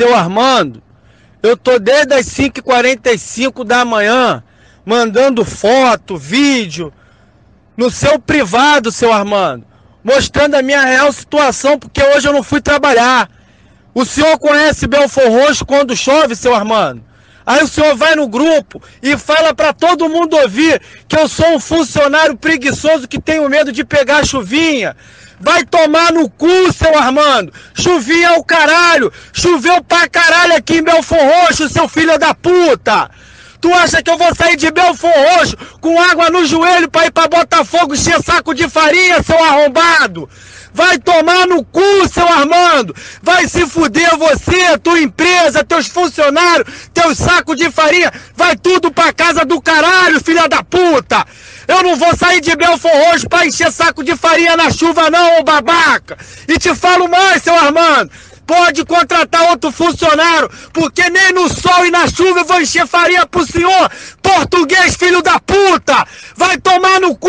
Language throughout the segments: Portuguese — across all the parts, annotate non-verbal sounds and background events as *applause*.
seu Armando, eu tô desde as 5h45 da manhã mandando foto, vídeo no seu privado, seu Armando, mostrando a minha real situação, porque hoje eu não fui trabalhar. O senhor conhece Belfor Roxo quando chove, seu Armando? Aí o senhor vai no grupo e fala para todo mundo ouvir que eu sou um funcionário preguiçoso que tenho medo de pegar chuvinha. Vai tomar no cu, seu Armando. Chuvinha é o caralho. Choveu pra caralho aqui em Belfor Roxo, seu filho da puta. Tu acha que eu vou sair de Belfor Roxo com água no joelho pra ir pra Botafogo encher saco de farinha, seu arrombado? Vai tomar no cu, seu Armando! Vai se fuder você, tua empresa, teus funcionários, teus sacos de farinha! Vai tudo pra casa do caralho, filha da puta! Eu não vou sair de Belfor Roxo pra encher saco de farinha na chuva não, ô babaca! E te falo mais, seu Armando! Pode contratar outro funcionário, porque nem no sol e na chuva eu vou encher farinha pro senhor! Português, filho da puta! Vai tomar no cu!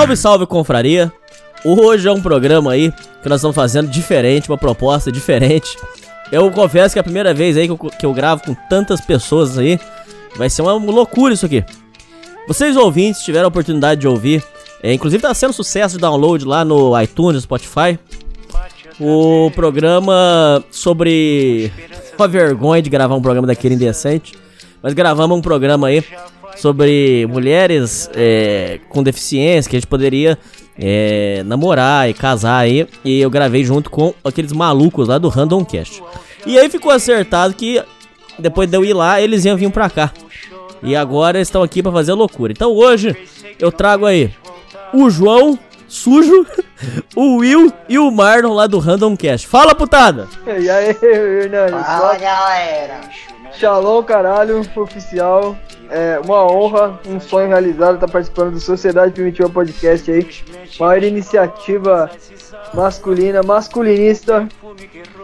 Salve, salve, confraria! Hoje é um programa aí que nós estamos fazendo diferente, uma proposta diferente. Eu confesso que é a primeira vez aí que eu, que eu gravo com tantas pessoas aí. Vai ser uma loucura isso aqui. Vocês ouvintes tiveram a oportunidade de ouvir, é, inclusive tá sendo sucesso de download lá no iTunes, Spotify. O programa sobre uma vergonha de gravar um programa daquele indecente, mas gravamos um programa aí sobre mulheres é, com deficiência que a gente poderia é, namorar e casar aí. E eu gravei junto com aqueles malucos lá do Random Cast. E aí ficou acertado que depois de eu ir lá, eles iam vir pra cá. E agora estão aqui para fazer loucura. Então hoje eu trago aí o João Sujo, *laughs* o Will e o Marlon lá do Random Cast. Fala, putada! E aí, Hernani? Fala, galera! Shalom, caralho, oficial. É uma honra, um sonho realizado estar participando do Sociedade Primitiva Podcast aí. Maior iniciativa masculina, masculinista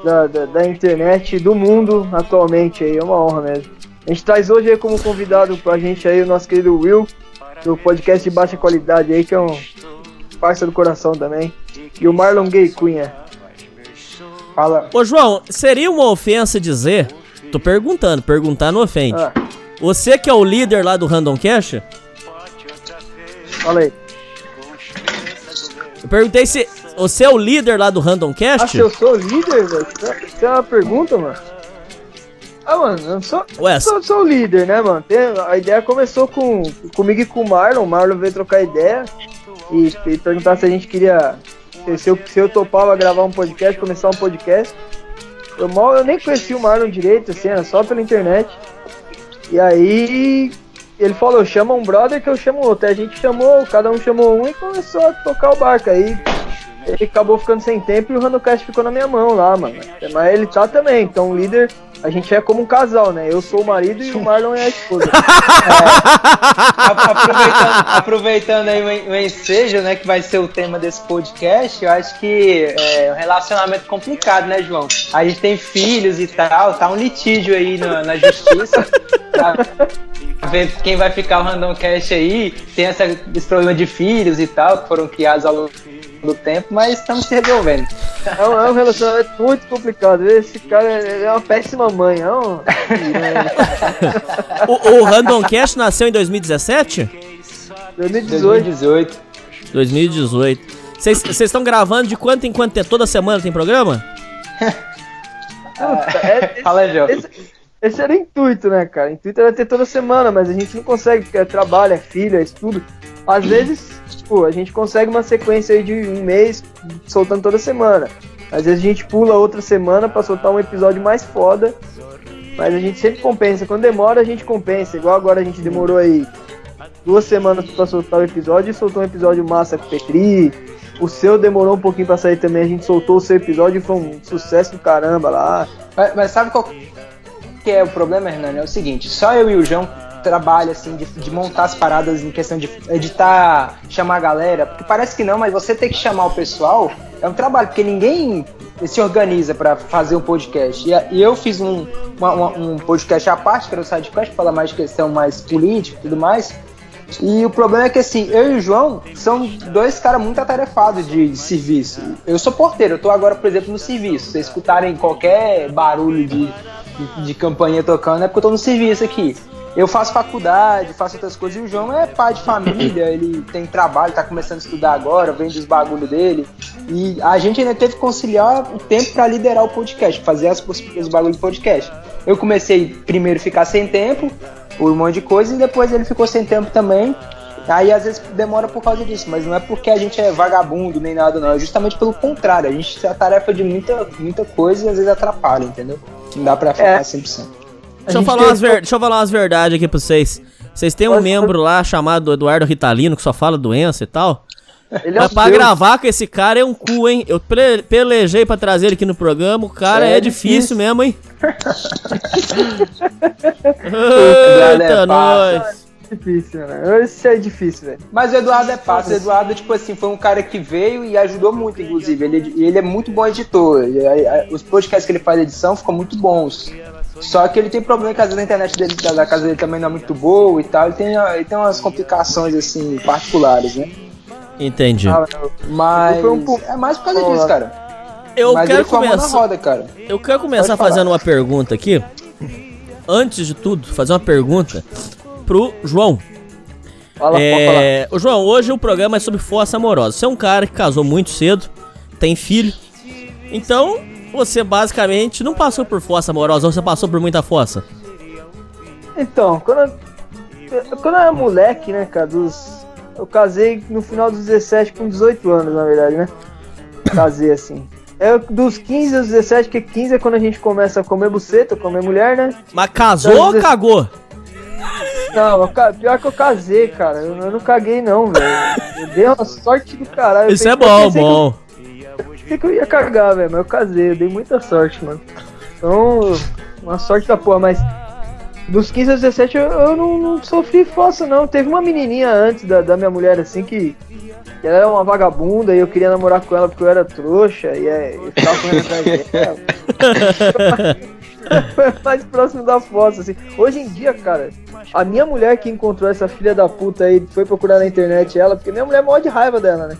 da, da, da, internet, do mundo atualmente aí. É uma honra mesmo. A gente traz hoje aí como convidado pra gente aí o nosso querido Will, do podcast de baixa qualidade aí, que é um parceiro do coração também. E o Marlon Gay Cunha. Fala. Ô João, seria uma ofensa dizer. Tô perguntando, perguntar não ofende. Ah. Você que é o líder lá do Random Cash? Fala aí. Eu perguntei se você é o líder lá do Random Cast? Ah, se eu sou o líder, velho? Isso é uma pergunta, mano. Ah, mano, eu sou, Ué, sou, sou o líder, né, mano? Tem, a ideia começou com, comigo e com o Marlon. O Marlon veio trocar ideia e, e perguntar se a gente queria. Se eu, se eu topava gravar um podcast, começar um podcast. Eu, mal, eu nem conheci o Marlon direito, assim, era só pela internet. E aí ele falou, chama um brother que eu chamo outro. Aí a gente chamou, cada um chamou um e começou a tocar o barco. Aí ele acabou ficando sem tempo e o Ranocast ficou na minha mão lá, mano. Mas ele tá também, então o líder, a gente é como um casal, né? Eu sou o marido e o Marlon é a esposa. *laughs* é, aproveitando, aproveitando aí o ensejo, né, que vai ser o tema desse podcast, eu acho que é um relacionamento complicado, né, João? A gente tem filhos e tal, tá um litígio aí na, na justiça. Tá? ver quem vai ficar o Random Cast aí, tem essa, esse problema de filhos e tal, que foram criados ao longo do tempo, mas estamos se resolvendo. É um, é um relacionamento muito complicado. Esse cara é uma péssima mãe. É um... *laughs* o, o Random Cast nasceu em 2017? 2018. 2018. Vocês estão gravando de quanto em quanto tempo? Toda semana tem programa? *laughs* é, Fala aí, esse, esse era o intuito, né, cara? O intuito era ter toda semana, mas a gente não consegue, porque é trabalho, é filho, é estudo. Às vezes, tipo, a gente consegue uma sequência aí de um mês soltando toda semana. Às vezes a gente pula outra semana para soltar um episódio mais foda. Mas a gente sempre compensa. Quando demora, a gente compensa. Igual agora a gente demorou aí duas semanas para soltar o episódio e soltou um episódio massa com o Petri. O seu demorou um pouquinho para sair também. A gente soltou o seu episódio e foi um sucesso do caramba lá. Mas, mas sabe qual que é o problema, Hernani? É o seguinte: só eu e o João trabalho assim de, de, montar as paradas em questão de editar, chamar a galera, porque parece que não, mas você tem que chamar o pessoal é um trabalho, porque ninguém se organiza para fazer um podcast. E, eu fiz um, uma, uma, um podcast à parte, que era o para falar mais de questão mais política e tudo mais. E o problema é que assim, eu e o João são dois caras muito atarefados de, de, serviço. Eu sou porteiro, eu tô agora, por exemplo, no serviço. Se vocês escutarem qualquer barulho de, de, de campanha tocando, é porque eu tô no serviço aqui. Eu faço faculdade, faço outras coisas, e o João é pai de família, *laughs* ele tem trabalho, tá começando a estudar agora, vende os bagulho dele. E a gente ainda teve que conciliar o tempo para liderar o podcast, fazer as, os bagulho do podcast. Eu comecei primeiro a ficar sem tempo, por um monte de coisa, e depois ele ficou sem tempo também. Aí às vezes demora por causa disso, mas não é porque a gente é vagabundo nem nada, não. É justamente pelo contrário. A gente tem a tarefa de muita, muita coisa e às vezes atrapalha, entendeu? Não dá pra ficar é. 100%. Deixa eu, falar umas ver... Deixa eu falar umas verdades aqui pra vocês. Vocês têm um membro lá chamado Eduardo Ritalino que só fala doença e tal. Ele é Mas pra Deus. gravar com esse cara é um cu, hein? Eu pelejei pra trazer ele aqui no programa. O cara é, é difícil, mesmo, hein? *laughs* Eita, nós! Difícil, né? Isso é difícil, velho. Mas o Eduardo é fácil. O Eduardo, tipo assim, foi um cara que veio e ajudou muito, inclusive. Ele, ele é muito bom editor. Os podcasts que ele faz edição ficam muito bons. Só que ele tem problema que às vezes a internet dele, da casa dele também não é muito boa e tal. Ele tem, ele tem umas complicações assim particulares, né? Entendi. Ah, mas um... é mais por causa disso, cara. Eu mas quero começar. Roda, cara. Eu quero começar fazendo uma pergunta aqui. Antes de tudo, fazer uma pergunta pro João. Fala, é... O João, hoje o programa é sobre força amorosa. Você é um cara que casou muito cedo, tem filho. Então, você basicamente não passou por fossa amorosa, você passou por muita fossa? Então, quando eu, quando eu era moleque, né, cara, dos, eu casei no final dos 17 com 18 anos, na verdade, né? Casei assim. É dos 15 aos 17, que 15 é quando a gente começa a comer buceta, comer mulher, né? Mas casou então, ou cagou? Não, pior que eu casei, cara. Eu, eu não caguei não, velho. Eu dei uma sorte do caralho. Isso é bom, bom. Que pensei que eu ia cagar, velho, mas eu casei, eu dei muita sorte, mano. Então, uma sorte da porra, mas dos 15 aos 17 eu, eu não, não, sofri fossa, não. Teve uma menininha antes da, da minha mulher, assim, que, que ela era uma vagabunda e eu queria namorar com ela porque eu era trouxa e é, eu ficava correndo atrás dela. *laughs* Foi *laughs* mais próximo da fossa, assim. Hoje em dia, cara, a minha mulher que encontrou essa filha da puta aí, foi procurar na internet ela, porque minha mulher morre de raiva dela, né?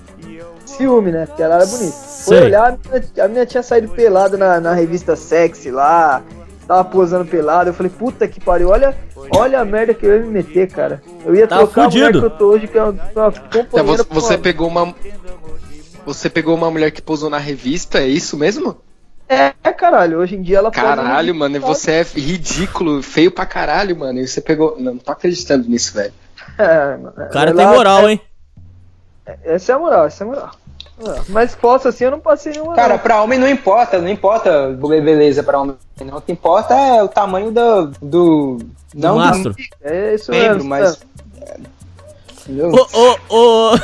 Ciúme, né? Porque ela era bonita. Foi olhar, a menina, a menina, tinha saído pelada na, na revista Sexy lá, tava posando pelada. Eu falei, puta que pariu, olha, olha a merda que eu ia me meter, cara. Eu ia tá trocar fudido. a mulher que eu tô hoje, que é uma, uma companheira. Então você, você pegou uma. Você pegou uma mulher que posou na revista, é isso mesmo? É, caralho, hoje em dia ela Caralho, mano, você é ridículo, feio pra caralho, mano. E você pegou. Não, não tô acreditando nisso, velho. É, mano. O cara tem moral, é... hein? Essa é a moral, essa é a moral. É, mas posso assim, eu não passei nenhuma. Cara, não. pra homem não importa, não importa beleza pra homem. Não. O que importa é o tamanho do. do não do mastro. É isso membro, mesmo. Mas. Ô, ô, ô.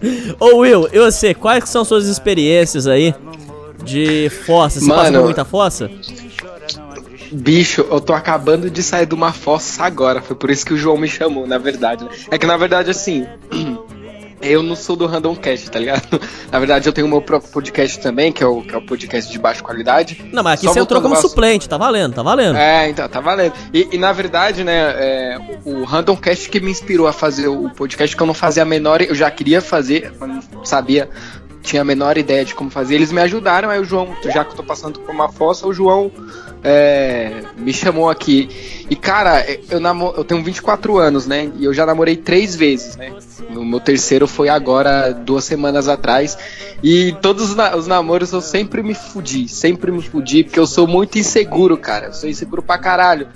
*laughs* Ô, Will, eu sei, quais são suas experiências aí de fossa? Você Mano, passa por muita fossa? Bicho, eu tô acabando de sair de uma fossa agora. Foi por isso que o João me chamou, na verdade. É que na verdade, assim. *clears throat* Eu não sou do Random Cast, tá ligado? *laughs* Na verdade, eu tenho o meu próprio podcast também, que é o, que é o podcast de baixa qualidade. Não, mas aqui Só você entrou como suplente, tá valendo, tá valendo. É, então, tá valendo. E, e na verdade, né, é, o Random Cast que me inspirou a fazer o podcast, que eu não fazia a menor. Eu já queria fazer, mas não sabia tinha a menor ideia de como fazer. Eles me ajudaram, aí o João, já que eu tô passando por uma fossa, o João é, me chamou aqui. E, cara, eu, namoro, eu tenho 24 anos, né? E eu já namorei três vezes, né? O meu terceiro foi agora, duas semanas atrás. E todos os, na os namoros eu sempre me fudi, sempre me fudi, porque eu sou muito inseguro, cara. Eu sou inseguro pra caralho.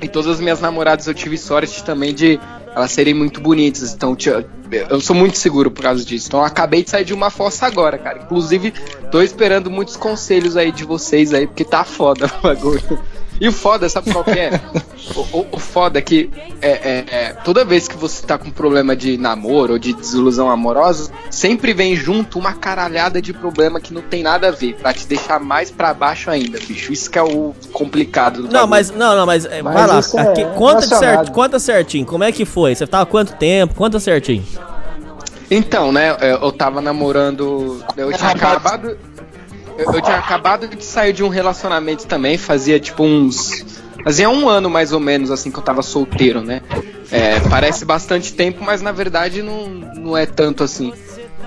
E todas as minhas namoradas eu tive sorte também de elas serem muito bonitas. Então, eu sou muito seguro por causa disso. Então, acabei de sair de uma fossa agora, cara. Inclusive, tô esperando muitos conselhos aí de vocês aí, porque tá foda o bagulho. E o foda, sabe qual que é? *laughs* o, o, o, foda é que é, é, é, toda vez que você tá com problema de namoro ou de desilusão amorosa, sempre vem junto uma caralhada de problema que não tem nada a ver, pra te deixar mais pra baixo ainda, bicho. Isso que é o complicado do Não, mas, não, não, mas, é, mas vai lá. Aqui, é conta, certo, conta certinho, como é que foi? Você tava quanto tempo? Conta certinho. Então, né, eu tava namorando. Eu tinha acabado. Eu, eu, tinha acabado de sair de um relacionamento também, fazia tipo uns. Fazia um ano mais ou menos assim que eu tava solteiro, né? É, parece bastante tempo, mas na verdade não, não é tanto assim.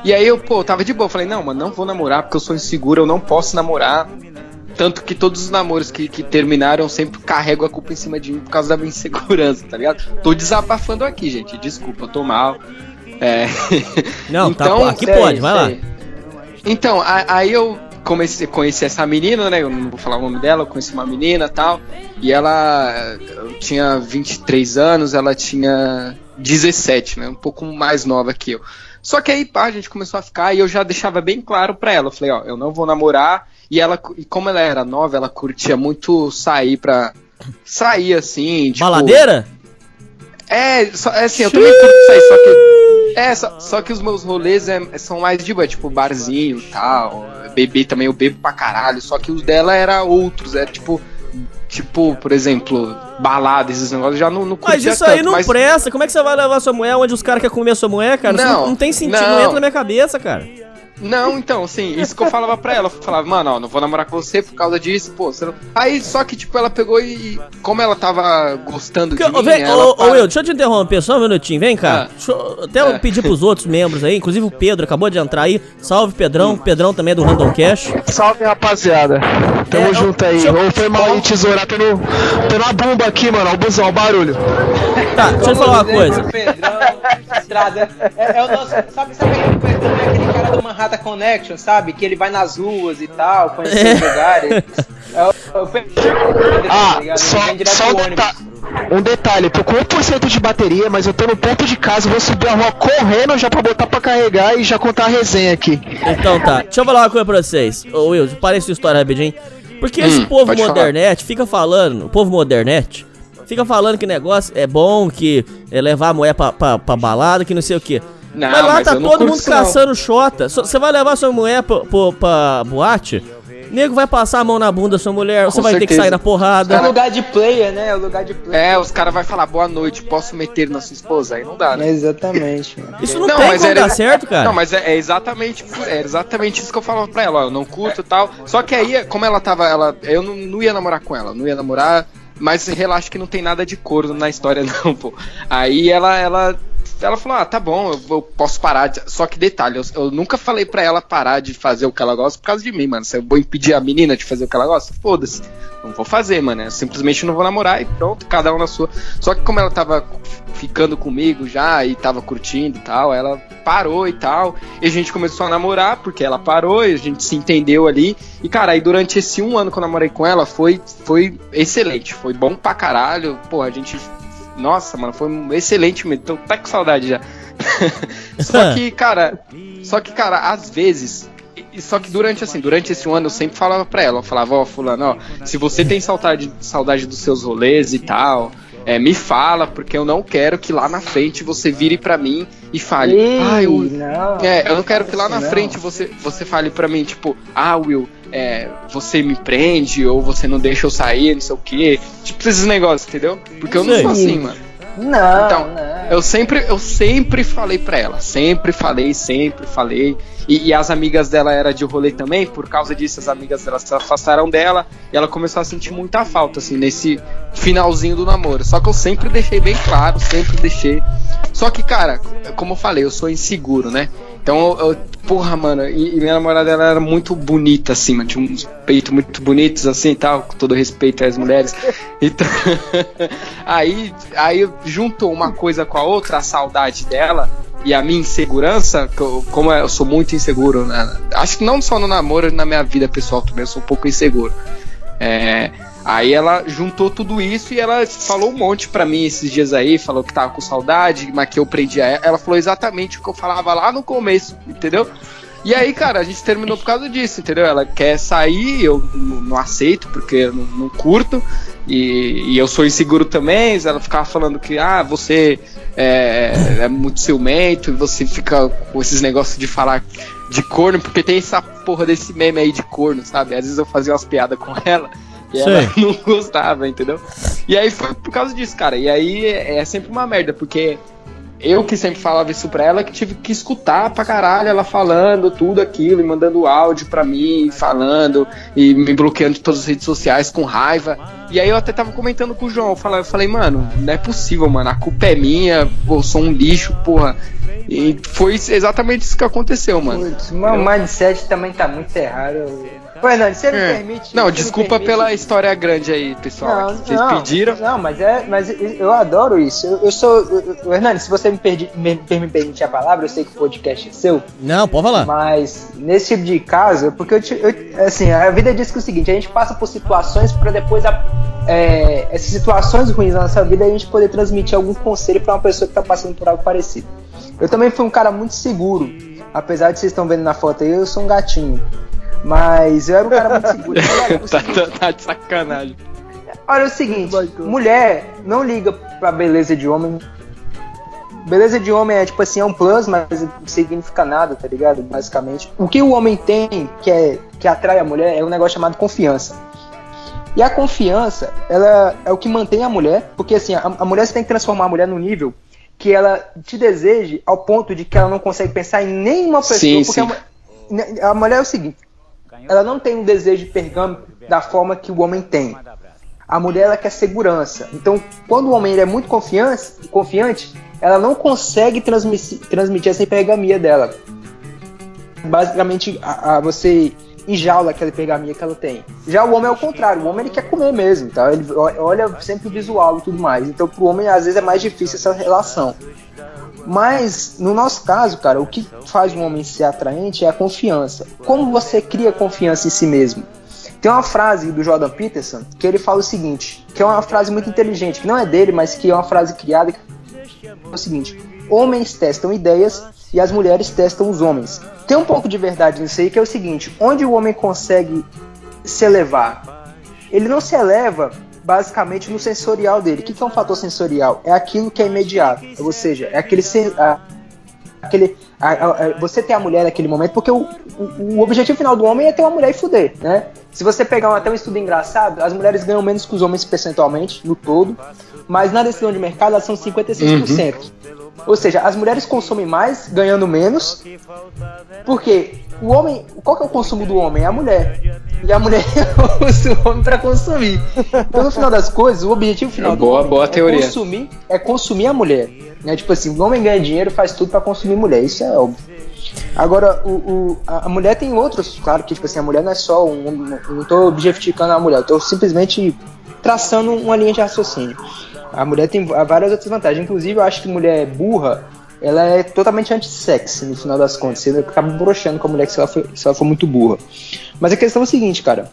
E aí eu, pô, tava de boa, falei, não, mano, não vou namorar porque eu sou inseguro, eu não posso namorar. Tanto que todos os namoros que, que terminaram eu sempre carrego a culpa em cima de mim por causa da minha *laughs* insegurança, tá ligado? Tô desabafando aqui, gente. Desculpa, eu tô mal. É... *laughs* Não, tá então, tá, aqui pode, vai lá. Então, aí eu comecei, conheci essa menina, né? Eu não vou falar o nome dela, eu conheci uma menina tal. E ela tinha 23 anos, ela tinha 17, né? Um pouco mais nova que eu. Só que aí, pá, a gente começou a ficar e eu já deixava bem claro pra ela. Eu falei, ó, eu não vou namorar. E ela, e como ela era nova, ela curtia muito sair pra. Sair assim. Tipo, Baladeira? É, só, é assim, eu também curto sair, só que. É, só, só que os meus rolês é, são mais de tipo barzinho e tal beber também, eu bebo pra caralho. Só que os dela era outros, era tipo. Tipo, por exemplo, balada, esses negócios, já não, não Mas isso tanto, aí não mas... presta. Como é que você vai levar sua mulher onde os caras querem comer a sua mulher, cara? Não, não, não tem sentido, não. não entra na minha cabeça, cara. Não, então, assim, isso que eu falava pra ela. Eu falava, mano, ó, não vou namorar com você por causa disso, pô. Não... Aí, só que, tipo, ela pegou e. Como ela tava gostando de mim, vem, ela. Ô, para... Will, deixa eu te interromper só um minutinho, vem cá. Ah. Eu, até eu é. pedir pros outros membros aí, inclusive o Pedro acabou de entrar aí. Salve, Pedrão. Hum. Pedrão também é do Random Cash. Salve, rapaziada. Tamo é, junto aí. Eu... Ou foi mal aí, tesoura. Tô, no, tô na bomba aqui, mano. O busão, o barulho. Tá, deixa eu falar uma coisa. Pedrão, é, é o nosso. Sabe, sabe aquele cara do Manhattan Connection, sabe? Que ele vai nas ruas e tal, conhecer *laughs* é. lugares. É o, ah, tá só, só um, deta um detalhe, tô com 1% de bateria, mas eu tô no ponto de casa, vou subir a rua correndo já pra botar pra carregar e já contar a resenha aqui. Então tá, deixa eu falar uma coisa pra vocês. Ô Will, parece sua história rapidinho. Porque hum, esse povo modernete fica falando, o povo modernete, fica falando que negócio é bom, que é levar a mulher pra, pra, pra balada, que não sei o que. Não, mas lá mas tá todo mundo caçando xota. Você vai levar sua mulher pra, pra, pra boate? Nego vai passar a mão na bunda da sua mulher, Com você vai certeza. ter que sair na porrada. É o lugar de player, né? É o lugar de player. É, os caras vão falar boa noite, posso meter na sua esposa? Aí não dá, né? exatamente. Mano. Isso não, não tem mas como era... dar certo, cara. Não, mas é, é, exatamente, é exatamente isso que eu falava pra ela. Ó, eu não curto e tal. Só que aí, como ela tava. Ela, eu não, não ia namorar com ela, não ia namorar. Mas relaxa que não tem nada de corno na história, *laughs* não, pô. Aí ela, ela ela falou: Ah, tá bom, eu, eu posso parar. De... Só que detalhe, eu, eu, nunca falei pra ela parar de fazer o que ela gosta por causa de mim, mano. Se eu vou impedir a menina de fazer o que ela gosta, foda-se. Não vou fazer, mano. Eu simplesmente não vou namorar e pronto, cada um na sua. Só que como ela tava ficando comigo já e tava curtindo e tal, ela parou e tal. E a gente começou a namorar, porque ela parou e a gente se entendeu ali. E, cara, aí durante esse um ano que eu namorei com ela, foi, foi excelente. Foi bom pra caralho. Pô, a gente nossa, mano, foi um excelente medo. Tô até com saudade já. *laughs* só que, cara, só que, cara, às vezes. Só que durante assim, durante esse ano eu sempre falava pra ela, eu falava, ó, oh, fulano, ó, se você tem saudade, saudade dos seus rolês e tal, é, me fala, porque eu não quero que lá na frente você vire para mim e fale, ah, eu, não, é, eu não quero que lá na não. frente você, você fale para mim, tipo, ah, Will, é, você me prende ou você não deixa eu sair, não sei o quê. Tipo esses negócios, entendeu? Porque eu não sou assim, mano. Não, então, não. eu sempre, eu sempre falei pra ela, sempre falei, sempre falei. E, e, as amigas dela era de rolê também, por causa disso as amigas dela se afastaram dela e ela começou a sentir muita falta, assim, nesse finalzinho do namoro. Só que eu sempre deixei bem claro, sempre deixei. Só que, cara, como eu falei, eu sou inseguro, né? Então, eu, porra, mano, e, e, minha namorada ela era muito bonita, assim, mano, tinha uns peitos muito bonitos, assim tal, com todo respeito às mulheres. Então, *laughs* aí, aí juntou uma coisa com a outra, a saudade dela e a minha insegurança, eu, como eu sou muito inseguro, né? acho que não só no namoro, na minha vida pessoal também, eu sou um pouco inseguro. É, Aí ela juntou tudo isso e ela falou um monte para mim esses dias aí, falou que tava com saudade, mas que eu prendia ela. Ela falou exatamente o que eu falava lá no começo, entendeu? E aí, cara, a gente terminou por causa disso, entendeu? Ela quer sair, eu não aceito, porque eu não, não curto, e, e, eu sou inseguro também. Ela ficava falando que, ah, você é, é muito ciumento, e você fica com esses negócios de falar de corno, porque tem essa porra desse meme aí de corno, sabe? Às vezes eu fazia umas piadas com *laughs* ela. E ela *laughs* não gostava, entendeu? E aí foi por causa disso, cara. E aí é, é sempre uma merda, porque eu que sempre falava isso pra ela, que tive que escutar pra caralho ela falando tudo aquilo, e mandando áudio pra mim, falando, e me bloqueando de todas as redes sociais com raiva. E aí eu até tava comentando com o João, eu falei, eu falei mano, não é possível, mano, a culpa é minha, eu sou um lixo, porra. E foi exatamente isso que aconteceu, mano. Putz, meu mindset também tá muito errado. Fernando, você é. me permite. Não, desculpa permite... pela história grande aí, pessoal. Não, Vocês não, pediram. Não, mas é. Mas eu adoro isso. Eu, eu sou. Eu, Hernani, se você me, perdi, me, me permitir a palavra, eu sei que o podcast é seu. Não, pode falar. Mas nesse tipo de caso, porque eu, eu assim, a vida diz que é o seguinte, a gente passa por situações para depois a, é, essas situações ruins na nossa vida a gente poder transmitir algum conselho para uma pessoa que tá passando por algo parecido. Eu também fui um cara muito seguro. Apesar de vocês estão vendo na foto aí, eu sou um gatinho. Mas eu era um cara muito *laughs* seguro. tá, tá, tá, de sacanagem. Olha o seguinte, mulher não liga pra beleza de homem. Beleza de homem é tipo assim, é um plus, mas não significa nada, tá ligado? Basicamente. O que o homem tem que, é, que atrai a mulher é um negócio chamado confiança. E a confiança, ela é o que mantém a mulher, porque assim, a, a mulher você tem que transformar a mulher no nível que ela te deseje ao ponto de que ela não consegue pensar em nenhuma pessoa, sim, porque sim. A, a mulher é o seguinte, ela não tem um desejo de pergâmino da forma que o homem tem. A mulher ela quer segurança. Então, quando o homem é muito confiante, ela não consegue transmitir, transmitir essa hipergamia dela. Basicamente, a, a, você enjaula aquela hipergamia que ela tem. Já o homem é o contrário, o homem ele quer comer mesmo, tá? Ele olha sempre o visual e tudo mais. Então, pro homem, às vezes, é mais difícil essa relação. Mas, no nosso caso, cara, o que faz um homem ser atraente é a confiança. Como você cria confiança em si mesmo? Tem uma frase do Jordan Peterson que ele fala o seguinte, que é uma frase muito inteligente, que não é dele, mas que é uma frase criada, é o seguinte: homens testam ideias e as mulheres testam os homens. Tem um pouco de verdade nisso aí, que é o seguinte: onde o homem consegue se elevar? Ele não se eleva basicamente no sensorial dele. O que, é um fator sensorial? É aquilo que é imediato, ou seja, é aquele a, aquele a, a, você ter a mulher naquele momento, porque o, o, o, objetivo final do homem é ter uma mulher e fuder, né? Se você pegar um, até um estudo engraçado, as mulheres ganham menos que os homens percentualmente, no todo, mas na decisão de mercado elas são 56%. Uhum. Ou seja, as mulheres consomem mais, ganhando menos, porque o homem, qual que é o consumo do homem? É a mulher. E a mulher *laughs* usa o homem para consumir. Então, no final das coisas, o objetivo final é boa, do boa é, consumir, é consumir a mulher. Né? Tipo assim, o homem ganha dinheiro, faz tudo para consumir mulher. Isso é óbvio. Agora, o, o, a, mulher tem outros, claro que tipo assim, a mulher não é só um. Não tô objetificando a mulher, eu tô simplesmente traçando uma linha de raciocínio. A mulher tem várias outras vantagens. Inclusive, eu acho que mulher burra, ela é totalmente anti-sexy, no final das contas. Você acaba broxando com a mulher se ela, for, se ela for muito burra. Mas a questão é a seguinte, cara.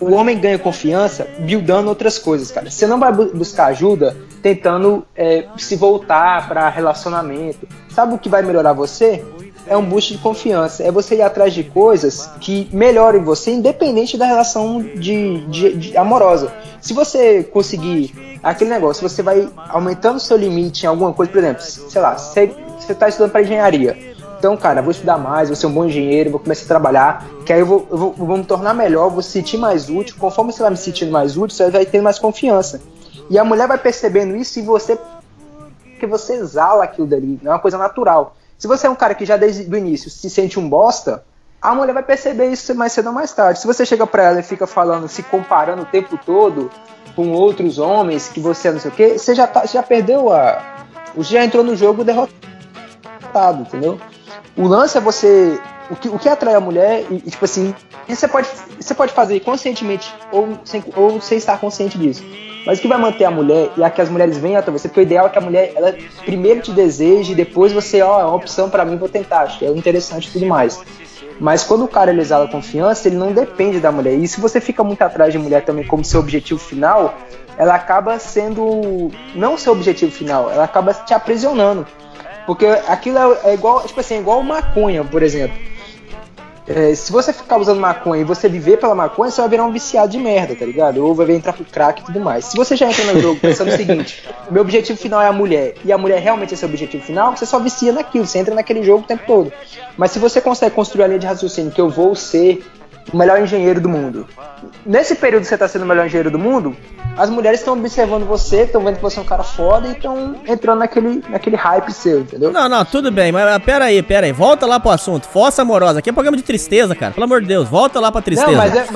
O homem ganha confiança buildando outras coisas, cara. Você não vai buscar ajuda tentando é, se voltar para relacionamento. Sabe o que vai melhorar você? É um boost de confiança. É você ir atrás de coisas que melhorem você, independente da relação de, de, de amorosa. Se você conseguir aquele negócio, você vai aumentando o seu limite em alguma coisa, por exemplo, sei lá, você está estudando para engenharia. Então, cara, vou estudar mais, vou ser um bom engenheiro, vou começar a trabalhar, que aí eu vou, eu vou, eu vou me tornar melhor, vou se sentir mais útil. Conforme você vai me sentindo mais útil, você vai ter mais confiança. E a mulher vai percebendo isso e você porque você exala aquilo dali, é uma coisa natural. Se você é um cara que já desde o início se sente um bosta, a mulher vai perceber isso mais cedo ou mais tarde. Se você chega pra ela e fica falando, se comparando o tempo todo com outros homens, que você é não sei o quê, você já, tá, já perdeu a. Você já entrou no jogo derrotado, entendeu? O lance é você. O que, o que atrai a mulher, e, e tipo assim, você pode, você pode fazer conscientemente ou sem, ou sem estar consciente disso. Mas o que vai manter a mulher e a que as mulheres venham até você, porque o ideal é que a mulher ela primeiro te deseje, depois você, ó, é uma opção para mim, vou tentar, acho que é interessante e tudo mais. Mas quando o cara ele exala confiança, ele não depende da mulher. E se você fica muito atrás de mulher também como seu objetivo final, ela acaba sendo não seu objetivo final, ela acaba te aprisionando. Porque aquilo é, é igual, tipo assim, é igual maconha, por exemplo. É, se você ficar usando maconha e você viver pela maconha, você vai virar um viciado de merda, tá ligado? Ou vai entrar pro crack e tudo mais. Se você já entra no jogo pensando o seguinte: meu objetivo final é a mulher, e a mulher realmente é seu objetivo final, você só vicia naquilo, você entra naquele jogo o tempo todo. Mas se você consegue construir a linha de raciocínio que eu vou ser o melhor engenheiro do mundo. Nesse período que você está sendo o melhor engenheiro do mundo, as mulheres estão observando você, estão vendo que você é um cara foda e estão entrando naquele, naquele hype seu, entendeu? Não, não, tudo bem, mas pera aí, pera aí, volta lá pro assunto. Fossa amorosa, aqui é um programa de tristeza, cara. Pelo amor de Deus, volta lá pra tristeza. Não, mas, é,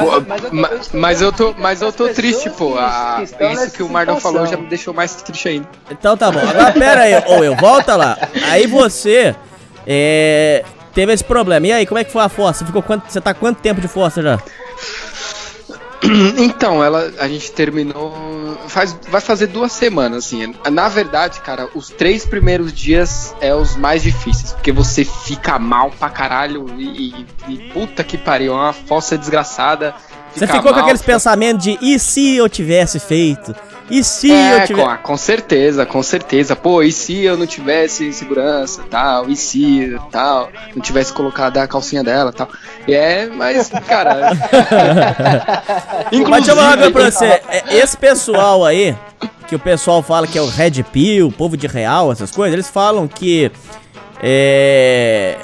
mas, mas, eu tô, mas eu tô, triste, pô. A, isso que o Mardão falou já me deixou mais triste ainda. Então tá bom. Agora pera aí, ou eu, volta lá. Aí você. É, teve esse problema. E aí, como é que foi a? Você ficou quanto, você tá quanto tempo de fossa já? *clears throat* Então, ela, a gente terminou. Faz, vai fazer duas semanas, assim. Na verdade, cara, os três primeiros dias é os mais difíceis, porque você fica mal pra caralho e, e, e puta que pariu, é uma fossa desgraçada. Você ficou mal, com aqueles pensamentos de e se eu tivesse feito? E se é, eu tivesse. Com, com, certeza, com certeza. Pô, e se eu não tivesse segurança tal? E se tal? Não tivesse colocado a calcinha dela tal? É, mas, cara. *laughs* Inclusive, mas deixa eu falar pra você. *laughs* É, esse pessoal aí, que o pessoal fala que é o Red Pill, o povo de real, essas coisas, eles falam que. É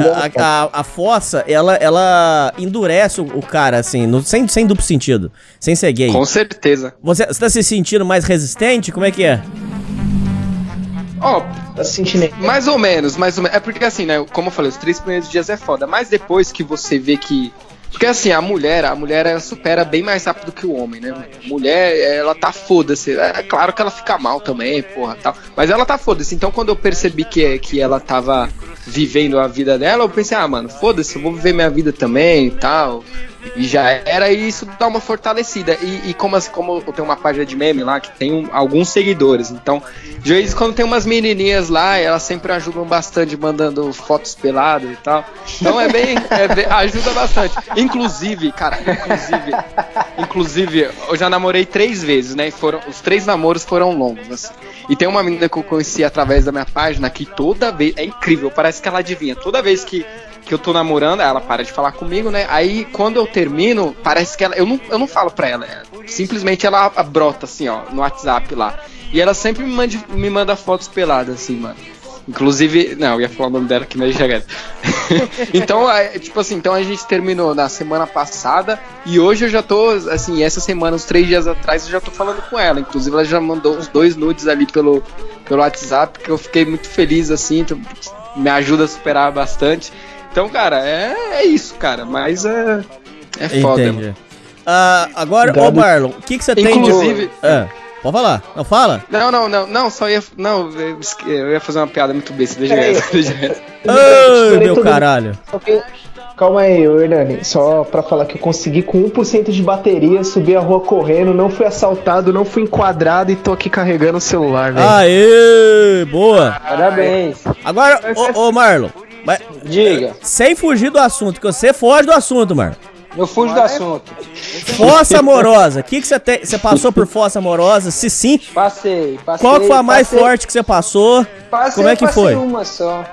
a, a, a, fossa, ela, ela endurece o, o cara, assim, no, sem, sem duplo sentido. Sem ser gay. Com certeza. Você, você tá se sentindo mais resistente? Como é que é? Ó, oh, tá sentindo mais ou menos, mais ou menos. É porque assim, né? Como eu falei, os três primeiros dias é foda. Mas depois que você vê que porque assim, a mulher, a mulher supera bem mais rápido que o homem, né? Mulher, ela tá foda-se. É claro que ela fica mal também, porra, tal. Mas ela tá foda-se. Então quando eu percebi que, que ela tava vivendo a vida dela, eu pensei, ah, mano, foda-se, eu vou viver minha vida também e tal. E já era isso dá uma fortalecida. E, e, como, assim, como eu tenho uma página de meme lá que tem um, alguns seguidores, então, de vez em quando tem umas menininhas lá, elas sempre ajudam bastante mandando fotos peladas e tal. Então é bem, é bem ajuda bastante. Inclusive, cara, inclusive, inclusive, eu já namorei três vezes, né? E foram, os três namoros foram longos, assim. E tem uma menina que eu conheci através da minha página que toda vez, é incrível, parece que ela adivinha. Toda vez que que eu tô namorando, ela para de falar comigo, né? Aí quando eu termino, parece que ela. Eu não, eu não falo pra ela. Simplesmente ela brota assim, ó, no WhatsApp lá. E ela sempre me manda, me manda fotos peladas, assim, mano. Inclusive, não, eu ia falar o nome dela aqui, mas já *laughs* Então, é, tipo assim, então a gente terminou na semana passada e hoje eu já tô, assim, essa semana, uns três dias atrás, eu já tô falando com ela. Inclusive, ela já mandou uns dois nudes ali pelo, pelo WhatsApp, que eu fiquei muito feliz, assim, me ajuda a superar bastante. Então, cara, é, é isso, cara. Mas é. É foda. Entendi. Uh, agora, ô Marlon, o que, que você tem de. Inclusive. Ah, pode falar. Não fala? Não, não, não, não, só ia. Não, eu ia fazer uma piada muito besta, deixa *laughs* deixa essa. Ai, meu caralho. Calma aí, Hernani. Só pra falar que eu consegui com 1% de bateria subir a rua correndo, não fui assaltado, não fui enquadrado e tô aqui carregando o celular, velho. Aê, boa. Parabéns. Agora, ô, ô Marlon, mas, Diga. Sem fugir do assunto, que você foge do assunto, mano. Eu fujo do assunto. Fossa amorosa. O que você tem? Você passou por fossa amorosa? Se sim. Passei, passei. Qual foi a mais passei, forte que você passou? Passei, Como é que passei foi? uma só.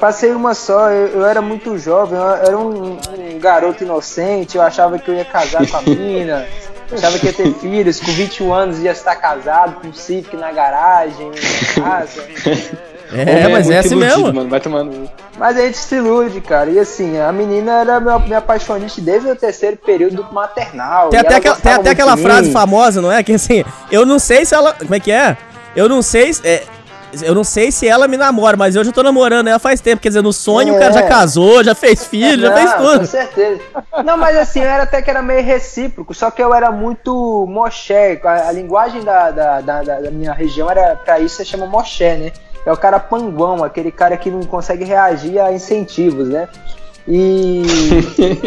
Passei uma só, eu, eu era muito jovem, eu era um, um, garoto inocente, eu achava que eu ia casar com a *laughs* mina, achava que ia ter filhos, com 21 anos ia estar casado, com um Civic na garagem, na casa. *laughs* É, é mas é assim iludido, mesmo. Mano, vai tomando. Mas a gente se ilude, cara. E assim, a menina era minha, minha apaixonante desde o terceiro período maternal. Tem até, aquela, tem até aquela frase famosa, não é? Que assim, eu não sei se ela. Como é que é? Eu não sei se. É, eu não sei se ela me namora, mas eu já tô namorando ela faz tempo. Quer dizer, no sonho é. o cara já casou, já fez filho, não, já fez tudo. Com certeza. Não, mas assim, eu era até que era meio recíproco, só que eu era muito moché. A, a linguagem da, da, da, da, minha região era pra isso, você chama moché, né? É o cara panguão, aquele cara que não consegue reagir a incentivos, né? E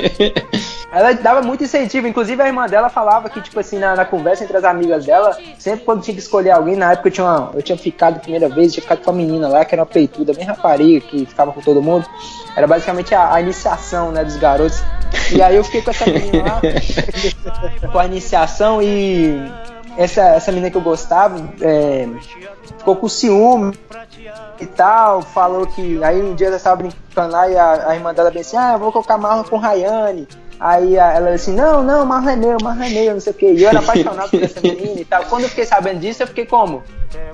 *laughs* ela dava muito incentivo. Inclusive, a irmã dela falava que, tipo assim, na, na, conversa entre as amigas dela, sempre quando tinha que escolher alguém, na época eu tinha, uma, eu tinha ficado a primeira vez, tinha ficado com a menina lá, que era uma peituda, bem rapariga, que ficava com todo mundo. Era basicamente a, a iniciação, né, dos garotos. E aí eu fiquei com essa menina lá, *laughs* com a iniciação e essa, essa menina que eu gostava é, ficou com ciúme e tal, falou que. Aí um dia ela estava brincando lá e a, a irmã dela bem assim: ah, eu vou colocar Marlon com Rayane. Aí ela assim, não, não, Marlon é meu, Marlon é meu, não sei o quê. E eu era apaixonado por essa *laughs* menina e tal. Quando eu fiquei sabendo disso, eu fiquei como?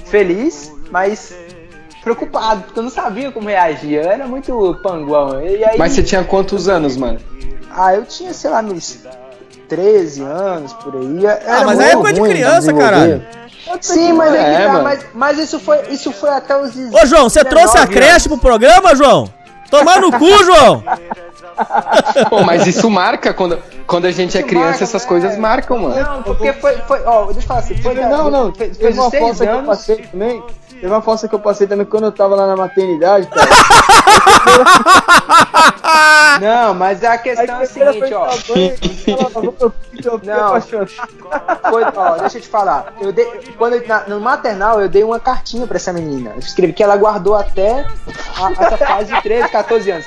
Feliz, mas preocupado, porque eu não sabia como reagir. Eu era muito panguão. Aí, mas você tinha quantos anos, mano? Ah, eu tinha, sei lá, meus 13 anos, por aí. Era ah, mas é época de criança, caralho. Sim, mas, é, é tá, mas, mas, isso, foi, isso foi até os. Ô, João, você trouxe a creche pro programa, João? Tomar no cu, João! *laughs* Pô, mas isso marca quando, quando a gente é isso é criança, marca, essas coisas marcam, mano. Não, porque foi. foi ó, deixa eu falar assim. Foi, não, não, fez, fez uma foto que eu passei também. Teve uma foto que eu passei também quando eu tava lá na maternidade. *laughs* não, mas a questão é a seguinte, ó. *laughs* Não, foi, ó, deixa eu te falar. Eu dei, quando eu, na, no maternal eu dei uma cartinha pra essa menina. Eu escrevi que ela guardou até a, essa fase de 13, 14 anos.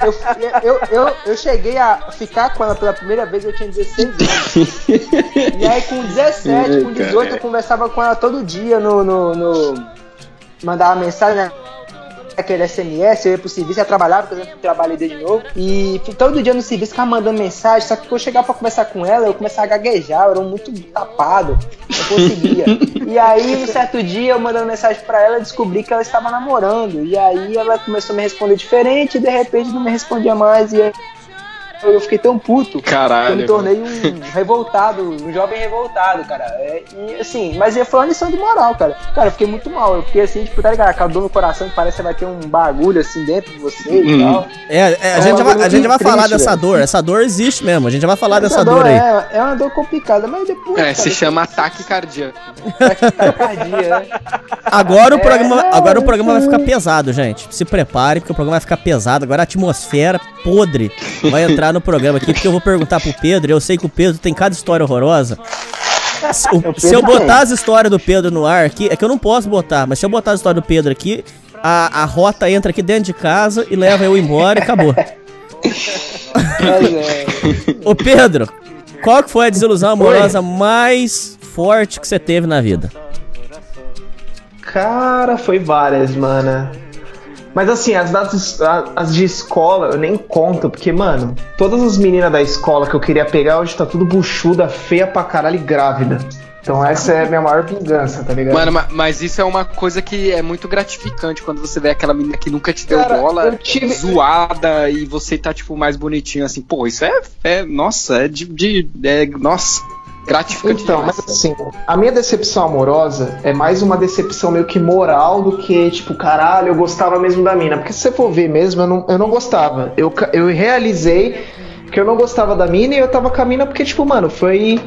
Eu, eu, eu, eu, cheguei a ficar com ela pela primeira vez, eu tinha 16 anos. E aí com 17, com 18 eu conversava com ela todo dia no, no, no mandava mensagem, né? aquele SMS, eu ia pro serviço, ia trabalhar, porque eu trabalhei de novo. E todo dia no serviço ficava mandando mensagem, só que quando eu chegava pra conversar com ela, eu começava a gaguejar, eu era muito tapado, não conseguia. *laughs* e aí, um certo dia, eu mandando mensagem pra ela, descobri que ela estava namorando. E aí ela começou a me responder diferente, e de repente não me respondia mais. E eu fiquei tão puto Caralho, que eu me tornei um revoltado, um jovem revoltado, cara. É, e assim, mas foi uma lição de moral, cara. Cara, eu fiquei muito mal. Eu fiquei assim, tipo, tá ligado? Dor no coração que parece que vai ter um bagulho assim dentro de você e hum. tal. É, é, a, é gente vai, a gente vai falar dessa velho. dor. Essa dor existe mesmo. A gente vai falar Essa dessa dor, dor aí. É, é uma dor complicada, mas depois. É, cara, se chama ataque cardíaco. Ataque cardíaco, né? Agora o programa, é, agora o programa vai ficar pesado, gente. Se prepare, porque o programa vai ficar pesado. Agora a atmosfera podre vai entrar no programa aqui, porque eu vou perguntar pro Pedro, eu sei que o Pedro tem cada história horrorosa. Se, o, se eu botar as histórias do Pedro no ar aqui, é que eu não posso botar, mas se eu botar as histórias do Pedro aqui, a, a rota entra aqui dentro de casa e leva eu embora e acabou. *laughs* Ô Pedro, qual que foi a desilusão amorosa Oi? mais forte que você teve na vida? Cara, foi várias, mano. Mas assim, as, das, as de escola eu nem conto, porque, mano, todas as meninas da escola que eu queria pegar hoje tá tudo buchuda, feia pra caralho e grávida. Então essa é a minha maior vingança, tá ligado? Mano, mas isso é uma coisa que é muito gratificante quando você vê aquela menina que nunca te deu Cara, bola, tive... zoada, e você tá, tipo, mais bonitinho, assim. Pô, isso é, é nossa, é de, de é, nossa gratificante. Então, demais. mas assim, a minha decepção amorosa é mais uma decepção meio que moral do que, tipo, caralho, eu gostava mesmo da mina. Porque se você for ver mesmo, eu não, eu não gostava. Eu, eu realizei que eu não gostava da mina e eu tava com a mina porque, tipo, mano, foi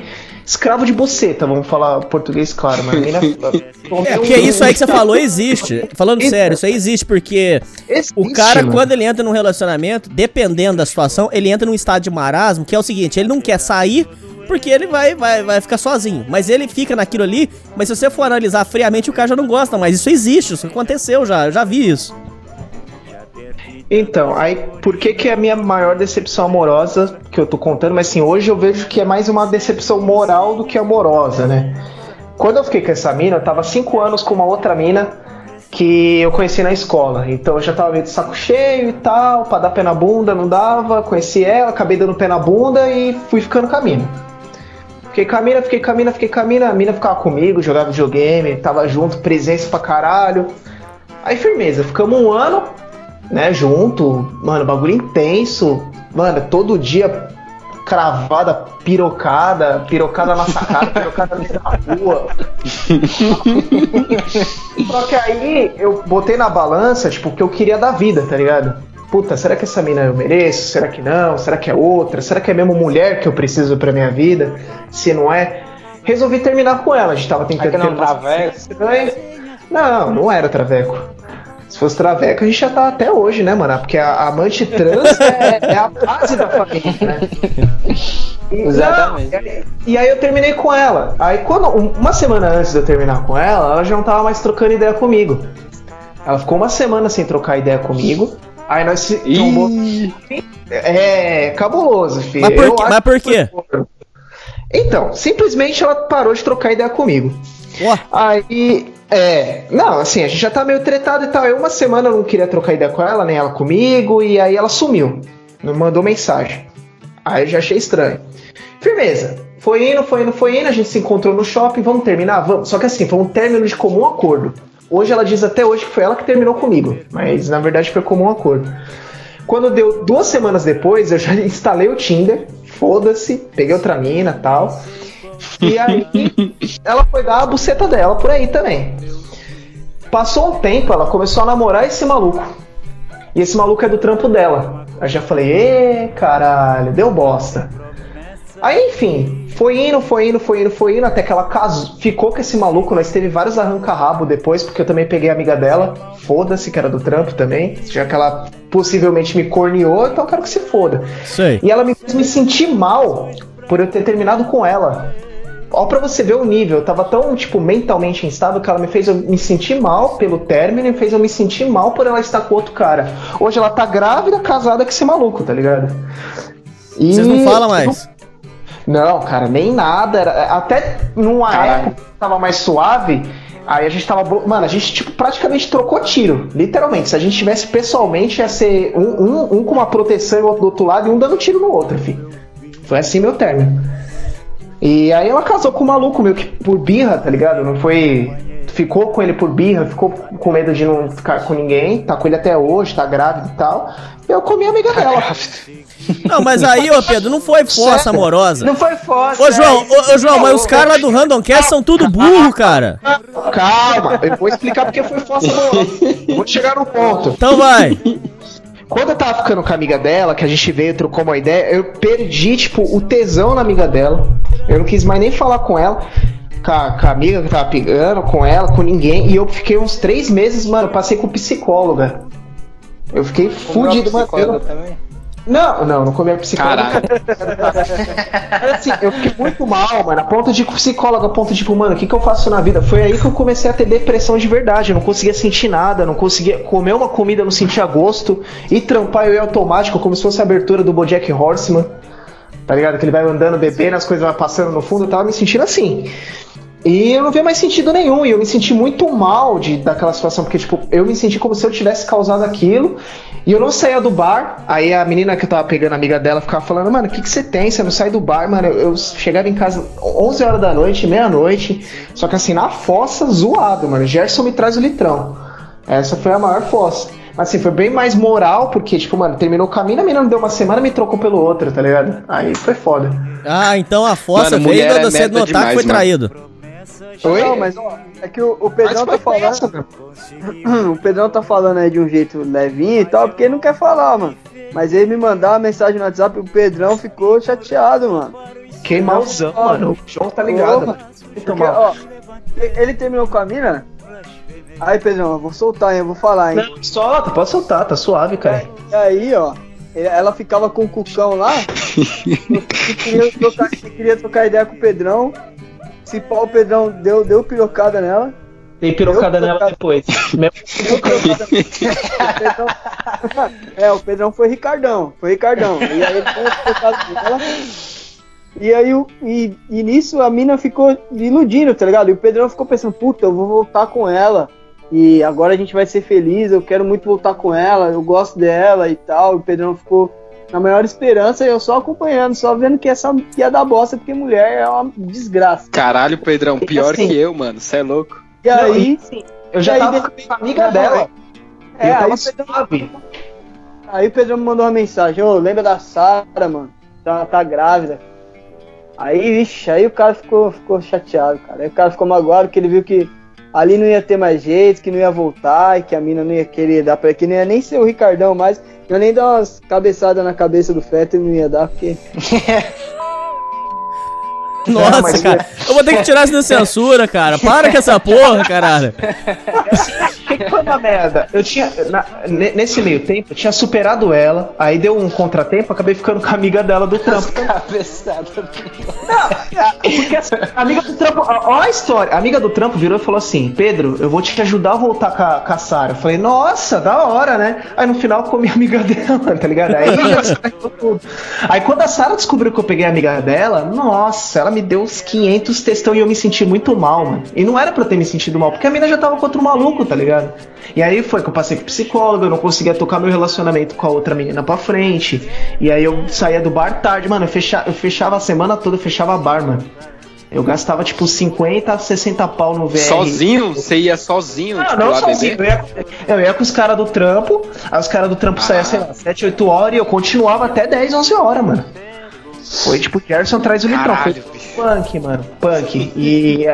escravo de boceta, vamos falar português claro, mas mina... *laughs* é, porque isso aí que você falou existe. Falando sério, isso aí existe porque existe, o cara, mano. quando ele entra num relacionamento, dependendo da situação, ele entra num estado de marasmo, que é o seguinte, ele não quer sair porque ele vai, vai, vai ficar sozinho. Mas ele fica naquilo ali, mas se você for analisar friamente, o cara já não gosta mas Isso existe, isso aconteceu já, já vi isso. Então, aí por que que é a minha maior decepção amorosa que eu tô contando, mas assim, hoje eu vejo que é mais uma decepção moral do que amorosa, né? Quando eu fiquei com essa mina, eu tava cinco anos com uma outra mina que eu conheci na escola. Então eu já tava meio de saco cheio e tal, pra dar pé na bunda, não dava, conheci ela, acabei dando pé na bunda e fui ficando com a mina. Fiquei com a mina, fiquei com a mina, fiquei com a mina. A mina ficava comigo, jogava videogame, tava junto, presença pra caralho. Aí, firmeza, ficamos um ano, né, junto. Mano, bagulho intenso. Mano, todo dia cravada, pirocada, pirocada na sacada, *laughs* pirocada na rua. *laughs* Só que aí eu botei na balança, tipo, o que eu queria da vida, tá ligado? Puta, será que essa mina eu mereço? Será que não? Será que é outra? Será que é mesmo mulher que eu preciso pra minha vida? Se não é, resolvi terminar com ela. A gente tava tentando. Não, traveco. Não, não era traveco. Se fosse traveco, a gente já tá até hoje, né, mano? Porque a, a amante trans *laughs* é, é, a base da família, né? E, Exatamente. Não, e, aí eu terminei com ela. Aí quando uma semana antes de eu terminar com ela, ela já não tava mais trocando ideia comigo. Ela ficou uma semana sem trocar ideia comigo. Aí nós se trombou. É cabuloso, filho. Mas por, que, mas por quê? Então, simplesmente ela parou de trocar ideia comigo. Ué? Aí é, não, assim, a gente já tá meio tretado e tal. Eu uma semana não queria trocar ideia com ela, nem ela comigo, e aí ela sumiu. Não mandou mensagem. Aí eu já achei estranho. Firmeza. Foi indo, foi indo, foi indo, a gente se encontrou no shopping, vamos terminar? Vamos. Só que assim, foi um término de comum acordo. Hoje ela diz até hoje que foi ela que terminou comigo, mas na verdade foi comum acordo. Quando deu duas semanas depois, eu já *laughs* instalei o Tinder, foda-se, peguei outra mina tal. E aí *laughs* ela foi dar a buceta dela por aí também. Passou um tempo, ela começou a namorar esse maluco. E esse maluco é do trampo dela. Aí já falei, ê, caralho, deu bosta. Aí, enfim, foi indo, foi indo, foi indo, foi indo, até que ela casou, ficou com esse maluco. Nós teve vários arranca-rabo depois, porque eu também peguei a amiga dela. Foda-se, que era do trampo também. Já que ela possivelmente me corneou, então eu quero que se foda. Sei. E ela me fez me sentir mal por eu ter terminado com ela. Ó, pra você ver o nível, eu tava tão, tipo, mentalmente instável que ela me fez eu me sentir mal pelo término e fez eu me sentir mal por ela estar com outro cara. Hoje ela tá grávida, casada com esse maluco, tá ligado? E... Vocês não falam mais? Não, cara, nem nada. Era... Até numa Caralho. época que tava mais suave, aí a gente tava. Mano, a gente, tipo, praticamente trocou tiro. Literalmente. Se a gente tivesse pessoalmente, ia ser um, um, um com uma proteção e outro do outro lado e um dando tiro no outro, enfim. Foi assim meu término. E aí ela casou com um maluco meio que por birra, tá ligado? Não foi. Ficou com ele por birra, ficou com medo de não ficar com ninguém, tá com ele até hoje, tá grávida e tal. Eu comi a amiga dela. Não, mas aí, ô Pedro, não foi força amorosa. Não foi força. Ô, João, ô, ô João, mas os caras lá do Random Cast são tudo burro, cara. Calma, eu vou explicar porque foi força amorosa. Vou chegar no ponto. Então vai. Quando eu tava ficando com a amiga dela, que a gente veio, trocou uma ideia, eu perdi, tipo, o tesão na amiga dela. Eu não quis mais nem falar com ela. Com a, com a amiga que tava pegando, com ela, com ninguém. E eu fiquei uns três meses, mano, passei com psicóloga. Eu fiquei fudido, mano. Eu... Também? Não, não, não comi a psicóloga. *laughs* assim, eu fiquei muito mal, mano. A ponto de psicóloga, a ponto de, tipo, mano, o que, que eu faço na vida? Foi aí que eu comecei a ter depressão de verdade. Eu não conseguia sentir nada, não conseguia comer uma comida, não sentia gosto. E trampar eu ia automático, como se fosse a abertura do Bojack Horseman. Tá ligado? Que ele vai andando, bebendo, as coisas vão passando no fundo. Eu tava me sentindo assim. E eu não vi mais sentido nenhum, e eu me senti muito mal de, daquela situação, porque, tipo, eu me senti como se eu tivesse causado aquilo, e eu não saía do bar, aí a menina que eu tava pegando, a amiga dela, ficava falando, mano, o que, que você tem? Você não sai do bar, mano? Eu, eu chegava em casa 11 horas da noite, meia-noite, só que assim, na fossa, zoado, mano. Gerson me traz o litrão. Essa foi a maior fossa. Mas assim, foi bem mais moral, porque, tipo, mano, terminou o caminho, a menina não deu uma semana me trocou pelo outro, tá ligado? Aí foi foda. Ah, então a fossa mano, veio de você notar demais, que foi mano. traído. Oi? Não, mas ó, é que o, o Pedrão tá falando. *clears throat* o Pedrão tá falando aí de um jeito levinho e tal, porque ele não quer falar, mano. Mas ele me mandar uma mensagem no WhatsApp, o Pedrão ficou chateado, mano. Que malzão, mano. O João tá ligado. Porra, porque, ó, ele terminou com a mina. Aí, Pedrão, eu vou soltar, hein? Eu vou falar, hein? Não, solta, pode soltar, tá suave, cara. E aí, ó, ela ficava com o cucão lá. *laughs* e queria trocar, queria trocar ideia com o Pedrão. Se pau, o Pedrão deu, deu pirocada nela. Dei pirocada nela depois. deu pirocada *laughs* é, o Pedrão foi Ricardão. Foi Ricardão. E aí ele pirocada nela. E aí, e, e nisso a mina ficou iludindo, tá ligado? E o Pedrão ficou pensando, puta, eu vou voltar com ela. E agora a gente vai ser feliz, eu quero muito voltar com ela, eu gosto dela e tal. E o Pedrão ficou na maior esperança, eu só acompanhando, só vendo que essa ia dar bosta, porque mulher é uma desgraça. Caralho, Pedrão, pior assim, que eu, mano, você é louco. E aí, sim, eu já tava com a amiga dela. É, aí o, Pedrão, aí o Pedrão me mandou uma mensagem, ô, oh, lembra da Sara, mano? tá, tá grávida. Aí, ixi, aí o cara ficou, ficou chateado, cara. Aí o cara ficou magoado que ele viu que ali não ia ter mais jeito, que não ia voltar, e que a mina não ia querer dar pra que não ia nem ser o Ricardão mais, não ia nem dar umas cabeçadas na cabeça do Feto e não ia dar, porque. *laughs* Nossa, cara. Eu vou ter que tirar isso da censura, cara. Para com essa porra, caralho. *laughs* Que, que foi uma merda? Eu tinha. Na, nesse meio tempo, eu tinha superado ela, aí deu um contratempo, acabei ficando com a amiga dela do trampo. Cabeçada. Não, porque a amiga do trampo. Ó a história. A amiga do trampo virou e falou assim: Pedro, eu vou te ajudar a voltar com a, com a Sarah. Eu falei, nossa, da hora, né? Aí no final comi a amiga *laughs* dela, tá ligado? Aí tudo. Aí quando a Sarah descobriu que eu peguei a amiga dela, nossa, ela me deu uns 500 textão e eu me senti muito mal, mano. E não era pra eu ter me sentido mal, porque a mina já tava contra o maluco, tá ligado? E aí foi que eu passei com psicólogo, eu não conseguia tocar meu relacionamento com a outra menina pra frente. E aí eu saía do bar tarde, mano, eu fechava, eu fechava a semana toda, eu fechava bar, mano. Eu gastava tipo 50, 60 pau no VR. Sozinho? Você ia sozinho? Não, tipo, não sozinho. Eu ia, eu ia, com os caras do trampo, aí os caras do trampo ah. saíam, sei lá, 7, 8 horas e eu continuava até 10, 11 horas, mano. Foi tipo, Gerson traz o litrão. Foi punk, mano. Punk. E.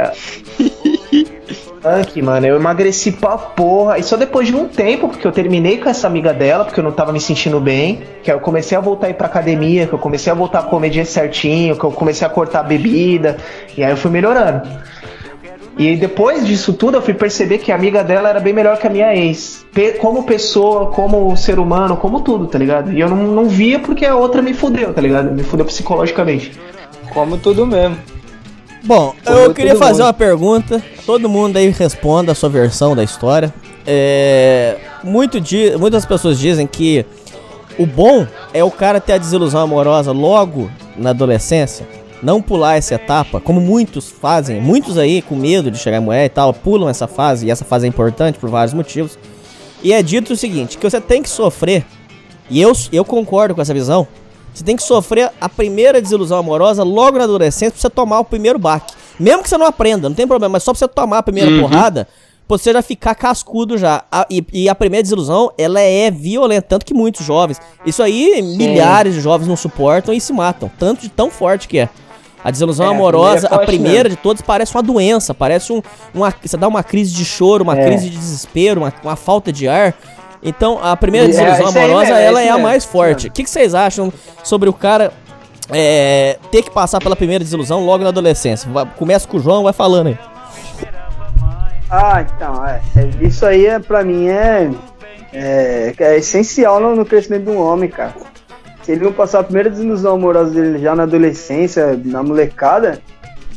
*laughs* punk, mano. Eu emagreci pra porra. E só depois de um tempo, porque eu terminei com essa amiga dela, porque eu não tava me sentindo bem. Que eu comecei a voltar a ir pra academia, que eu comecei a voltar a comer dia certinho, que eu comecei a cortar a bebida. E aí eu fui melhorando. E depois disso tudo, eu fui perceber que a amiga dela era bem melhor que a minha ex. Como pessoa, como ser humano, como tudo, tá ligado? E eu não, não via porque a outra me fudeu, tá ligado? Me fudeu psicologicamente. Como tudo mesmo. Bom, eu queria fazer mundo. uma pergunta. Todo mundo aí responda a sua versão da história. É, muito di muitas pessoas dizem que o bom é o cara ter a desilusão amorosa logo na adolescência não pular essa etapa, como muitos fazem, muitos aí com medo de chegar em mulher e tal, pulam essa fase, e essa fase é importante por vários motivos. E é dito o seguinte, que você tem que sofrer, e eu, eu concordo com essa visão, você tem que sofrer a primeira desilusão amorosa logo na adolescência pra você tomar o primeiro baque. Mesmo que você não aprenda, não tem problema, mas só pra você tomar a primeira uhum. porrada, pra você já ficar cascudo já. A, e, e, a primeira desilusão, ela é violenta, tanto que muitos jovens, isso aí Sim. milhares de jovens não suportam e se matam, tanto de tão forte que é. A desilusão é, amorosa, a primeira, a primeira de todas, parece uma doença, parece um. Uma, você dá uma crise de choro, uma é. crise de desespero, uma, uma falta de ar. Então, a primeira é, desilusão é, amorosa, aí, ela é, a mais forte. O que, que vocês acham sobre o cara é, ter que passar pela primeira desilusão logo na adolescência? Começa com o João, vai falando aí. Ah, então, é, é isso aí é, pra mim é, é, é essencial no, no, crescimento de um homem, cara se ele não passar a primeira desilusão amorosa dele já na adolescência, na molecada,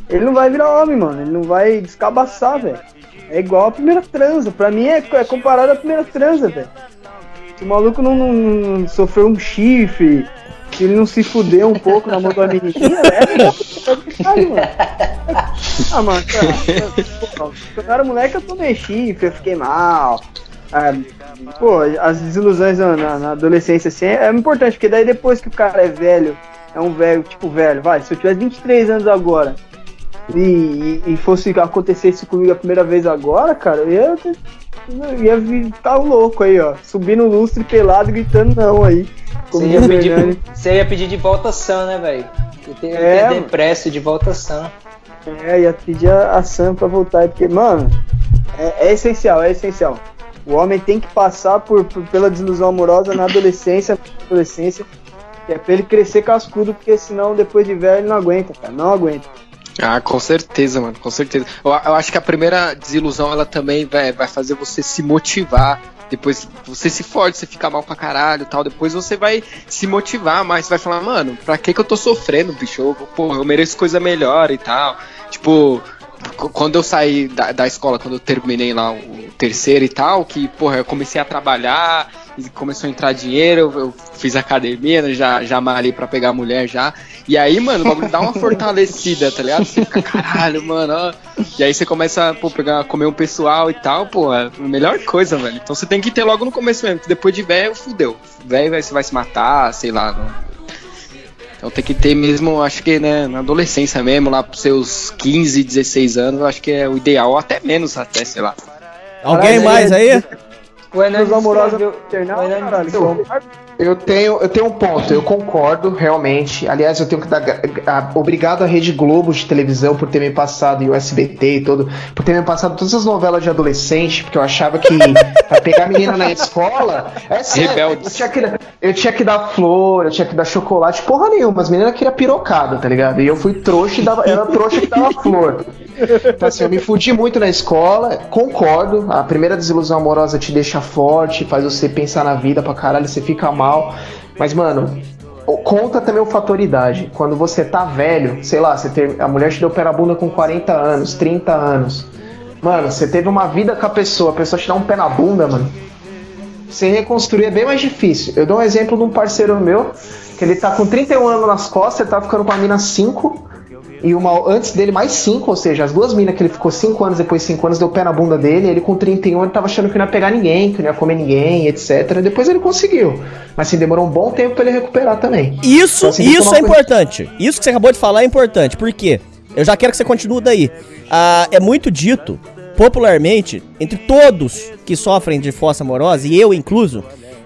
ele não vai virar homem, mano. Ele não vai descabaçar, velho. É igual a primeira transa. Pra mim é, é comparado à primeira transa, velho. Se o maluco não, não, não, sofreu um chifre, se ele não se fudeu um pouco na mão da menininha, é mano. Ah, mano, quando eu era moleque eu tomei chifre, eu fiquei mal. Ah, pô, as desilusões na, na, adolescência assim é, é, importante, porque daí depois que o cara é velho, é um velho, tipo velho, vai, se eu tivesse 23 anos agora e, e, fosse acontecer isso comigo a primeira vez agora, cara, eu ia, eu ia ficar louco aí, ó, subindo o lustre pelado gritando não aí. Você ia, pedir, você ia pedir de volta Sam, né, velho? Ia é, depresso de volta Sam. É, ia pedir a, a Sam pra voltar, porque, mano, é, é essencial, é essencial. O homem tem que passar por, por pela desilusão amorosa na adolescência, adolescência, que é pra ele crescer cascudo, porque senão depois de velho ele não aguenta, cara, não aguenta. Ah, com certeza, mano, com certeza. Eu, eu acho que a primeira desilusão, ela também vai, vai fazer você se motivar depois você se fode, você fica mal pra caralho tal. Depois você vai se motivar mais. Vai falar, mano, pra que que eu tô sofrendo, bicho? Eu, porra, eu mereço coisa melhor e tal. Tipo, quando eu saí da, da escola, quando eu terminei lá o terceiro e tal, que, porra, eu comecei a trabalhar e começou a entrar dinheiro, eu, fiz academia, né, já, já malhei pra pegar mulher já. E aí, mano, o bagulho dá uma *laughs* fortalecida, tá ligado? Você fica, caralho, mano, ó. E aí você começa, pô, pegar, comer um pessoal e tal, pô, é a melhor coisa, velho. Então você tem que ter logo no começo mesmo, que depois de velho, fudeu. Velho, você vai se matar, sei lá, não então tem que ter mesmo, acho que né, na adolescência mesmo, lá pros seus 15, 16 anos, acho que é o ideal, ou até menos até, sei lá. Alguém mais aí? *laughs* O Enes amorosa caralho. Eu, eu tenho, eu tenho um ponto, eu concordo realmente. Aliás, eu tenho que dar a, obrigado à Rede Globo de televisão por ter me passado e o SBT e todo, por ter me passado todas as novelas de adolescente, porque eu achava que *laughs* pra pegar menina na escola, é sério, eu tinha, que, eu tinha que dar flor, eu tinha que dar chocolate, porra nenhuma, as meninas queriam pirocado, tá ligado? E eu fui trouxa e dava, era trouxa que dava flor. Então, assim, eu me fudi muito na escola, concordo. A primeira desilusão amorosa te deixa forte, faz você pensar na vida pra caralho, você fica mal. Mas, mano, conta também o fator idade. Quando você tá velho, sei lá, você ter, a mulher te deu pé na bunda com 40 anos, 30 anos. Mano, você teve uma vida com a pessoa, a pessoa te dá um pé na bunda, mano. Você reconstruir é bem mais difícil. Eu dou um exemplo de um parceiro meu, que ele tá com 31 anos nas costas, ele tá ficando com a mina 5 e uma antes dele mais 5, ou seja, as duas minas que ele ficou 5 anos, depois 5 anos deu pé na bunda dele, ele com 31 ele tava achando que não ia pegar ninguém, que não ia comer ninguém, etc. Depois ele conseguiu. Mas assim, demorou um bom tempo para ele recuperar também. Isso, então, assim, isso é importante. Isso que você acabou de falar é importante. Por quê? Eu já quero que você continue daí. Ah, é muito dito, popularmente, entre todos que sofrem de fossa amorosa, e eu incluso,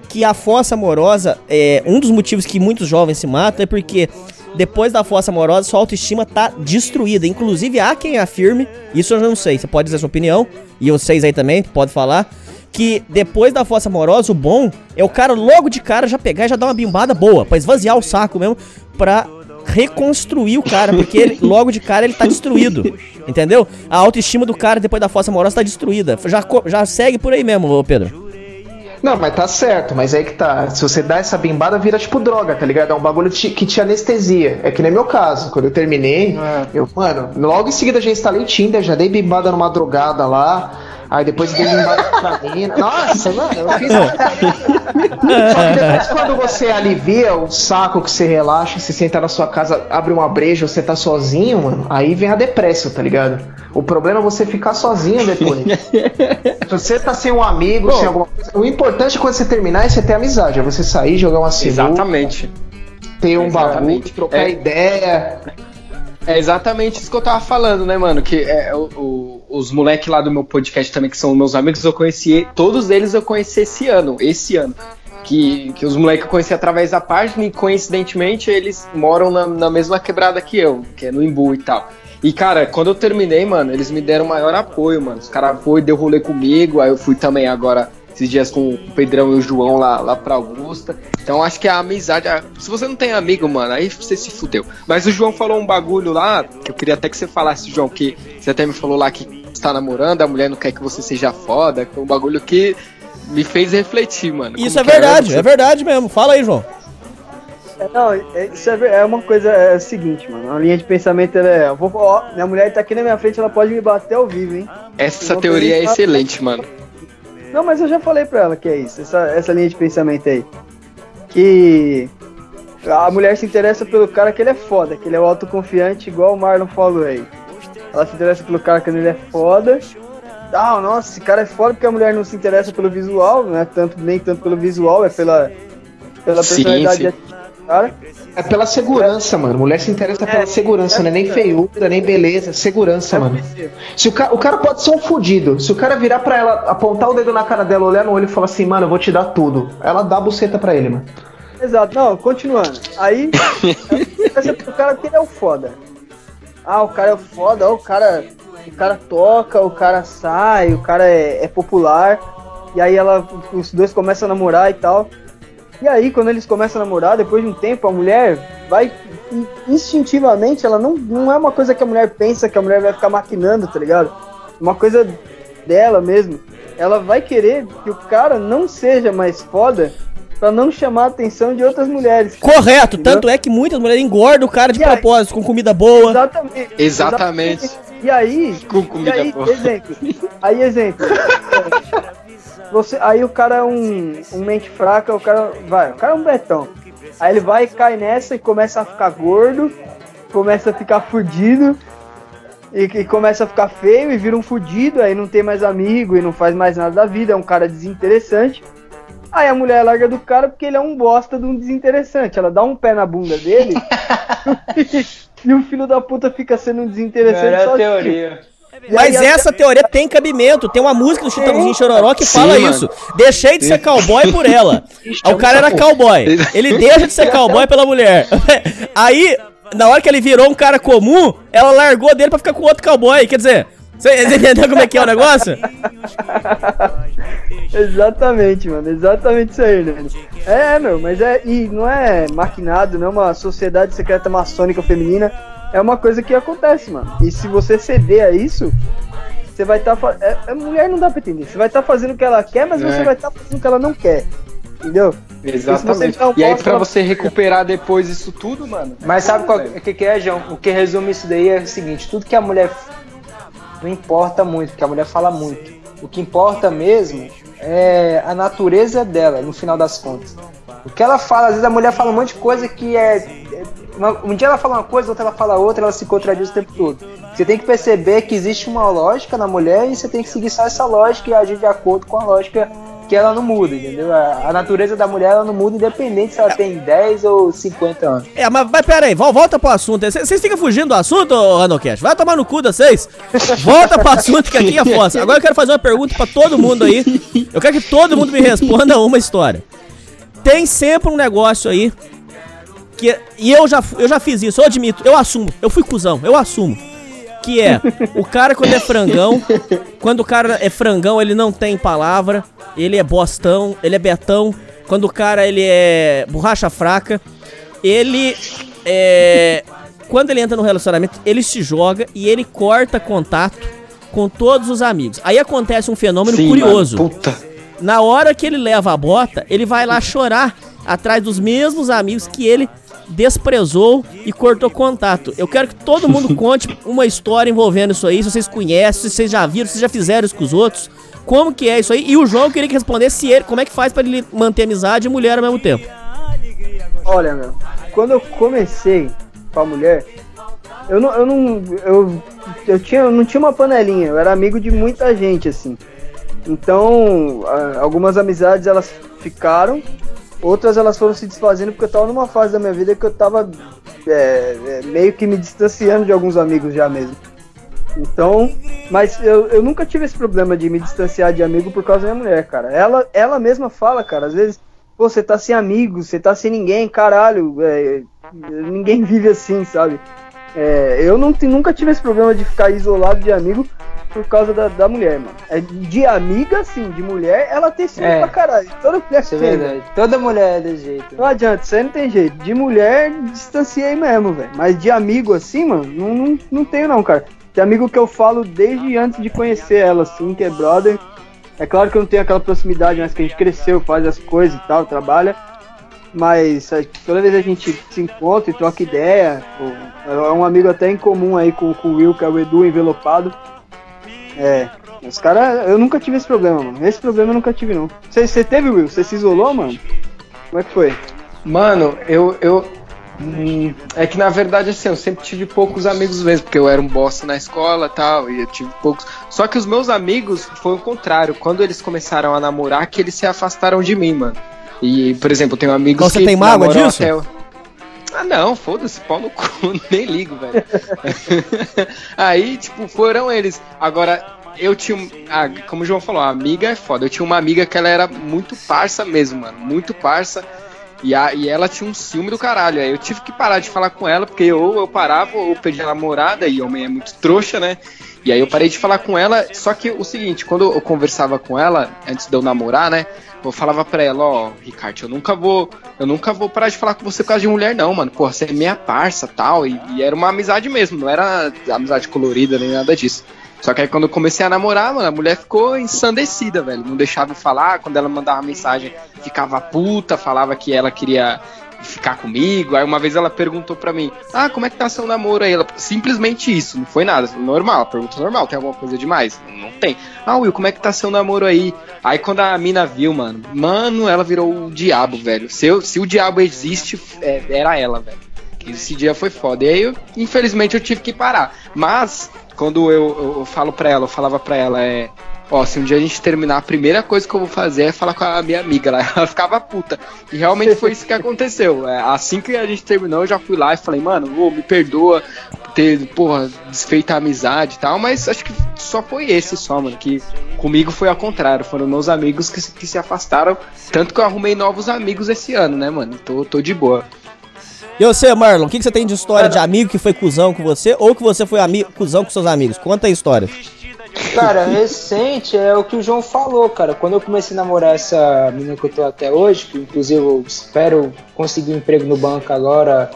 que a fossa amorosa, é um dos motivos que muitos jovens se matam é porque depois da fossa amorosa, sua autoestima tá destruída. Inclusive, há quem afirme, isso eu não sei, você pode dizer sua opinião, e vocês aí também, pode falar, que depois da fossa amorosa, o bom é o cara logo de cara já pegar e já dar uma bimbada boa, pra esvaziar o saco mesmo, pra reconstruir o cara, porque ele, *laughs* logo de cara ele tá destruído, entendeu? A autoestima do cara depois da fossa amorosa tá destruída. Já, já segue por aí mesmo, Pedro. Não, mas tá certo, mas aí que tá. Se você dá essa bimbada, vira tipo droga, tá ligado? É um bagulho que te anestesia. É que nem meu caso. Quando eu terminei, é. eu, mano, logo em seguida já instalei Tinder, já dei bimbada numa drogada lá. Aí depois dei bimbada pra mina. Nossa, mano, eu fiz. Só que depois, quando você alivia o saco que você relaxa, você senta na sua casa, abre uma breja, você tá sozinho, mano, aí vem a depressa, tá ligado? O problema é você ficar sozinho depois. *laughs* Se você tá sem um amigo, Bom, sem alguma coisa. O importante quando você terminar é você ter amizade, é você sair, jogar uma sinuca. Exatamente. Ter um bagulho, trocar é, ideia. É exatamente isso que eu tava falando, né, mano? Que é, o, o, os moleques lá do meu podcast também, que são meus amigos, eu conheci. Todos eles eu conheci esse ano. Esse ano. Que, que os moleques eu conheci através da página e coincidentemente eles moram na, na mesma quebrada que eu, que é no Imbu e tal. E, cara, quando eu terminei, mano, eles me deram maior apoio, mano. Os caras foi, deu rolê comigo, aí eu fui também agora, esses dias com o Pedrão e o João lá, lá pra Augusta. Então acho que a amizade. A... Se você não tem amigo, mano, aí você se fudeu. Mas o João falou um bagulho lá, que eu queria até que você falasse, João, que você até me falou lá que está namorando, a mulher não quer que você seja foda, que é um bagulho que me fez refletir, mano. Isso é verdade, é, é verdade mesmo. Fala aí, João. É, não, é, isso é, é, uma coisa, é o seguinte, mano. A linha de pensamento é. Vou, ó, minha mulher tá aqui na minha frente, ela pode me bater ao vivo, hein? Essa teoria é excelente, mano. Não, mas eu já falei pra ela que é isso, essa, essa linha de pensamento aí. Que a mulher se interessa pelo cara que ele é foda, que ele é o autoconfiante, igual o Marlon falou aí. Ela se interessa pelo cara que ele é foda. Ah, nossa, esse cara é foda porque a mulher não se interessa pelo visual, não é tanto, nem tanto pelo visual, é pela, pela personalidade sim, sim cara. É pela segurança, mano. Mulher se interessa é, pela segurança, é, não é nem feiura, nem beleza, segurança, é mano. Se o, ca o cara pode ser um fudido. Se o cara virar pra ela, apontar o dedo na cara dela, olhar no olho e falar assim, mano, eu vou te dar tudo. Ela dá a buceta pra ele, mano. Exato, não, continuando. Aí, *laughs* o cara que ele é o foda. Ah, o cara é o foda, o cara. O cara toca, o cara sai, o cara é, é popular. E aí ela, os dois começam a namorar e tal. E aí, quando eles começam a namorar, depois de um tempo, a mulher vai instintivamente, ela não, não é uma coisa que a mulher pensa que a mulher vai ficar maquinando, tá ligado? Uma coisa dela mesmo. Ela vai querer que o cara não seja mais foda pra não chamar a atenção de outras mulheres. Correto, entendeu? tanto é que muitas mulheres engordam o cara de e propósito, aí, com comida boa. Exatamente. Exatamente. E aí, com comida e aí, boa. exemplo. Aí, exemplo. *laughs* Você, aí o cara é um, um mente fraca, o cara vai, o cara é um betão. Aí ele vai, cai nessa e começa a ficar gordo, começa a ficar fudido, e, e, começa a ficar feio e vira um fudido, aí não tem mais amigo e não faz mais nada da vida, é um cara desinteressante. Aí a mulher larga do cara porque ele é um bosta de um desinteressante. Ela dá um pé na bunda dele *laughs* *laughs* e o filho da puta fica sendo um desinteressante Era a teoria. Mas aí, essa teoria tem cabimento. Tem uma música do Chitãozinho Chororó que Sim, fala mano. isso. Deixei de ser cowboy por ela. *laughs* o cara era cowboy. Ele deixa de ser cowboy pela mulher. *laughs* Aí, na hora que ele virou um cara comum, ela largou dele pra ficar com outro cowboy. Quer dizer, você entendeu como é que é o negócio? *laughs* exatamente, mano. Exatamente isso aí, né? É, meu, mas é. E não é maquinado, não é uma sociedade secreta maçônica feminina. É uma coisa que acontece, mano. E se você ceder a isso, você vai estar. Tá, é, é, mulher não dá pra entender. Você vai estar tá fazendo o que ela quer, mas é. você vai estar tá fazendo o que ela não quer. Entendeu? Exatamente. E, e aí, pra você recuperar depois isso tudo, mano. Mas sabe o que, que é, João? O que resume isso daí é o seguinte: tudo que a mulher não importa muito, porque a mulher fala muito. O que importa mesmo é a natureza dela, no final das contas. O que ela fala, às vezes a mulher fala um monte de coisa que é. É uma, um dia ela fala uma coisa, outra ela fala outra, ela se contradiz o tempo todo. Você tem que perceber que existe uma lógica na mulher e você tem que seguir só essa lógica e agir de acordo com a lógica que ela não muda, entendeu? A, a, natureza da mulher ela não muda, independente se ela tem 10 ou 50 anos. É, mas, mas pera aí, volta pro assunto. Vocês ficam fugindo do assunto, Ranocast? Vai tomar no cu de vocês. Volta pro assunto que aqui é fossa. Agora eu quero fazer uma pergunta pra todo mundo aí. Eu quero que todo mundo me responda uma história. Tem sempre um negócio aí que. E eu já, eu já fiz isso, eu admito, eu assumo. Eu fui cuzão, eu assumo que é o cara quando é frangão, quando o cara é frangão, ele não tem palavra, ele é bostão, ele é betão. Quando o cara ele é borracha fraca, ele é quando ele entra no relacionamento, ele se joga e ele corta contato com todos os amigos. Aí acontece um fenômeno Sim, curioso. Mano, Na hora que ele leva a bota, ele vai lá chorar atrás dos mesmos amigos que ele desprezou e cortou contato. Eu quero que todo mundo *laughs* conte uma história envolvendo isso aí, se vocês conhecem, se vocês já viram, se vocês já fizeram isso com os outros. Como que é isso aí? E o João queria que respondesse se ele, como é que faz para ele manter amizade e mulher ao mesmo tempo. Olha, meu, quando eu comecei com a mulher, eu não, eu não, eu, eu tinha, eu não tinha uma panelinha, eu era amigo de muita gente, assim. Então, algumas amizades elas ficaram Outras elas foram se desfazendo porque eu tava numa fase da minha vida que eu tava é, é, meio que me distanciando de alguns amigos já mesmo. Então, mas eu, eu nunca tive esse problema de me distanciar de amigo por causa da minha mulher, cara. Ela, ela mesma fala, cara, às vezes, pô, você tá sem amigos, você tá sem ninguém, caralho, é, ninguém *laughs* vive assim, sabe? É, eu não, nunca tive esse problema de ficar isolado de amigo por causa da, da mulher, mano. É de amiga, sim, de mulher, ela tem ciúme é. pra caralho. Toda mulher isso é verdade. Toda mulher é desse jeito. Não adianta, isso aí não tem jeito. De mulher, distanciei mesmo, velho. Mas de amigo assim, mano, não, não, não tenho não, cara. De amigo que eu falo desde antes de conhecer ela, assim, que é brother. É claro que eu não tenho aquela proximidade, mas que a gente cresceu, faz as coisas e tal, trabalha. Mas toda vez a gente se encontra e troca ideia. é um amigo até em comum aí com, com o Will, que é o Edu envelopado. É. Os caras, eu nunca tive esse problema, mano. Esse problema eu nunca tive, não. Você teve, Will? Você se isolou, mano? Como é que foi? Mano, eu. eu hum, é que na verdade, assim, eu sempre tive poucos amigos mesmo, porque eu era um bosta na escola tal, e eu tive poucos. Só que os meus amigos foi o contrário. Quando eles começaram a namorar, que eles se afastaram de mim, mano. E, por exemplo, eu tenho amigos Você que. Você tem mágoa disso? Até... Ah, não, foda-se, pau no cu, *laughs* nem ligo, velho. *laughs* Aí, tipo, foram eles. Agora, eu tinha. Ah, como o João falou, a amiga é foda. Eu tinha uma amiga que ela era muito parça mesmo, mano. Muito parça. E, a, e ela tinha um ciúme do caralho. Aí eu tive que parar de falar com ela, porque ou eu parava ou perdi a namorada, e homem é muito trouxa, né? E aí eu parei de falar com ela. Só que o seguinte, quando eu conversava com ela, antes de eu namorar, né? Eu falava pra ela, ó, Ricardo, eu nunca vou, eu nunca vou parar de falar com você por causa de mulher, não, mano. Pô, você é minha parça tal. E, e era uma amizade mesmo, não era amizade colorida nem nada disso. Só que aí quando eu comecei a namorar, mano, a mulher ficou ensandecida, velho. Não deixava eu falar, quando ela mandava mensagem, ficava puta, falava que ela queria ficar comigo. Aí uma vez ela perguntou pra mim: Ah, como é que tá seu namoro aí? Ela, simplesmente isso, não foi nada. Normal, pergunta normal, tem alguma coisa demais? Não tem. Ah, Will, como é que tá seu namoro aí? Aí quando a mina viu, mano, mano, ela virou o diabo, velho. Se, eu, se o diabo existe, é, era ela, velho. Esse dia foi foda. E aí, eu, infelizmente, eu tive que parar. Mas, quando eu, eu, eu falo pra ela, eu falava pra ela, é ó, se um dia a gente terminar, a primeira coisa que eu vou fazer é falar com a minha amiga lá. *laughs* Ela ficava puta. E realmente foi isso que aconteceu. É, assim que a gente terminou, eu já fui lá e falei, mano, me perdoa, ter, porra, desfeito a amizade e tal, mas acho que só foi esse só, mano. Que comigo foi ao contrário. Foram meus amigos que, que se afastaram. Tanto que eu arrumei novos amigos esse ano, né, mano? Tô, tô de boa. E você, Marlon, o que, que você tem de história de amigo que foi cuzão com você ou que você foi amigo, cuzão com seus amigos? Conta a história. Cara, recente é o que o João falou, cara. Quando eu comecei a namorar essa menina que eu tô até hoje, que inclusive eu espero conseguir um emprego no banco agora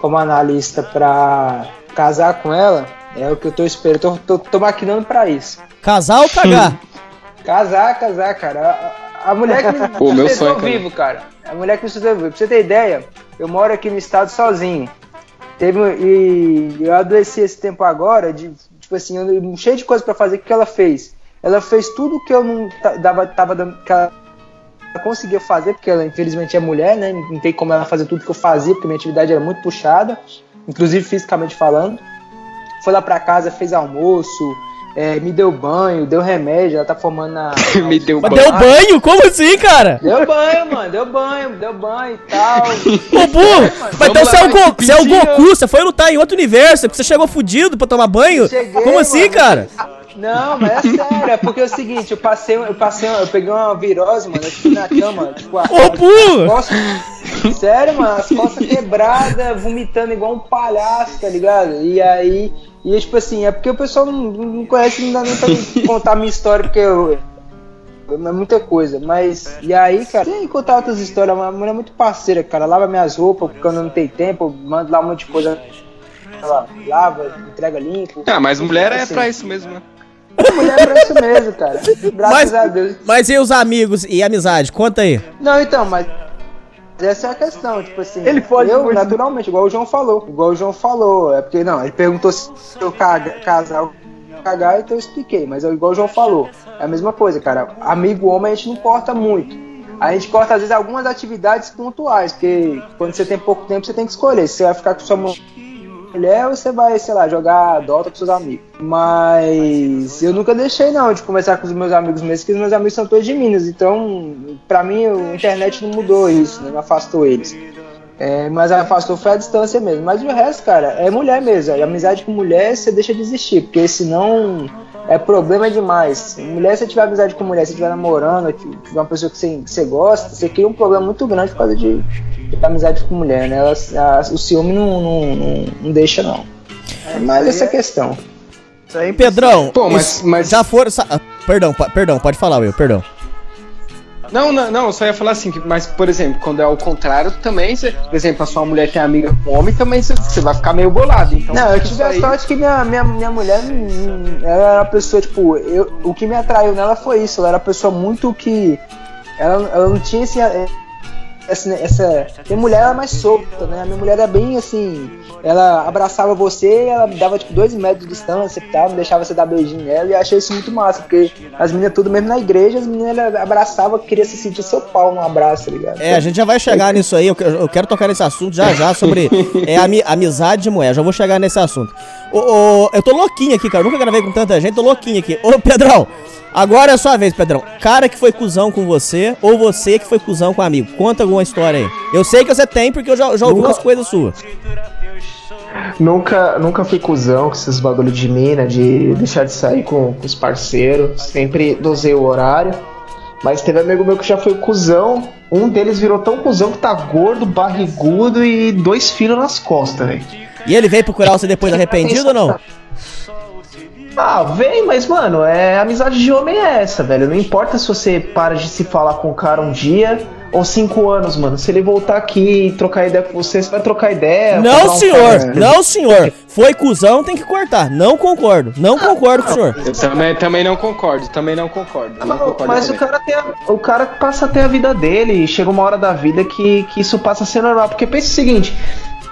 como analista pra casar com ela, é o que eu tô esperando. Tô, tô, tô maquinando pra isso. Casar ou cagar? *laughs* casar, casar, cara. A, a mulher que *laughs* me Pô, meu sonho, vivo, cara. A mulher que me sustentou vivo. Pra você ter ideia, eu moro aqui no estado sozinho. Teve, e eu adoeci esse tempo agora de Tipo assim, eu, cheio de coisa para fazer. O que ela fez? Ela fez tudo que eu não dava, tava dando. Que ela conseguia fazer, porque ela infelizmente é mulher, né? Não tem como ela fazer tudo que eu fazia, porque minha atividade era muito puxada, inclusive fisicamente falando. Foi lá para casa, fez almoço, é, me deu banho, deu remédio, ela tá formando na. *laughs* me deu banho. Deu banho? Como assim, cara? Deu banho, mano, deu banho, deu banho e tal. *laughs* Ô, burro! Mas então você é, o Go você é o Goku, você foi lutar em outro universo, porque você chegou fudido pra tomar banho? Cheguei, Como assim, mano, cara? Não, mas é sério, é porque é o seguinte, eu passei, eu passei, eu peguei uma virose, mano, eu fiquei na cama, tipo, a, Ô, burro! Costas, sério, mano, as costas quebradas, vomitando igual um palhaço, tá ligado? E aí e tipo assim, é porque o pessoal não, não conhece, não dá nem pra *laughs* contar a minha história, porque eu, é muita coisa, mas. E aí, cara, tem que contar outras histórias. Uma mulher é muito parceira, cara. Lava minhas roupas quando não tem tempo, manda lá um monte de coisa. Ela lava, entrega limpo. Ah, mas mulher é assim. é pra isso mesmo, né? Mulher é pra isso mesmo, cara. Graças mas, a Deus. Mas e os amigos e amizade? Conta aí. Não, então, mas essa é a questão, tipo assim. Ele pode. Eu, naturalmente, igual o João falou. Igual o João falou. É porque, não, ele perguntou se eu casar cagar, então eu expliquei. Mas é igual o João falou. É a mesma coisa, cara. Amigo homem a gente não corta muito. A gente corta, às vezes, algumas atividades pontuais, porque quando você tem pouco tempo, você tem que escolher. Se você vai ficar com sua mulher ou você vai, sei lá, jogar Dota com seus amigos. Mas eu nunca deixei não de conversar com os meus amigos mesmo, porque os meus amigos são todos de Minas. Então, pra mim, a internet não mudou isso, né? não afastou eles. É, mas afastou foi a distância mesmo. Mas o resto, cara, é mulher mesmo. A amizade com mulher você deixa de existir, porque senão é problema demais. Mulher, se tiver amizade com mulher, se estiver namorando, uma pessoa que você, que você gosta, você cria um problema muito grande por causa de, de amizade com mulher, né? Ela, a, o ciúme não, não, não, não deixa, não. É mais essa é... questão. Pedrão, Pô, mas, mas... já foram. Ah, perdão, perdão, pode falar, Will, perdão. Não, não, não, eu só ia falar assim, que, mas, por exemplo, quando é ao contrário, também, você, por exemplo, a sua mulher tem amiga com homem, também você, você vai ficar meio bolado. Então, não, eu tive a sorte que minha, minha, minha mulher, ela era uma pessoa, tipo, eu, o que me atraiu nela foi isso, ela era uma pessoa muito que. Ela, ela não tinha esse essa, essa minha mulher era mais solta, né? A minha mulher era bem assim, ela abraçava você, ela dava tipo dois metros de distância e tal, não deixava você dar beijinho nela, e eu achei isso muito massa, porque as meninas tudo mesmo na igreja, as meninas abraçavam, queria se sentir seu pau no abraço, tá ligado? É, a gente já vai chegar nisso aí, eu, eu quero tocar nesse assunto já já sobre é, amizade de mulher, já vou chegar nesse assunto. Ô, ô, eu tô louquinho aqui, cara, eu nunca gravei com tanta gente, tô louquinho aqui. Ô, Pedrão, Agora é a sua vez, Pedrão. Cara que foi cuzão com você ou você que foi cuzão com um amigo. Conta alguma história aí. Eu sei que você tem porque eu já, já ouvi nunca... umas coisas suas. Nunca, nunca fui cuzão com esses bagulho de mina, de deixar de sair com, com os parceiros. Sempre dosei o horário. Mas teve amigo meu que já foi cuzão. Um deles virou tão cuzão que tá gordo, barrigudo e dois filhos nas costas, velho. E ele veio procurar você depois arrependido ou não? Ah, vem, mas, mano, é amizade de homem é essa, velho. Não importa se você para de se falar com o cara um dia ou cinco anos, mano. Se ele voltar aqui e trocar ideia com você, você vai trocar ideia. Não, senhor, um não, senhor. Foi cuzão, tem que cortar. Não concordo. Não concordo com o senhor. Eu também, também não concordo, também não concordo. Não concordo mas o cara, tem a, o cara passa a ter a vida dele e chega uma hora da vida que, que isso passa a ser normal. Porque pensa o seguinte: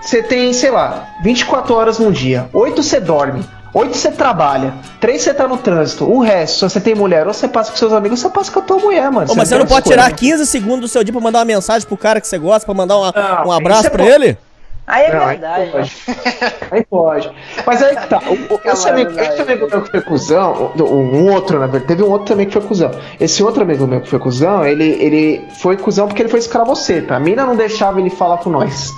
você tem, sei lá, 24 horas num dia, 8 você dorme. Oito você trabalha, três você tá no trânsito, o resto, se você tem mulher, ou você passa com seus amigos, você passa com a tua mulher, mano. Ô, mas você não pode tirar 15 segundos do seu dia pra mandar uma mensagem pro cara que você gosta, pra mandar uma, não, um abraço pra pode. ele? Aí é não, verdade. Aí pode. *laughs* aí pode. Mas aí tá. O, o, esse, amigo, esse amigo meu que foi cuzão, um outro, na verdade, teve um outro também que foi cuzão. Esse outro amigo meu que foi cuzão, ele, ele foi cuzão porque ele foi escravoceta. A mina não deixava ele falar com nós.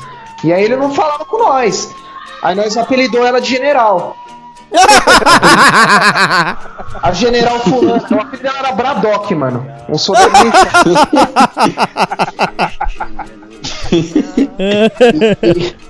E aí ele não falava com nós. Aí nós apelidou ela de general. *laughs* a general fulano. O apelido dela era Braddock, mano. Um soldado *laughs*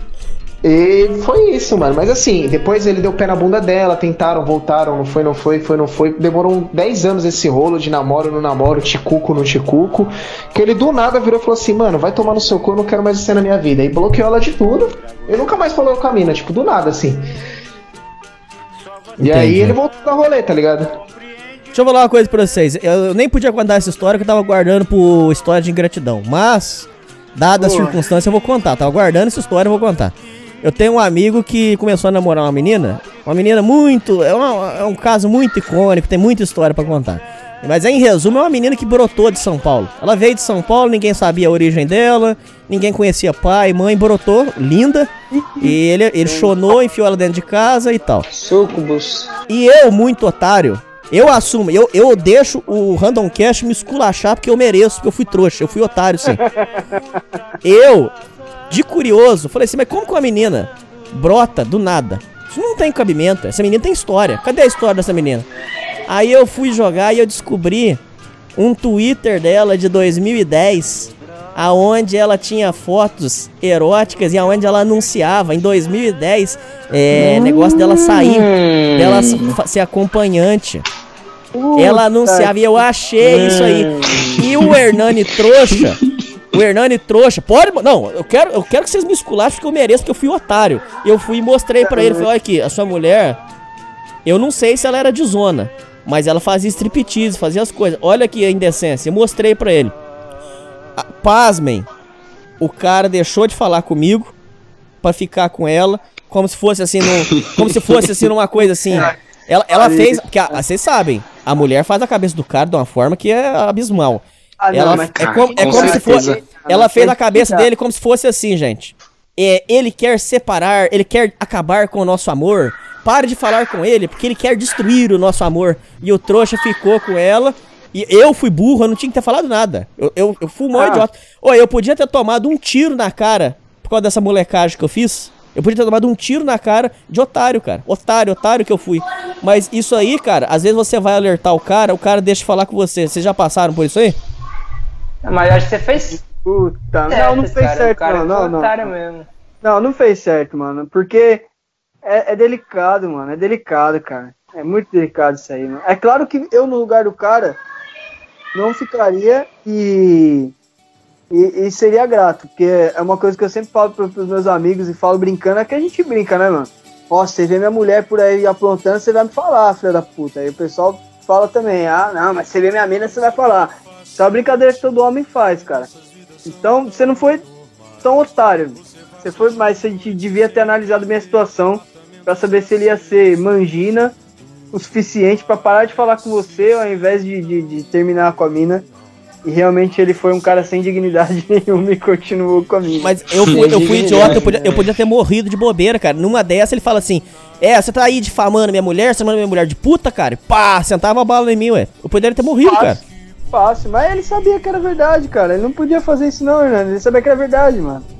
E foi isso, mano. Mas assim, depois ele deu pé na bunda dela, tentaram, voltaram, não foi, não foi, foi, não foi. Demorou 10 anos esse rolo de namoro no namoro, ticuco no ticuco. Que ele do nada virou e falou assim: mano, vai tomar no seu cu, eu não quero mais você na minha vida. E bloqueou ela de tudo. Eu nunca mais falou com a mina, tipo, do nada assim. E aí ele voltou pra rolê, tá ligado? Deixa eu falar uma coisa pra vocês. Eu nem podia contar essa história que eu tava guardando por história de ingratidão. Mas, dadas as circunstâncias, eu vou contar. Tava guardando essa história, eu vou contar. Eu tenho um amigo que começou a namorar uma menina, uma menina muito. É, uma, é um caso muito icônico, tem muita história para contar. Mas em resumo, é uma menina que brotou de São Paulo. Ela veio de São Paulo, ninguém sabia a origem dela, ninguém conhecia pai, mãe, brotou, linda. E ele, ele chonou, enfiou ela dentro de casa e tal. Sucubus. E eu, muito otário, eu assumo, eu, eu deixo o Random Cash me esculachar porque eu mereço, porque eu fui trouxa, eu fui otário, sim. *laughs* eu de curioso, falei assim, mas como que uma menina brota do nada? Isso não tem cabimento, essa menina tem história. Cadê a história dessa menina? Aí eu fui jogar e eu descobri um Twitter dela de 2010, aonde ela tinha fotos eróticas e aonde ela anunciava em 2010 é, hum. negócio dela sair, dela ser acompanhante. ela anunciava e eu achei isso aí. E o Hernani trouxa o Hernani trouxa. Pode. Não, eu quero, eu quero que vocês me esculachem porque eu mereço, porque eu fui otário. Eu fui e mostrei para ele. Falei, olha aqui, a sua mulher. Eu não sei se ela era de zona. Mas ela fazia striptease, fazia as coisas. Olha aqui a indecência. Eu mostrei para ele. Pasmem. O cara deixou de falar comigo para ficar com ela. Como se fosse assim, no, como se fosse assim numa coisa assim. Ela, ela fez. Porque vocês sabem, a mulher faz a cabeça do cara de uma forma que é abismal. Ah, ela, mas... é como, é como se fosse. Ela fez na cabeça dele como se fosse assim, gente. É, ele quer separar, ele quer acabar com o nosso amor. Pare de falar com ele, porque ele quer destruir o nosso amor. E o trouxa ficou com ela. E eu fui burro, eu não tinha que ter falado nada. Eu, eu, eu fui um ah. idiota. Oi, eu podia ter tomado um tiro na cara por causa dessa molecagem que eu fiz. Eu podia ter tomado um tiro na cara de otário, cara. Otário, otário que eu fui. Mas isso aí, cara, às vezes você vai alertar o cara, o cara deixa de falar com você. Vocês já passaram por isso aí? Mas acho que você fez. Puta, certo, não, não fez cara, certo, cara não, não, não. Mesmo. Não, não fez certo, mano. Porque é, é, delicado, mano. É delicado, cara. É muito delicado isso aí, mano. É claro que eu, no lugar do cara, não ficaria e, e, e seria grato. Porque é uma coisa que eu sempre falo pros meus amigos e falo brincando, é que a gente brinca, né, mano? Ó, você vê minha mulher por aí aprontando, você vai me falar, filha da puta. Aí o pessoal fala também, ah, não, mas você vê minha mina, você vai falar. Isso é uma brincadeira que todo homem faz, cara. Então, você não foi tão otário. Você foi, mas você devia ter analisado minha situação para saber se ele ia ser mangina o suficiente para parar de falar com você ao invés de, de, de, terminar com a mina. E realmente ele foi um cara sem dignidade *laughs* nenhuma e continuou com a mina. Mas eu fui, eu fui idiota, eu podia, eu podia ter morrido de bobeira, cara. Numa dessa ele fala assim: É, você tá aí difamando minha mulher, você chamando minha mulher de puta, cara. E pá, sentava a bala em mim, ué. Eu poderia ter morrido, cara. Fácil, mas ele sabia que era verdade, cara. Ele não podia fazer isso não, Hernando. Ele sabia que era verdade, mano.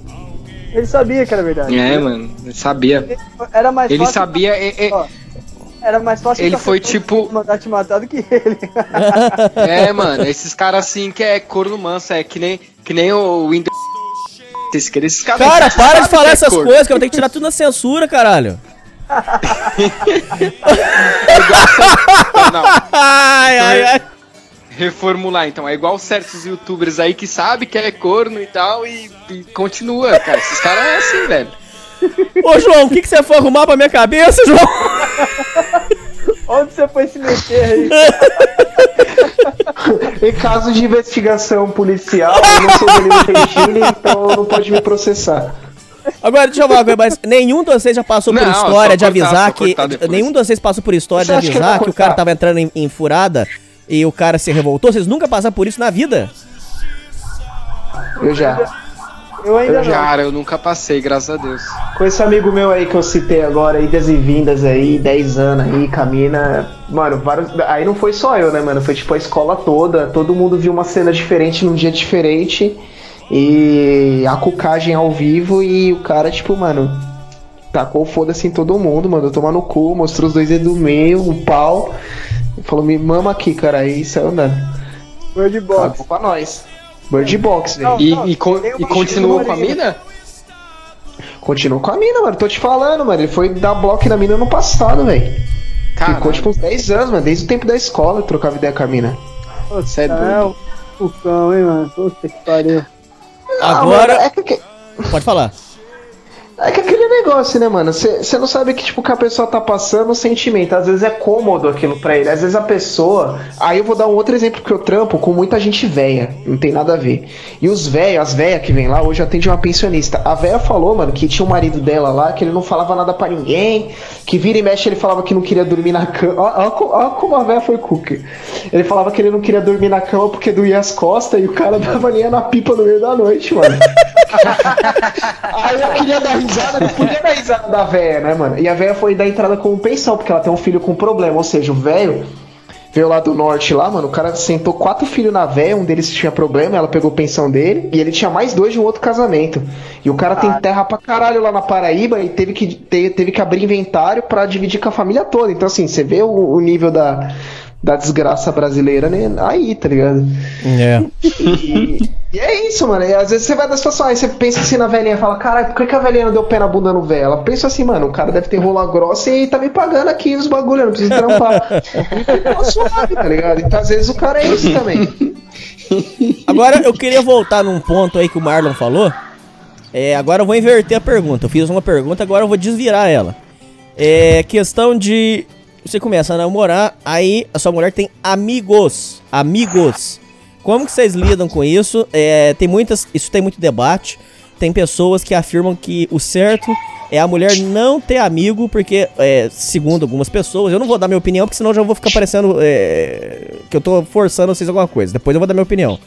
Ele sabia que era verdade. É, mano, ele sabia. Era mais ele fácil. Ele sabia. É, é... Era mais fácil ele foi tipo mandar te matar do que ele. *laughs* é, mano, esses caras assim que é corno manso, é que nem que nem o Windows. Esses caras cara, para de falar é essas corno. coisas que eu tenho que tirar tudo na censura, caralho. *laughs* *laughs* não. Ai, ai, ai reformular. Então, é igual certos youtubers aí que sabe que é corno e tal e, e continua, cara. Esses caras é assim, velho. Ô, João, o que, que você foi arrumar pra minha cabeça, João? Onde você foi se meter aí? em caso de investigação policial, eu não sou Danilo então não pode me processar. Agora, deixa eu falar mas nenhum de vocês já passou não, por história de avisar que. Nenhum de vocês passou por história você de avisar que, que o cara tava entrando em, em furada e o cara se revoltou? Vocês nunca passaram por isso na vida? Eu já. Eu ainda eu não. Cara, eu nunca passei, graças a Deus. Com esse amigo meu aí que eu citei agora, idas e vindas aí, 10 anos aí, camina. Mano, vários. Aí não foi só eu, né, mano? Foi tipo a escola toda. Todo mundo viu uma cena diferente num dia diferente. E a cucagem ao vivo e o cara, tipo, mano, tacou foda-se em todo mundo, mandou tomar no cu, mostrou os dois dedos do meio, o um pau. Falou, me mama aqui, cara. Aí saiu andando. Bird Box. Cagou pra nós. Bird Box, velho. E, e, con e continuou com a mina? Continuou com a mina, mano. Tô te falando, mano. Ele foi dar bloco na mina no passado, velho. Ficou tipo uns 10 anos, mano. Desde o tempo da escola eu trocava ideia com a mina. Você é doido. É o cão, hein, mano. Puta que pariu. Agora. Ah, mano, é que... Pode falar. É que aquele negócio, né, mano? Você não sabe que, tipo, que a pessoa tá passando o sentimento. Às vezes é cômodo aquilo pra ele. Às vezes a pessoa. Aí eu vou dar um outro exemplo que eu trampo com muita gente velha. Não tem nada a ver. E os velhos, as velhas que vêm lá, hoje atende uma pensionista. A velha falou, mano, que tinha um marido dela lá, que ele não falava nada para ninguém. Que vira e mexe ele falava que não queria dormir na cama. Olha como a velha foi cookie. Ele falava que ele não queria dormir na cama porque doía as costas e o cara *laughs* dava linha na pipa no meio da noite, mano. *laughs* Aí eu queria dar risada, não podia dar risada da véia, né, mano? E a véia foi dar entrada como pensão, porque ela tem um filho com problema. Ou seja, o velho veio lá do norte lá, mano. O cara sentou quatro filhos na véia, um deles tinha problema, ela pegou pensão dele, e ele tinha mais dois de um outro casamento. E o cara ah. tem terra pra caralho lá na Paraíba e teve que, teve, teve que abrir inventário para dividir com a família toda. Então, assim, você vê o, o nível da da desgraça brasileira né? aí, tá ligado? É. E, e, é isso, mano. E às vezes você vai da situação, aí você pensa assim na velhinha, fala, caralho, por que, que a velhinha não deu pé na bunda no velho? Ela pensa assim, mano, o cara deve ter rola grossa e tá me pagando aqui os bagulho, eu não preciso trampar. *laughs* tá suave, tá ligado? Então às vezes o cara é isso também. Agora eu queria voltar num ponto aí que o Marlon falou. É, agora eu vou inverter a pergunta. Eu fiz uma pergunta, agora eu vou desvirar ela. É questão de você começa a namorar, aí a sua mulher tem amigos. Amigos. Como que vocês lidam com isso? É, tem muitas. Isso tem muito debate. Tem pessoas que afirmam que o certo é a mulher não ter amigo, porque, é, segundo algumas pessoas, eu não vou dar minha opinião, porque senão já vou ficar parecendo é, que eu tô forçando vocês alguma coisa. Depois eu vou dar minha opinião.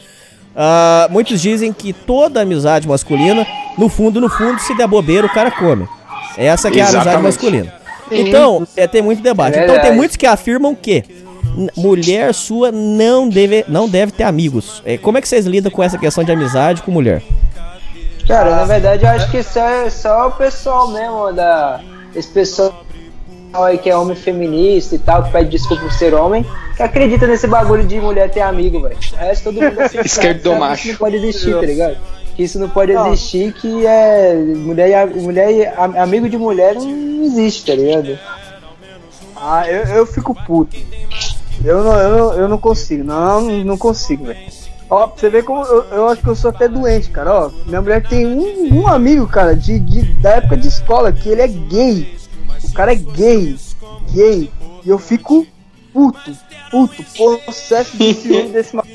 Uh, muitos dizem que toda amizade masculina, no fundo, no fundo, se der bobeira, o cara come. Essa que é a amizade masculina. Então, é, tem muito debate. É então tem muitos que afirmam que mulher sua não deve, não deve ter amigos. É, como é que vocês lidam com essa questão de amizade com mulher? Cara, na verdade eu acho que só, é só o pessoal mesmo da. Esse pessoal aí que é homem feminista e tal, que pede desculpa por ser homem, que acredita nesse bagulho de mulher ter amigo, velho. O resto todo mundo *laughs* assim, Esquerdo macho. Não pode existir, tá ligado? Que isso não pode não. existir, que é. Mulher, mulher amigo de mulher não existe, tá ligado? Ah, eu, eu fico puto. Eu não, eu, eu não consigo, não, não consigo, velho. Ó, pra você ver como eu, eu, acho que eu sou até doente, cara. Ó, minha mulher tem um, um amigo, cara, de, de, da época de escola, que ele é gay. O cara é gay. Gay. E eu fico puto, puto, processo de ciúme *laughs* desse maluco.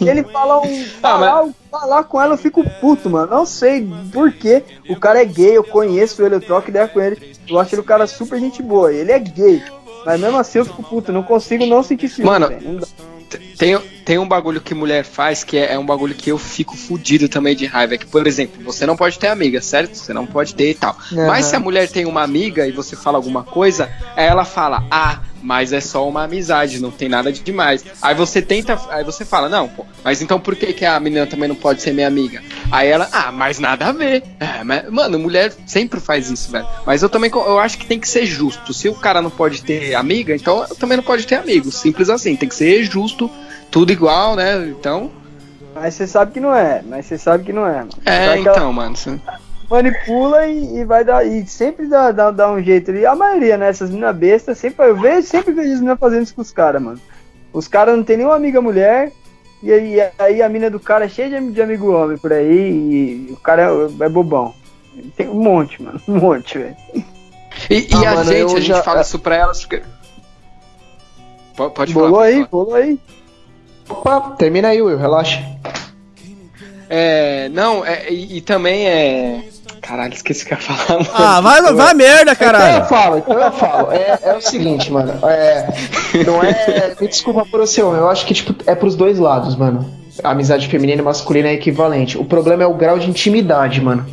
Ele fala um. Falar, ah, mas... falar com ela, eu fico puto, mano. Não sei porquê. O cara é gay, eu conheço ele, eu troco ideia com ele. Eu acho ele um cara super gente boa. Ele é gay. Mas mesmo assim eu fico puto, não consigo não sentir ciúme. Mano, tem, tem um bagulho que mulher faz que é, é, um bagulho que eu fico fudido também de raiva. É que, por exemplo, você não pode ter amiga, certo? Você não pode ter e tal. Uhum. Mas se a mulher tem uma amiga e você fala alguma coisa, ela fala, ah, mas é só uma amizade, não tem nada de demais. Aí você tenta, aí você fala, não, pô, mas então por que, que a menina também não pode ser minha amiga? Aí ela, ah, mas nada a ver. É, mas, mano, mulher sempre faz isso, velho. Mas eu também eu acho que tem que ser justo. Se o cara não pode ter amiga, então eu também não pode ter amigos. Simples assim, tem que ser justo, tudo igual, né? Então. Mas você sabe que não é, mas você sabe que não é. Mano. É, então, ela... mano. Você manipula e, e, vai dar. E sempre dá, dá, dá um jeito ali. A maioria, né? Essas minas bestas, sempre, eu vejo, sempre vejo as minas fazendo isso com os caras, mano. Os caras não tem nenhuma amiga mulher. E aí, aí a mina do cara é cheia de, de amigo homem por aí. E o cara é, é bobão. Tem um monte, mano. Um monte, velho. E, e ah, a mano, gente, a gente já... fala isso pra elas porque. Pode bolou falar. Bolou aí, falar. bolou aí. Opa, termina aí, Will, relaxa. É, não, é, e, e, também é. Caralho, esqueci o que eu ia falar. *laughs* Mano. Ah, vai, vai merda, caralho. Então eu falo, então eu falo. É, é o seguinte, mano. É, não é. Me desculpa por ser homem, eu acho que tipo, é pros dois lados, mano. A amizade feminina e masculina é equivalente. O problema é o grau de intimidade, mano.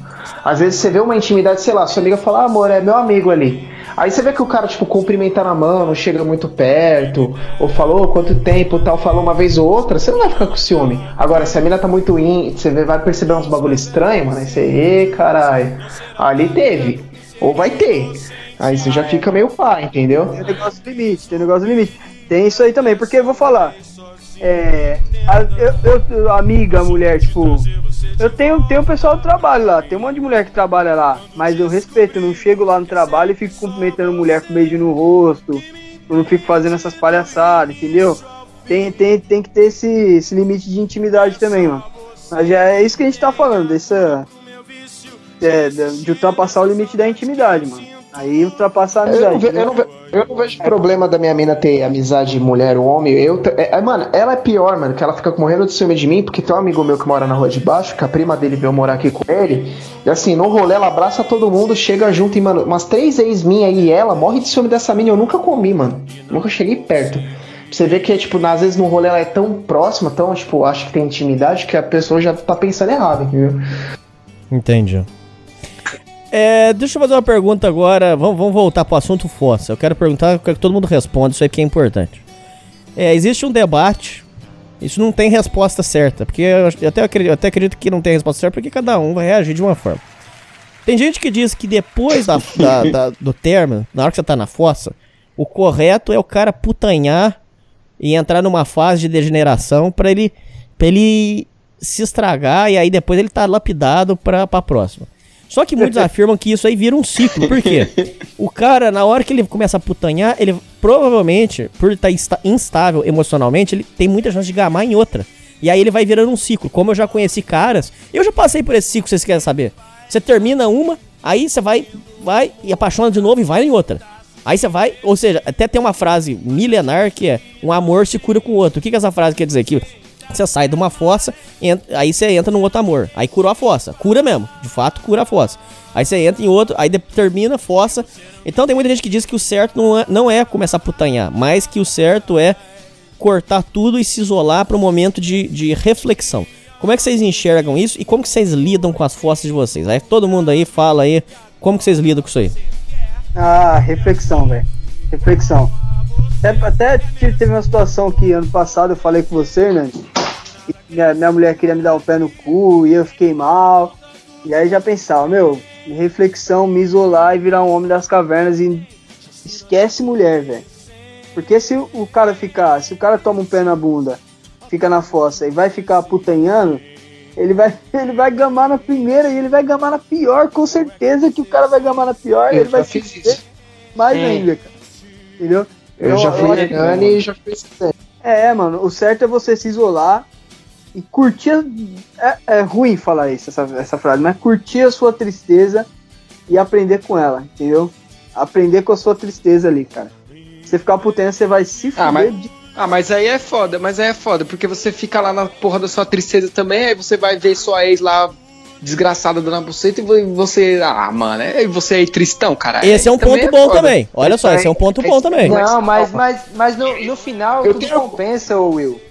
Às vezes você vê uma intimidade, sei lá, sua amiga fala, ah, amor, é meu amigo ali. Aí você vê que o cara, tipo, cumprimenta na mão, não chega muito perto, ou falou quanto tempo tal, falou uma vez ou outra, você não vai ficar com ciúme. Agora, se a mina tá muito in, você vai perceber uns bagulho estranho, mano, aí você, ê, caralho, ali teve. ou vai ter. Aí você já fica meio pá, entendeu? Tem negócio limite, tem negócio limite. Tem isso aí também, porque eu vou falar. É, a, eu, eu, amiga, mulher, tipo, eu tenho, tenho pessoal do trabalho lá, tem um monte de mulher que trabalha lá, mas eu respeito, eu não chego lá no trabalho e fico cumprimentando mulher com beijo no rosto, eu não fico fazendo essas palhaçadas, entendeu? Tem, tem, tem que ter esse, esse limite de intimidade também, mano. Mas é isso que a gente tá falando, dessa. É, de ultrapassar o limite da intimidade, mano. Aí ultrapassar a amizade. Eu não, ve, né? eu, não ve, eu não, vejo problema da minha mina ter amizade mulher ou homem. Eu, é, é, mano, ela é pior, mano, que ela fica morrendo de ciúme de mim, porque tem um amigo meu que mora na rua de baixo, que a prima dele veio morar aqui com ele. E assim, no rolê ela abraça todo mundo, chega junto e, mano, umas três ex minha e ela morre de ciúme dessa mina. Eu nunca comi, mano. Nunca cheguei perto. Você vê que, tipo, às vezes no rolê ela é tão próxima, tão, tipo, acho que tem intimidade, que a pessoa já tá pensando errado, entendeu? Entendi. É, deixa eu fazer uma pergunta agora. Vamos, vamos voltar pro assunto fossa. Eu quero perguntar, eu quero que todo mundo responda, isso aí que é importante. É, existe um debate, isso não tem resposta certa, porque eu até, acredito, eu até acredito que não tem resposta certa, porque cada um vai reagir de uma forma. Tem gente que diz que depois da, *laughs* da, da, do termo, na hora que você tá na fossa, o correto é o cara putanhar e entrar numa fase de degeneração para ele, ele se estragar e aí depois ele tá lapidado pra, pra próxima. Só que muitos *laughs* afirmam que isso aí vira um ciclo. Por quê? O cara, na hora que ele começa a putanhar, ele provavelmente, por estar tá instável emocionalmente, ele tem muita chance de gamar em outra. E aí ele vai virando um ciclo. Como eu já conheci caras, eu já passei por esse ciclo, vocês querem saber. Você termina uma, aí você vai, vai e apaixona de novo e vai em outra. Aí você vai, ou seja, até tem uma frase milenar que é um amor se cura com o outro. O que, que essa frase quer dizer? Que você sai de uma fossa, entra, aí você entra num outro amor. Aí curou a fossa. Cura mesmo. De fato, cura a fossa. Aí você entra em outro, aí termina a fossa. Então tem muita gente que diz que o certo não é, não é começar a putanhar, mas que o certo é cortar tudo e se isolar para um momento de, de reflexão. Como é que vocês enxergam isso e como que vocês lidam com as fossas de vocês? Aí todo mundo aí fala aí como que vocês lidam com isso aí. Ah, reflexão, velho. Reflexão. Até, até teve uma situação que ano passado eu falei com você, né? Minha, minha mulher queria me dar o um pé no cu e eu fiquei mal. E aí já pensava, meu, reflexão, me isolar e virar um homem das cavernas e esquece mulher, velho. Porque se o cara ficar, se o cara toma um pé na bunda, fica na fossa e vai ficar putanhando, ele vai, *laughs* ele vai gamar na primeira e ele vai gamar na pior, com certeza que o cara vai gamar na pior e ele vai se mais é. ainda, cara. Entendeu? Eu, eu já fui Nani e já fui É, mano, o certo é você se isolar e curtir. É, é ruim falar isso, essa, essa frase, mas curtir a sua tristeza e aprender com ela, entendeu? Aprender com a sua tristeza ali, cara. Você ficar putendo, você vai se fuder ah, mas... de ah, mas aí é foda, mas aí é foda, porque você fica lá na porra da sua tristeza também, aí você vai ver sua ex lá desgraçada dando buceta e você. Ah, mano, é você aí tristão, cara. Esse é um ponto é bom foda. também. Olha só, esse é um ponto bom também. Não, mas, mas, mas no, no final eu tudo tenho... compensa, Will.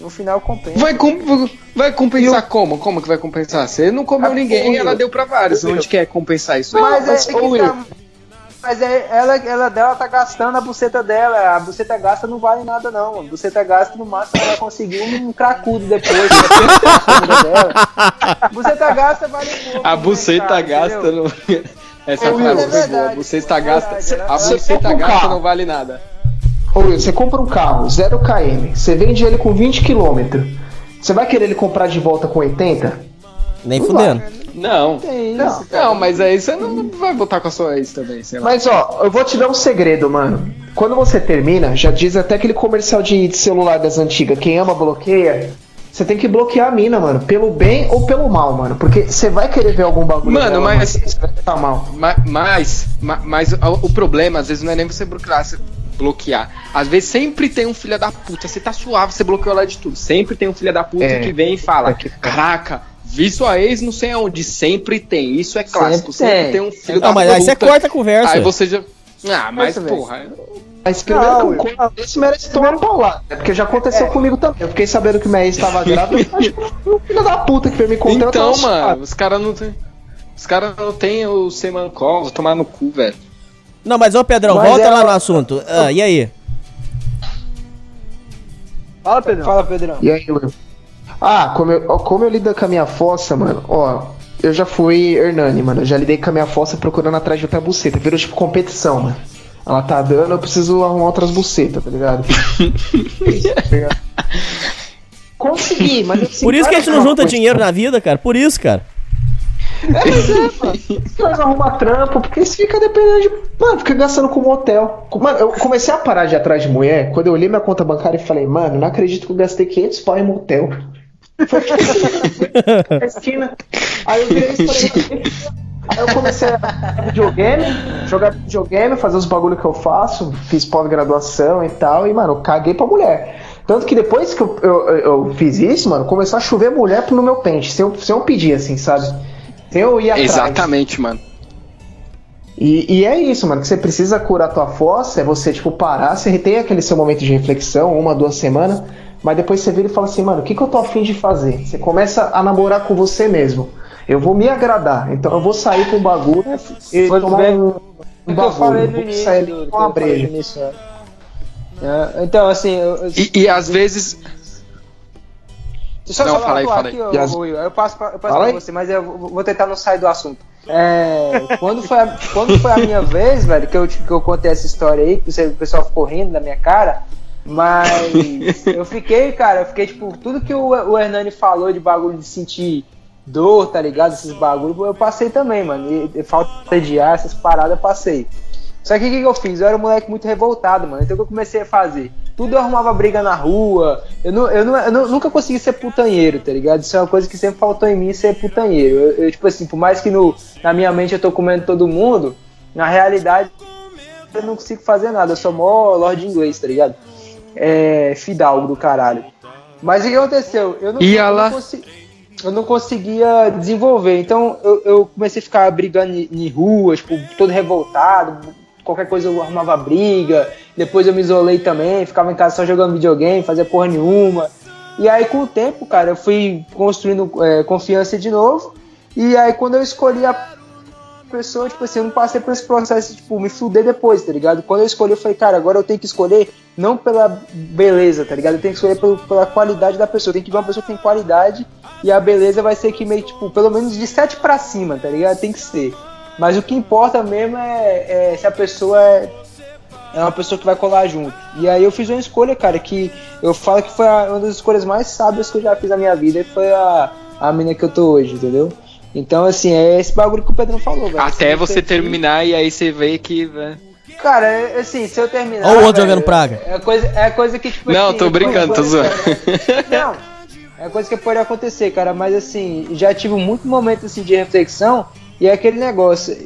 No final compensa. Vai, com, vai compensar eu... como? Como que vai compensar? Você não comeu ah, ninguém, ela deu pra vários. Onde quer compensar isso? Mas, mas é, é Will. Tá mas é, ela, ela dela tá gastando a buceta dela. A buceta gasta não vale nada, não. A buceta gasta no máximo ela conseguiu um cracudo depois. a buceta gasta vale pouco. A buceta gasta não. Essa Ô, frase foi boa. A buceta gasta. A buceta gasta não vale nada. Ô Will, você compra um carro, 0 km, você vende ele com 20 km. Você vai querer ele comprar de volta com 80? Nem não fudendo. Vai. Não. Tem não, isso, não, mas aí você não vai voltar com a sua ex também, sei lá. Mas ó, eu vou te dar um segredo, mano. Quando você termina, já diz até aquele comercial de, celular das antigas, quem ama bloqueia. Você tem que bloquear a mina, mano. Pelo bem ou pelo mal, mano. Porque você vai querer ver algum bagulho. Mano, dela, mas. Você vai tá mal. Mas, mas, mas, o, problema, às vezes, não é nem você bloquear. bloquear. Às vezes sempre tem um filho da puta. Você tá suave, você bloqueou lá de tudo. Sempre tem um filho da puta é, que vem e fala: é que... Caraca, Vi sua ex, não sei aonde. Sempre tem. Isso é clássico. Sempre, sempre tem. um filho não, da mas aí você corta a conversa. Aí você já. Ah, mas porra. Mas primeiro não, que eu esse merece tomar um pau lá. Né? Porque já aconteceu é. comigo também. Eu fiquei sabendo que minha ex estava grávida. *laughs* o filho da puta que veio me contar. Então, mano, os caras não tem. Os caras não tem o Semancol, vou tomar no cu, velho. Não, mas ô Pedrão, mas volta é lá no assunto. Ah, e aí? Fala, Pedrão. Fala, Pedrão. E aí, Will? Ah, como eu, como eu lido com a minha fossa, mano, ó. eu já fui Hernani, mano. Eu já lidei com a minha fossa procurando atrás de outra buceta. Virou tipo competição, mano. Ela tá dando, eu preciso arrumar outras bucetas, tá ligado? *laughs* Consegui, mas assim, Por isso que a gente não junta dinheiro na vida, cara. Por isso, cara. É, mas é, mano. Nós arruma trampo, porque você fica dependendo de. Mano, fica gastando com motel. Mano, eu comecei a parar de ir atrás de mulher quando eu olhei minha conta bancária e falei, mano, não acredito que eu gastei 500 pau em motel. Esquina. Aí eu virei e falei, Aí eu comecei a jogar videogame, jogar videogame, fazer os bagulho que eu faço, fiz pós-graduação e tal, e, mano, caguei pra mulher. Tanto que depois que eu, eu, eu, fiz isso, mano, começou a chover mulher no meu pente, sem eu, eu pedir, assim, sabe? Sem eu ir atrás. Exatamente, mano. E, e, é isso, mano, que você precisa curar tua fossa, é você, tipo, parar, você tem aquele seu momento de reflexão, uma, duas semanas, mas depois você vira e fala assim, mano, o que, que eu tô afim de fazer? Você começa a namorar com você mesmo. Eu vou me agradar, então eu vou sair com o bagulho e Foi tomar bem- um, o um eu falei bagulho. no Vou início, sair do- com uma eu falei breja. início, é. É, Então, assim, eu, eu- E, e às vezes. Deixa eu Não, só fala aí, falar fala aqui, aí. as- Will, eu passo pra, eu passo pra você, mas eu vou vou tentar não sair do assunto. É, quando, foi a, quando foi a minha *laughs* vez, velho, que eu, que eu contei essa história aí, que você- o pessoal ficou rindo da minha cara, mas *laughs* eu fiquei, cara, eu fiquei, tipo, tudo que o, o Hernani falou de bagulho de sentir dor, tá ligado? Esses bagulhos, eu passei também, mano. E, e falta de ar, essas paradas, eu passei. Só que o que, que eu fiz? Eu era um moleque muito revoltado, mano. Então o que eu comecei a fazer? Tudo eu arrumava briga na rua. Eu, não, eu, não, eu não- nunca consegui ser putanheiro, tá ligado? Isso é uma coisa que sempre faltou em mim, ser putanheiro. Eu, eu, tipo assim, por mais que no, na minha mente eu tô comendo todo mundo, na realidade eu não consigo fazer nada. Eu sou mó Lord inglês, tá ligado? É, fidalgo do caralho. Mas o que aconteceu? Eu não, eu não consegui- eu não conseguia desenvolver. Então eu, eu comecei a ficar brigando em, em rua, tipo, todo revoltado. Qualquer coisa eu arrumava briga. Depois eu me isolei também, ficava em casa só jogando videogame, fazia porra nenhuma. E aí com o tempo, cara, eu fui construindo é, confiança de novo. E aí quando eu escolhi a pessoa, tipo assim, eu não passei por esse processo de, tipo, me fuder depois, tá ligado? Quando eu escolhi, eu falei, cara, agora eu tenho que escolher não pela beleza, tá ligado? Eu tenho que escolher pelo- pela qualidade da pessoa. Tem que ver uma pessoa que tem qualidade e a beleza vai ser que meio, tipo, pelo menos de 7 pra cima, tá ligado? Tem que ser. Mas o que importa mesmo é, é se a pessoa é, é uma pessoa que vai colar junto. E aí eu fiz uma escolha, cara, que eu falo que foi uma das escolhas mais sábias que eu já fiz na minha vida e foi a, a mina que eu tô hoje, entendeu? Então, assim, é esse bagulho que o Pedro falou, velho. Até você terminar e aí você vê que. né? Cara, é, assim, se eu terminar. Olha o outro jogando praga. É coisa, é coisa que, tipo. Não, assim, tô brincando, tô pode- zoando. Não, é coisa que pode acontecer, cara, mas assim, já tive muito momento assim, de reflexão e é aquele negócio.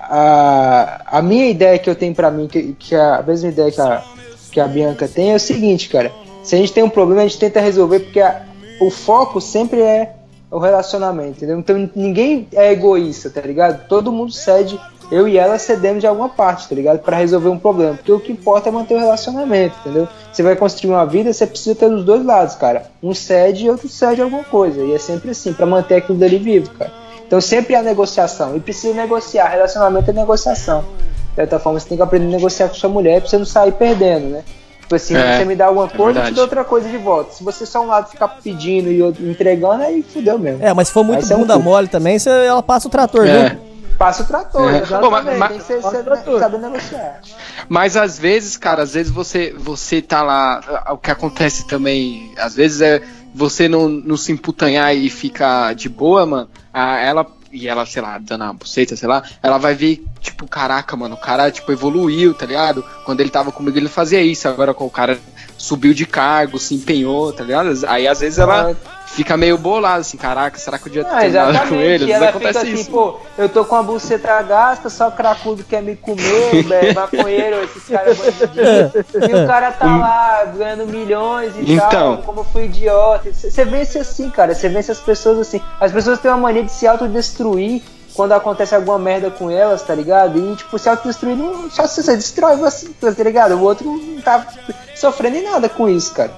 A, a minha ideia que eu tenho pra mim, que, que a, a mesma ideia que a, que a Bianca tem, é o seguinte, cara. Se a gente tem um problema, a gente tenta resolver, porque a- o foco sempre é o relacionamento, entendeu? Então ninguém é egoísta, tá ligado? Todo mundo cede, eu e ela cedemos de alguma parte, tá ligado? Pra resolver um problema, porque o que importa é manter o relacionamento, entendeu? Você vai construir uma vida, você precisa ter dos dois lados, cara. Um cede e outro cede alguma coisa, e é sempre assim, pra manter aquilo dali vivo, cara. Então sempre há negociação, e precisa negociar, relacionamento é negociação. De certa forma, você tem que aprender a negociar com sua mulher pra você não sair perdendo, né? Tipo assim, É, você me dá alguma é coisa, eu te dou outra coisa de volta. Se você só um lado ficar pedindo e outro entregando, aí fudeu mesmo. É, mas se for muito Aí você é um bunda cu. mole também, você, ela passa o trator, É. viu? Passa o trator, É. exatamente. Pô, mas- mas- Tem que ser, ser, saber negociar. Mas às vezes, cara, às vezes você, você tá lá. O que acontece também, às vezes é você não, não se emputanhar e fica de boa, mano. A, ela, e ela, sei lá, dando uma buceta, sei lá, ela vai ver, tipo, caraca, mano, o cara, tipo, evoluiu, tá ligado? Quando ele tava comigo, ele fazia isso. Agora, o cara subiu de cargo, se empenhou, tá ligado? Aí às vezes ela fica meio bolada, assim, caraca, será que eu devia ter Ah, com exatamente. ele? E Às vezes ela acontece fica assim, isso. pô, eu tô com a buceta gasta, só cracudo quer me comer, *laughs* velho, maconheiro, esses caras *laughs* bandidos. E o cara tá lá ganhando milhões e Então. tal, como eu fui idiota. Você vence assim, cara, você vence as pessoas assim. As pessoas têm uma mania de se autodestruir quando acontece alguma merda com elas, tá ligado? E, tipo, se autodestruir, não, só se você destrói você, tá ligado? O outro não tá sofrendo em nada com isso, cara.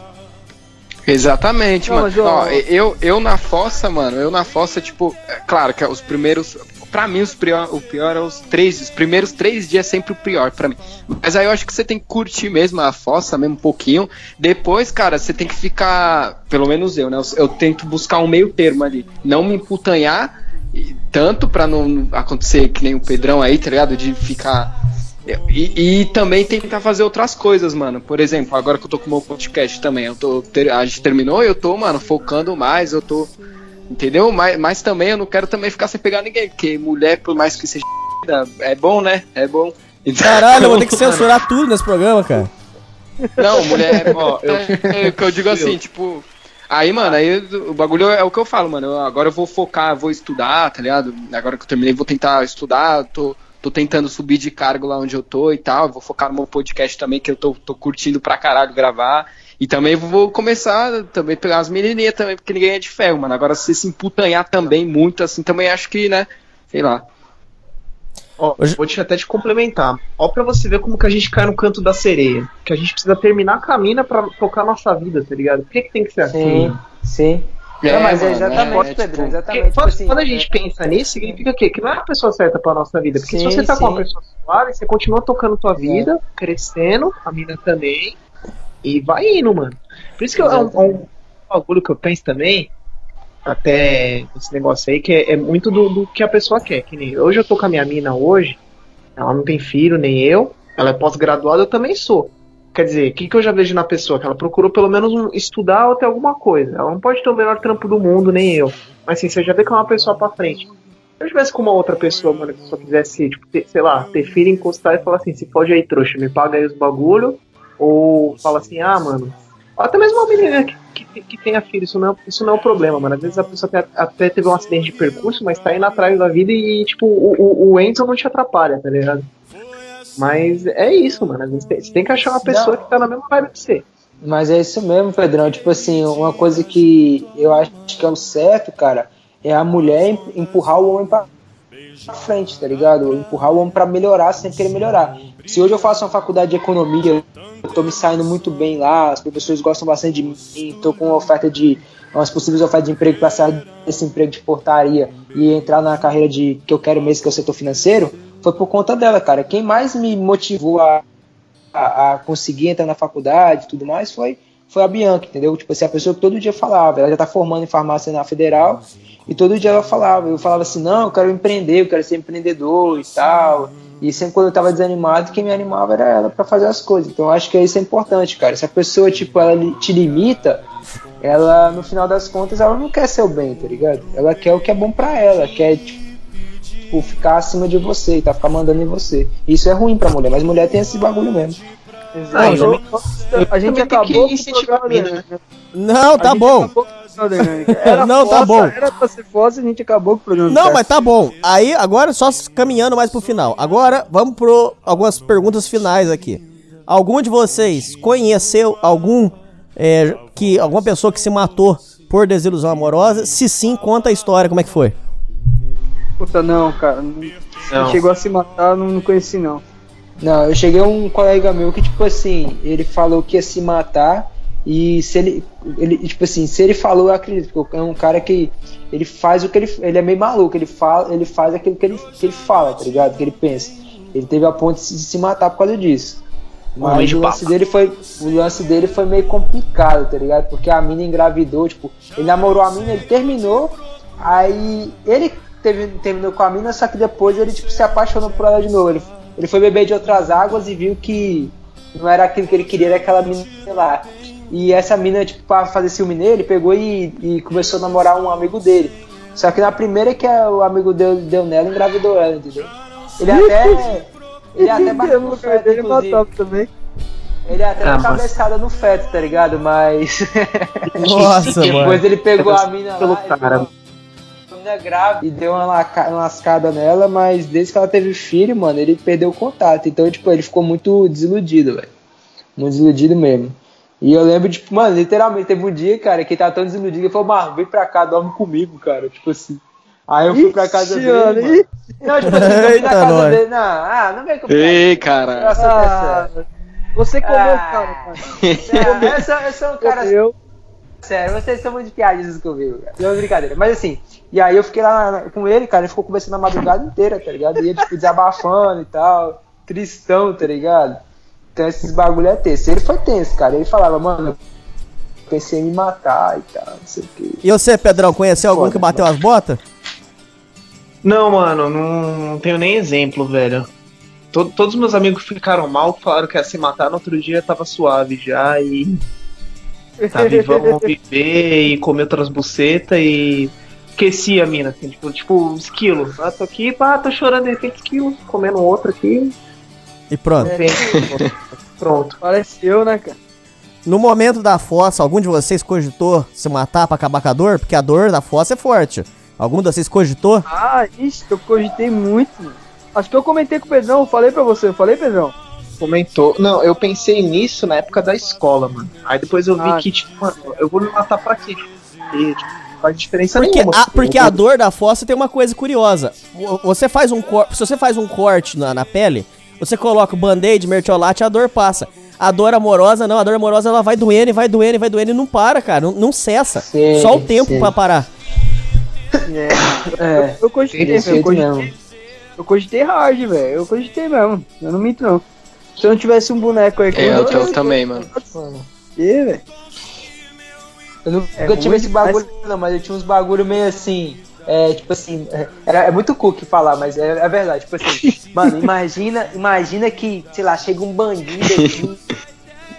Exatamente, Não, mano. Ó, eu, eu na fossa, mano, eu na fossa, tipo, é claro que os primeiros. Pra mim, os pior, o pior é os três. Os primeiros três dias é sempre o pior pra mim. Mas aí eu acho que você tem que curtir mesmo a fossa, mesmo um pouquinho. Depois, cara, você tem que ficar. Pelo menos eu, né? Eu, eu tento buscar um meio termo ali. Não me emputanhar tanto pra não acontecer que nem o Pedrão aí, tá ligado? De ficar. E, e, também tentar fazer outras coisas, mano. Por exemplo, agora que eu tô com o meu podcast também, eu tô, a gente terminou e eu tô, mano, focando mais, eu tô. Entendeu? Mas, mas também eu não quero também ficar sem pegar ninguém, porque mulher, por mais que seja. *laughs* É bom, né? É bom. Então, Caralho, eu vou ter que *laughs* censurar tudo nesse programa, cara. Não, mulher, *laughs* ó, eu, eu, eu digo assim, tipo. Aí, mano, aí o bagulho é o que eu falo, mano. Eu, agora eu vou focar, vou estudar, tá ligado? Agora que eu terminei, vou tentar estudar, tô, tô tentando subir de cargo lá onde eu tô e tal. Vou focar no meu podcast também, que eu tô, tô curtindo pra caralho gravar. E também vou começar também pegar as menininhas também, porque ninguém é de ferro, mano. Agora, se se emputanhar também muito, assim, também acho que, né, sei lá. Ó, Hoje... vou te até te complementar. Ó, pra você ver como que a gente cai no canto da sereia. Que a gente precisa terminar a camina pra tocar nossa vida, tá ligado? Por que, que tem que ser assim? Sim. É, não, mas é exatamente, é, Pedro, tipo, exatamente. Tipo assim, quando a gente é, pensa nisso, significa o quê? Que não é a pessoa certa pra nossa vida. Porque sim, se você tá sim. com uma pessoa suave, você continua tocando tua vida, crescendo, a mina também, e vai indo, mano. Por isso que é um, um bagulho que eu penso também, até esse negócio aí, que é, é muito do, do, que a pessoa quer. Que nem hoje eu tô com a minha mina hoje, ela não tem filho, nem eu, ela é pós-graduada, eu também sou. Quer dizer, o que, que eu já vejo na pessoa? Que ela procurou pelo menos um, estudar ou ter alguma coisa. Ela não pode ter o melhor trampo do mundo, nem eu. Mas assim, você já vê que é uma pessoa pra frente. Se eu tivesse com uma outra pessoa, mano, que só quisesse, tipo, ter, sei lá, ter filho, encostar e falar assim, se pode aí, trouxa, me paga aí os bagulho. Ou fala assim, ah, mano. Até mesmo uma menina que que, que tenha filho, isso não, é, isso não é um problema, mano. Às vezes a pessoa até, até teve um acidente de percurso, mas tá indo atrás da vida e, tipo, o, o, o Enzo não te atrapalha, tá ligado? Mas é isso, mano. Tem, você tem que achar uma pessoa não. que tá na mesma vibe que você. Mas é isso mesmo, Pedrão. Tipo assim, uma coisa que eu acho que é o certo, cara, é a mulher empurrar o homem pra frente, tá ligado? Empurrar o homem pra melhorar sem querer melhorar. Se hoje eu faço uma faculdade de economia, eu tô me saindo muito bem lá, as professores gostam bastante de mim, tô com uma oferta de umas possíveis ofertas de emprego para sair desse emprego de portaria e entrar na carreira de que eu quero mesmo, que é o setor financeiro, foi por conta dela, cara. Quem mais me motivou a, a, a conseguir entrar na faculdade e tudo mais foi, foi a Bianca, entendeu? Tipo assim, a pessoa que todo dia falava, ela já tá formando em farmácia na federal, e todo dia ela falava, eu falava assim, não, eu quero empreender, eu quero ser empreendedor e tal. E sempre quando eu tava desanimado, quem me animava era ela para fazer as coisas. Então eu acho que isso é importante, cara. Se a pessoa, tipo, ela te limita, ela, no final das contas, ela não quer seu bem, tá ligado? Ela quer o que é bom para ela, quer, tipo, ficar acima de você, tá? Ficar mandando em você. Isso é ruim pra mulher, mas mulher tem esse bagulho mesmo. Exato. a gente acabou com o programa, né? Não, tá bom. Era *laughs* não, tá fossa, tá bom. Era pra ser fossa, a gente acabou com o programa. Não, mas tá bom. Aí, agora só caminhando mais pro final. Agora, vamos pro algumas perguntas finais aqui. Algum de vocês conheceu algum é, que alguma pessoa que se matou por desilusão amorosa? Se sim, conta a história, como é que foi? Puta, não, cara. Não. Chegou a se matar, não, não conheci, não. Não, eu cheguei a um colega meu que, tipo assim, ele falou que ia se matar e se ele, ele, tipo assim, se ele falou, eu acredito, porque é um cara que ele faz o que ele, ele é meio maluco, ele fala, ele faz aquilo que ele, que ele fala, tá ligado? Que ele pensa. Ele teve a ponto de se matar por causa disso. Mas o lance dele foi, o lance dele foi meio complicado, tá ligado? Porque a mina engravidou, tipo, ele namorou a mina, ele terminou, aí ele teve, terminou com a mina, só que depois ele tipo se apaixonou por ela de novo. Ele, ele foi beber de outras águas e viu que não era aquilo que ele queria, era aquela mina lá. E essa mina, tipo, pra fazer ciúme nele, pegou e, e começou a namorar um amigo dele. Só que na primeira que o amigo deu, deu nela, engravidou ela, entendeu? Ele até. Ele até bateu no feto, inclusive. Também. Ele até ah, deu cabeçada no feto, tá ligado? Mas. *laughs* *laughs* Nossa, Depois mano. ele pegou a mina lá. Cara. A mina grávida e deu uma, uma lascada nela, mas desde que ela teve filho, mano, ele perdeu o contato. Então, tipo, ele ficou muito desiludido, velho. Muito desiludido mesmo. E eu lembro, tipo, mano, literalmente, teve um dia, cara, que ele tava tão desiludido, ele falou, mano, vem pra cá, dorme comigo, cara. Tipo assim. Aí eu fui pra casa dele. Mano. Não, tipo assim, eu fui na casa nós. dele. Não, ah, não vem comigo. Ei, cara. Ah, você comeu o ah, cara, cara. Não, eu, sou, eu sou um cara. Eu. Sério, vocês são muito piadistas comigo, cara. Não é brincadeira. Mas assim, e aí eu fiquei lá com ele, cara, ele ficou conversando a madrugada inteira, tá ligado? E ele, tipo, desabafando e tal. Tristão, tá ligado? Então esses bagulho é tenso. Ele foi tenso, cara. Ele falava, mano, pensei em me matar e tal, não sei o quê. E você, Pedrão, conheceu algum Foda, que bateu mano. as botas? Não, mano, não, não tenho nem exemplo, velho. Todo, todos meus amigos ficaram mal, falaram que ia se matar, no outro dia tava suave já e. Tá vivão, vamos viver e comer outras bucetas e. Esqueci a mina, assim, tipo, tipo, esquilo. Ah, tô aqui, pá, tô chorando de repente, esquilo, comendo outro aqui. E pronto. É. *laughs* Pronto. Pareceu, né, cara? No momento da fossa, algum de vocês cogitou se matar pra acabar com a dor? Porque a dor da fossa é forte. Algum de vocês cogitou? Ah, isso, eu cogitei muito. mano. Acho que eu comentei com o Pedrão, eu falei pra você, eu falei, Pedrão? Comentou. Não, eu pensei nisso na época da escola, mano. Aí depois eu vi Ah. que, tipo, mano, eu vou me matar pra quê? E, tipo, faz diferença Porque nenhuma. a, porque eu a dor da fossa tem uma coisa curiosa. Vo- Você faz um cor... Se você faz um corte na, na pele, você coloca o band-aid, mertiolate, a dor passa. A dor amorosa, não, a dor amorosa ela vai doendo, e vai doendo, e vai doendo e não para, cara. Não, não cessa. Sei, Só o tempo sei. pra parar. É, É, eu cogitei, eu jeito cogitei, mesmo. eu cogitei hard, velho. Eu cogitei mesmo. Eu não minto, não. Se eu não tivesse um boneco aí com É, eu, eu, eu também, mano. E, velho. Eu nunca É tive esse bagulho, não, mas eu tinha uns bagulho meio assim. É, tipo assim, é, era, é muito cookie falar, mas é, é verdade. Tipo assim, *laughs* mano, imagina, imagina que, sei lá, chega um bandido aqui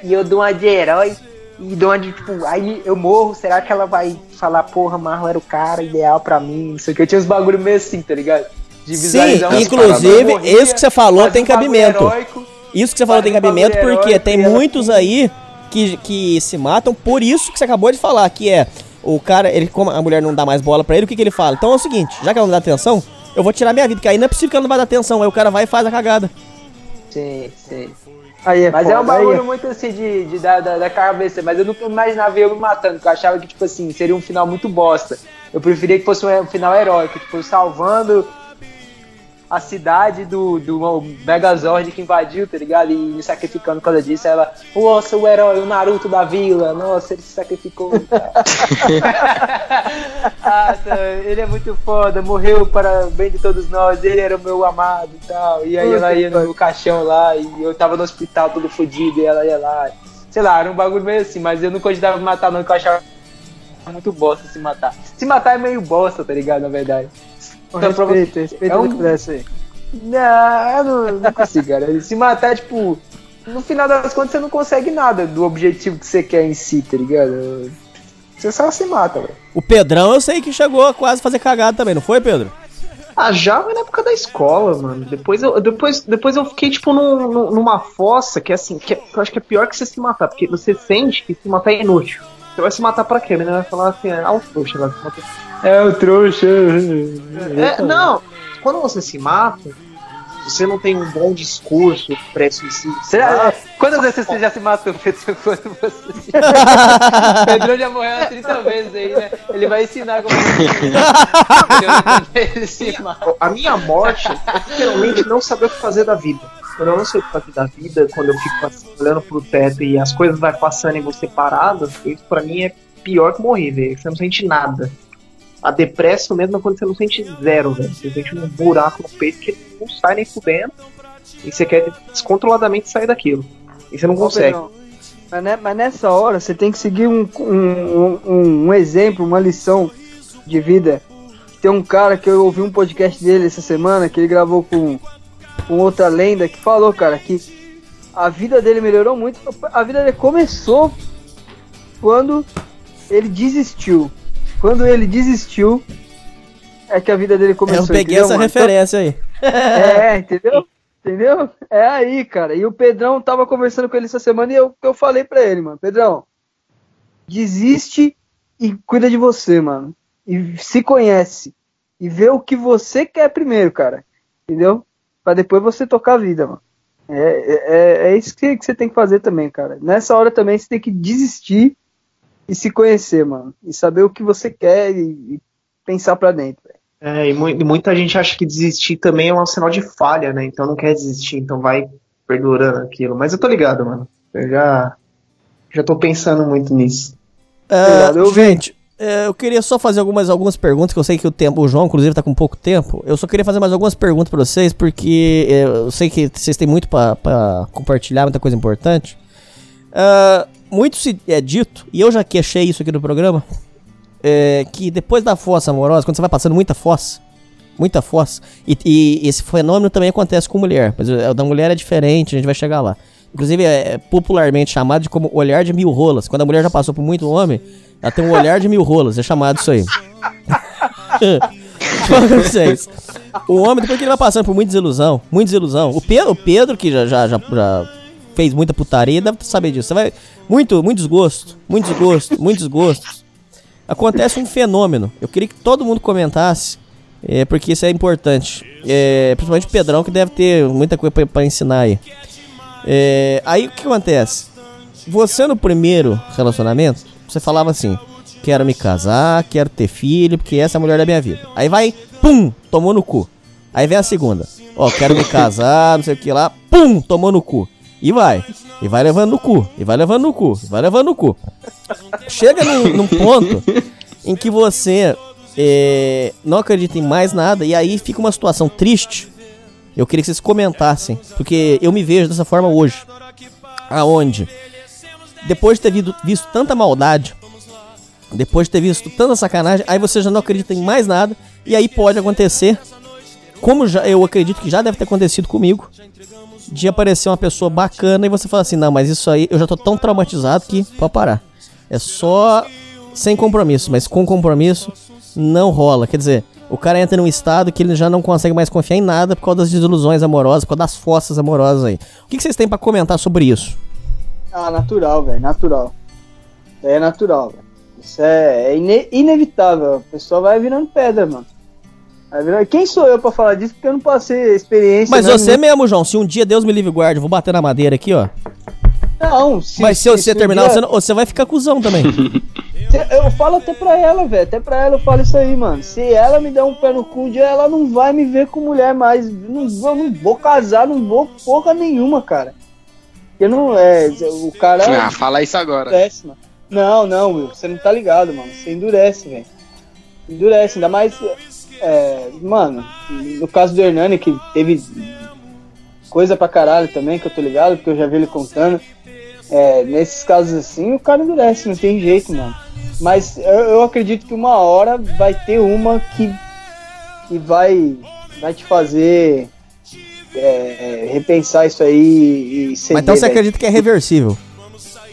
e eu dou uma de herói e dou uma de, tipo, aí eu morro, será que ela vai falar, porra, Marlon era o cara ideal pra mim? Não sei o que, eu tinha uns bagulho meio assim, tá ligado? De Sim, inclusive, morria, isso que você falou tem um cabimento. heróico, Isso que você falou tem um cabimento bagulho porque tem muitos aí que, que se matam por isso que você acabou de falar, que é o cara, ele como a mulher não dá mais bola pra ele, o que, que ele fala? Então é o seguinte, já que ela não dá atenção, eu vou tirar minha vida, que aí não é possível que ela não vai dar atenção, aí o cara vai e faz a cagada. Sim, sim. Aí é Mas é um foda, aí bagulho é- muito assim de, de da, da, da cabeça, mas eu nunca imaginava eu me matando, porque eu achava que, tipo assim, seria um final muito bosta. Eu preferia que fosse um final heróico, tipo, salvando a cidade do, do Megazord que invadiu, tá ligado? E me sacrificando por causa disso. Ela, nossa, o herói, o Naruto da vila, nossa, ele se sacrificou. *laughs* *laughs* Nossa, ele é muito foda, morreu para o bem de todos nós, ele era o meu amado e tal. E aí ela ia no caixão lá, e eu tava no hospital todo fodido, e ela ia lá. Sei lá, era um bagulho meio assim, mas eu não cogitava me matar não, que eu achava muito bosta se matar. Se matar é meio bosta, tá ligado, na verdade. Então, pra você- Respeito, respeito é um- que dessa aí. não, eu não, não *laughs* consigo, cara. Se matar, tipo, no final das contas você não consegue nada do objetivo que você quer em si, tá ligado? Você só se mata, velho. O Pedrão eu sei que chegou a quase fazer cagada também, não foi, Pedro? Ah, já foi na época da escola, mano. Depois eu, depois, depois eu fiquei, tipo, num- num- numa fossa que, assim, que eu acho que é pior que você se matar, porque você sente que se matar é inútil. Você vai se matar pra quê? A menina vai falar assim, ah, o trouxa, vai se matar. É o trouxa. É, não, quando você se mata, você não tem um bom discurso pré-suicídio. Será? Quantas vezes você já se matou, Pedro? *laughs* Quando você se... *laughs* Pedro já morreu umas 30 vezes aí, né? Ele vai ensinar como *laughs* ele se mata. A minha morte é literalmente não saber o que fazer da vida. Quando eu não sei o que fazer da vida, quando eu fico assim, olhando pro teto e as coisas vai passando e você parado, isso pra mim é pior que morrer, velho. Você não sente nada. A depressão mesmo é quando você não sente zero, velho. Você sente um buraco no peito que não sai nem fudendo. E você quer descontroladamente sair daquilo. E você não consegue. Mas, ne- mas nessa hora você tem que seguir um, um, um, um exemplo, uma lição de vida. Tem um cara que eu ouvi um podcast dele essa semana, que ele gravou com, com outra lenda, que falou, cara, que a vida dele melhorou muito. A vida dele começou quando ele desistiu. Quando ele desistiu, é que a vida dele começou. eu peguei entendeu, essa mano? referência aí. É, entendeu? Entendeu? É aí, cara. E o Pedrão tava conversando com ele essa semana e eu, eu falei pra ele, mano. Pedrão, desiste e cuida de você, mano. E se conhece. E vê o que você quer primeiro, cara. Entendeu? Pra depois você tocar a vida, mano. É, é, é isso que, que você tem que fazer também, cara. Nessa hora também você tem que desistir e se conhecer, mano. E saber o que você quer e, e pensar pra dentro. velho. É, e mu- muita gente acha que desistir também é um sinal de falha, né? Então não quer desistir, então vai perdurando aquilo. Mas eu tô ligado, mano. Eu já, já tô pensando muito nisso. Obrigado, eu gente, é, eu queria só fazer algumas, algumas perguntas, que eu sei que o tempo, o João, inclusive, tá com pouco tempo. Eu só queria fazer mais algumas perguntas pra vocês, porque é, eu sei que vocês têm muito pra compartilhar, muita coisa importante. Ah, muito se é dito, e eu já queixei isso aqui no programa, é, que depois da fossa amorosa, quando você vai passando muita fossa, Muita fossa. E, e, esse fenômeno também acontece com mulher. Mas o da mulher é diferente, a gente vai chegar lá. Inclusive, é popularmente chamado de como olhar de mil rolas. Quando a mulher já passou por muito homem, ela tem um olhar de mil rolas. É chamado isso aí. *laughs* vocês. O homem, depois que ele vai passando por muita desilusão, muita desilusão. O Pedro, o Pedro que já, já, já, já fez muita putaria, deve saber disso. Você vai. Muito, muito desgosto, muito desgosto, muito desgosto. Acontece um fenômeno. Eu queria que todo mundo comentasse, é, porque isso é importante. É, principalmente o Pedrão, que deve ter muita coisa para ensinar aí. É, aí o que acontece? Você no primeiro relacionamento, você falava assim: quero me casar, quero ter filho, porque essa é a mulher da minha vida. Aí vai, pum, tomou no cu. Aí vem a segunda: ó, quero me casar, não sei o que lá, pum, tomou no cu. E vai. E vai levando no cu. E vai levando no cu. E vai levando no cu. Chega num, num ponto em que você é, não acredita em mais nada. E aí fica uma situação triste. Eu queria que vocês comentassem. Porque eu me vejo dessa forma hoje. Aonde? Depois de ter visto, visto tanta maldade. Depois de ter visto tanta sacanagem. Aí você já não acredita em mais nada. E aí pode acontecer. Como já, eu acredito que já deve ter acontecido comigo de aparecer uma pessoa bacana e você fala assim, não, mas isso aí eu já tô tão traumatizado que pode parar. É só sem compromisso, mas com compromisso não rola. Quer dizer, o cara entra num estado que ele já não consegue mais confiar em nada por causa das desilusões amorosas, por causa das fossas amorosas aí. O que, que vocês têm para comentar sobre isso? Ah, natural, velho, natural. É natural, velho. Isso é, é ine inevitável. A pessoa vai virando pedra, mano. Quem sou eu pra falar disso? Porque eu não passei experiência. Mas né? você mesmo, João, se um dia Deus me livre guarde, vou bater na madeira aqui, ó. Não, se, Mas se, se você terminar, dia... você, não, você vai ficar cuzão também. *laughs* eu falo até pra ela, velho. Até pra ela eu falo isso aí, mano. Se ela me der um pé no cu, ela não vai me ver com mulher mais. Não, eu não vou casar, não vou porra nenhuma, cara. Porque não é. O cara. Ah, fala isso agora. Endurece, mano. Não, não, Will. Você não tá ligado, mano. Você endurece, velho. Endurece, ainda mais é, mano, no caso do Hernani, que teve coisa pra caralho também, que eu tô ligado, porque eu já vi ele contando. É, nesses casos assim, o cara endurece, não tem jeito, mano. Mas eu, eu acredito que uma hora vai ter uma que, que vai, vai te fazer é, repensar isso aí e ceder, Mas então você acredita que é reversível?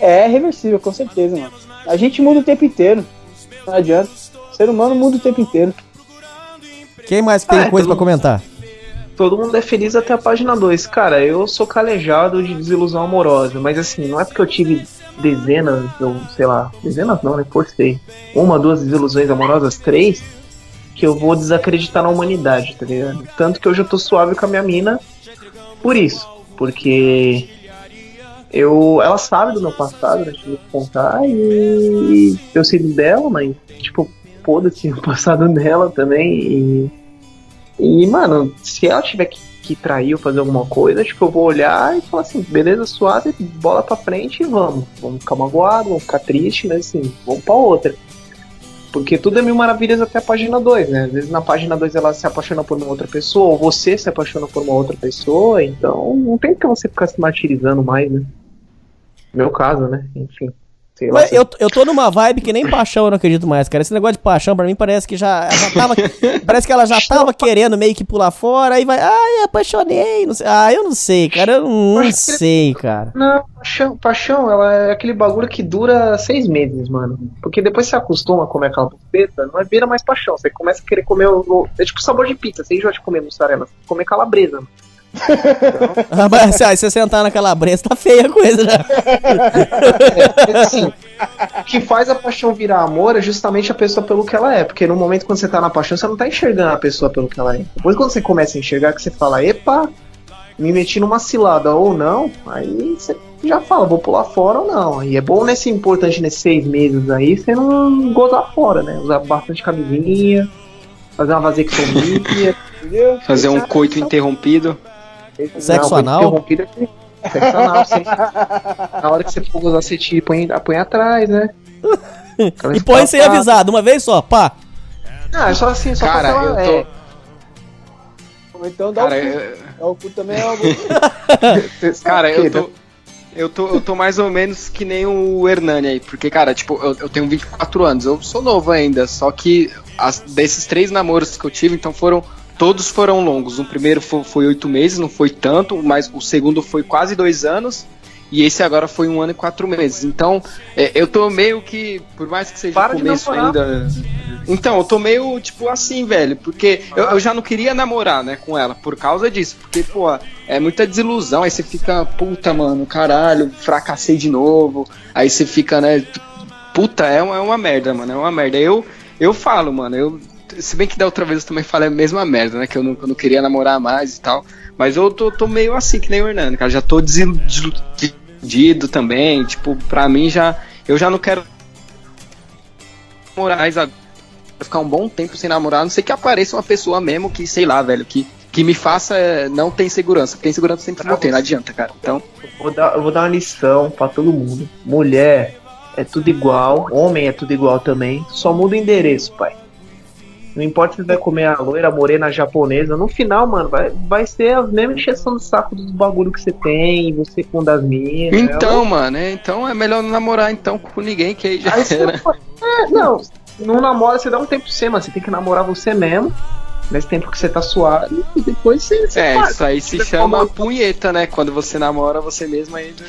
É, é reversível, com certeza, mano. A gente muda o tempo inteiro. Não adianta. O ser humano muda o tempo inteiro. Quem mais tem ah, é, coisa para comentar? Todo mundo é feliz até a página 2. Cara, eu sou calejado de desilusão amorosa, mas assim, não é porque eu tive dezenas, ou sei lá, dezenas não, né? Forcei. Uma, duas desilusões amorosas, três, que eu vou desacreditar na humanidade, tá ligado? Tanto que hoje eu tô suave com a minha mina por isso. Porque eu ela sabe do meu passado, né? Tive que contar e eu sei dela, mas tipo, foda-se o *laughs* passado dela também. E, e, mano, se ela tiver que, que ou fazer alguma coisa, tipo, eu vou olhar e falar assim, beleza, suave, bola pra frente e vamos. Vamos ficar magoado, vamos ficar triste, mas assim, vamos pra outra. Porque tudo é mil maravilhas até a página 2, né? Às vezes na página 2 ela se apaixona por uma outra pessoa, ou você se apaixona por uma outra pessoa, então não tem que você ficar se martirizando mais, né? Meu caso, né? Enfim. Mas eu, eu tô numa vibe que nem paixão eu não acredito mais, cara. Esse negócio de paixão pra mim parece que já, já tava. *laughs* parece que ela já tava querendo meio que pular fora, aí vai. Ai, apaixonei. Não sei. Ah, eu não sei, cara. Eu não *laughs* sei, cara. Não, paixão, paixão, ela é aquele bagulho que dura seis meses, mano. Porque depois você acostuma a comer aquela pupeta, não é vira mais paixão. Você começa a querer comer o. É tipo sabor de pizza. Você enjoa de comer mussarela, você comer calabresa, mano. Ah, *laughs* mas se você sentar naquela bresa, tá feia a coisa já. É, assim, o que faz a paixão virar amor é justamente a pessoa pelo que ela é. Porque no momento quando você tá na paixão, você não tá enxergando a pessoa pelo que ela é. Depois quando você começa a enxergar, que você fala, epa, me meti numa cilada ou não, aí você já fala, vou pular fora ou não. E é bom nesse importante nesses seis meses aí, você não gozar fora, né? Usar bastante camisinha, fazer uma vasectomia. *laughs* Fazer um coito interrompido. Sexo anal? Sexo anal, sim. Na hora que você for usar, você tira põe, põe atrás, né? *laughs* e põe sem avisado, uma vez só, pá. Ah, é só assim, só Cara, eu tô... É. Então dá Cara, o cu. Eu... Dá o cu também é algo. *laughs* Cara, eu tô... Eu tô, eu tô mais ou menos que nem o Hernani aí, porque, cara, tipo, eu, eu tenho 24 anos, eu sou novo ainda, só que as, desses três namoros que eu tive, então foram todos foram longos. O primeiro foi oito meses, não foi tanto, mas o segundo foi quase dois anos. E esse agora foi um ano e quatro meses. Então, é, eu tô meio que, por mais que seja Para começo ainda. Então, eu tô meio, tipo, assim, velho. Porque eu, eu, já não queria namorar, né, com ela, por causa disso. Porque, pô, é muita desilusão. Aí você fica, puta, mano, caralho, fracassei de novo. Aí você fica, né, puta, é uma, é uma merda, mano, é uma merda. Eu, eu falo, mano, eu. Se bem que da outra vez eu também falei a mesma merda, né? Que eu não, eu não queria namorar mais e tal. Mas eu tô, tô meio assim, que nem o Hernando, cara. Já tô desiludido também. Tipo, pra mim já. Eu já não quero namorar mais ficar um bom tempo sem namorar, a não sei que apareça uma pessoa mesmo que, sei lá, velho, que, que me faça é, não ter segurança. Porque insegurança sempre vou ter, não adianta, cara. Então. Vou, dar, eu vou dar uma lição para todo mundo. Mulher é tudo igual, homem é tudo igual também. Só muda o endereço, pai. Não importa se vai comer a loira, a morena, a japonesa. No final, mano, vai, vai ser a mesma encheção de saco dos bagulho que você tem, você com das minhas. Então, é, mano, é, então é melhor não namorar então com ninguém, que aí já aí era. É, não, não namora, você dá um tempo pra você, mano. Você tem que namorar você mesmo. Nesse tempo que você tá suado e depois você. você é, isso aí se chama como... punheta, né? Quando você namora você mesmo ainda.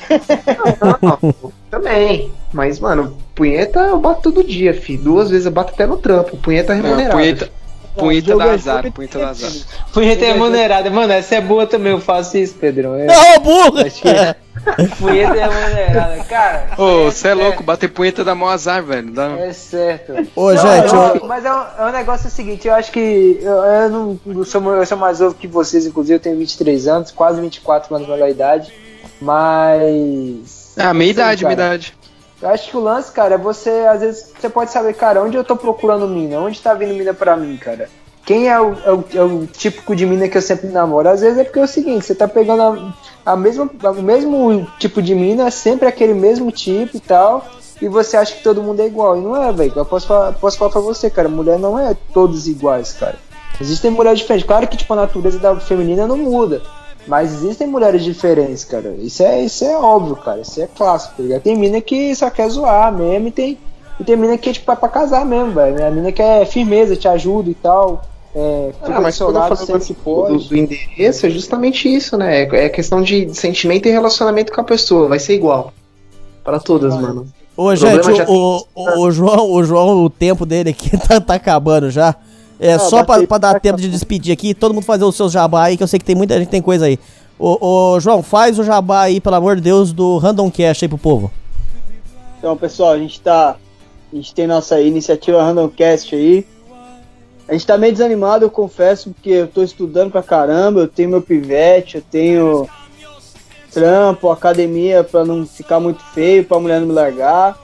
não, não, também. Mas, mano, punheta eu bato todo dia, fi. Duas vezes eu bato até no trampo. Punheta remunerada. Não, punheta, punheta da azar, punheta da azar. Punheta remunerada. Mano, essa é boa também, eu faço isso, Pedrão. É, não, burro! Acho que é. *laughs* punheta remunerada. Cara. Ô, você é, é, louco, bater punheta da mó azar, velho. Dá... É certo. Ô, não, gente. Eu... Mas é um, é um negócio seguinte, eu acho que. Eu, eu não eu sou, eu sou mais novo que vocês, inclusive, eu tenho 23 anos, quase 24 anos na idade. Mas. Ah, meia idade, meia idade. Eu acho que o lance, cara, é você, às vezes, você pode saber, cara, onde eu tô procurando mina? Onde tá vindo mina pra mim, cara? Quem é o, é o, é o típico de mina que eu sempre namoro? Às vezes é porque é o seguinte, você tá pegando a, a mesma, o mesmo tipo de mina, sempre aquele mesmo tipo e tal, e você acha que todo mundo é igual. E não é, velho. Eu posso falar, posso falar pra você, cara, mulher não é todos iguais, cara. Existem mulheres diferentes. Claro que, tipo, a natureza da feminina não muda. Mas existem mulheres diferentes, cara. Isso é, isso é óbvio, cara. Isso é clássico, tá ligado? Tem mina que só quer zoar mesmo e tem, e tem mina que é tipo é pra casar mesmo, velho. A mina que é firmeza, te ajuda e tal. É, ah, mas quando eu falo do, do, endereço é justamente isso, né? É, é questão de sentimento e relacionamento com a pessoa. Vai ser igual. para todas, mano. Ô, o gente, o, o, o, João, o João, o tempo dele aqui *laughs* tá, tá acabando já. É, só pra, pra dar tempo de despedir aqui, todo mundo fazer o seu jabá aí, que eu sei que tem muita gente que tem coisa aí. Ô, ô, João, faz o jabá aí, pelo amor de Deus, do Random Cash aí pro povo. Então, pessoal, a gente tá. A gente tem nossa iniciativa Random Cast aí. A gente tá meio desanimado, eu confesso, porque eu tô estudando pra caramba, eu tenho meu pivete, eu tenho trampo, academia pra não ficar muito feio, pra mulher não me largar.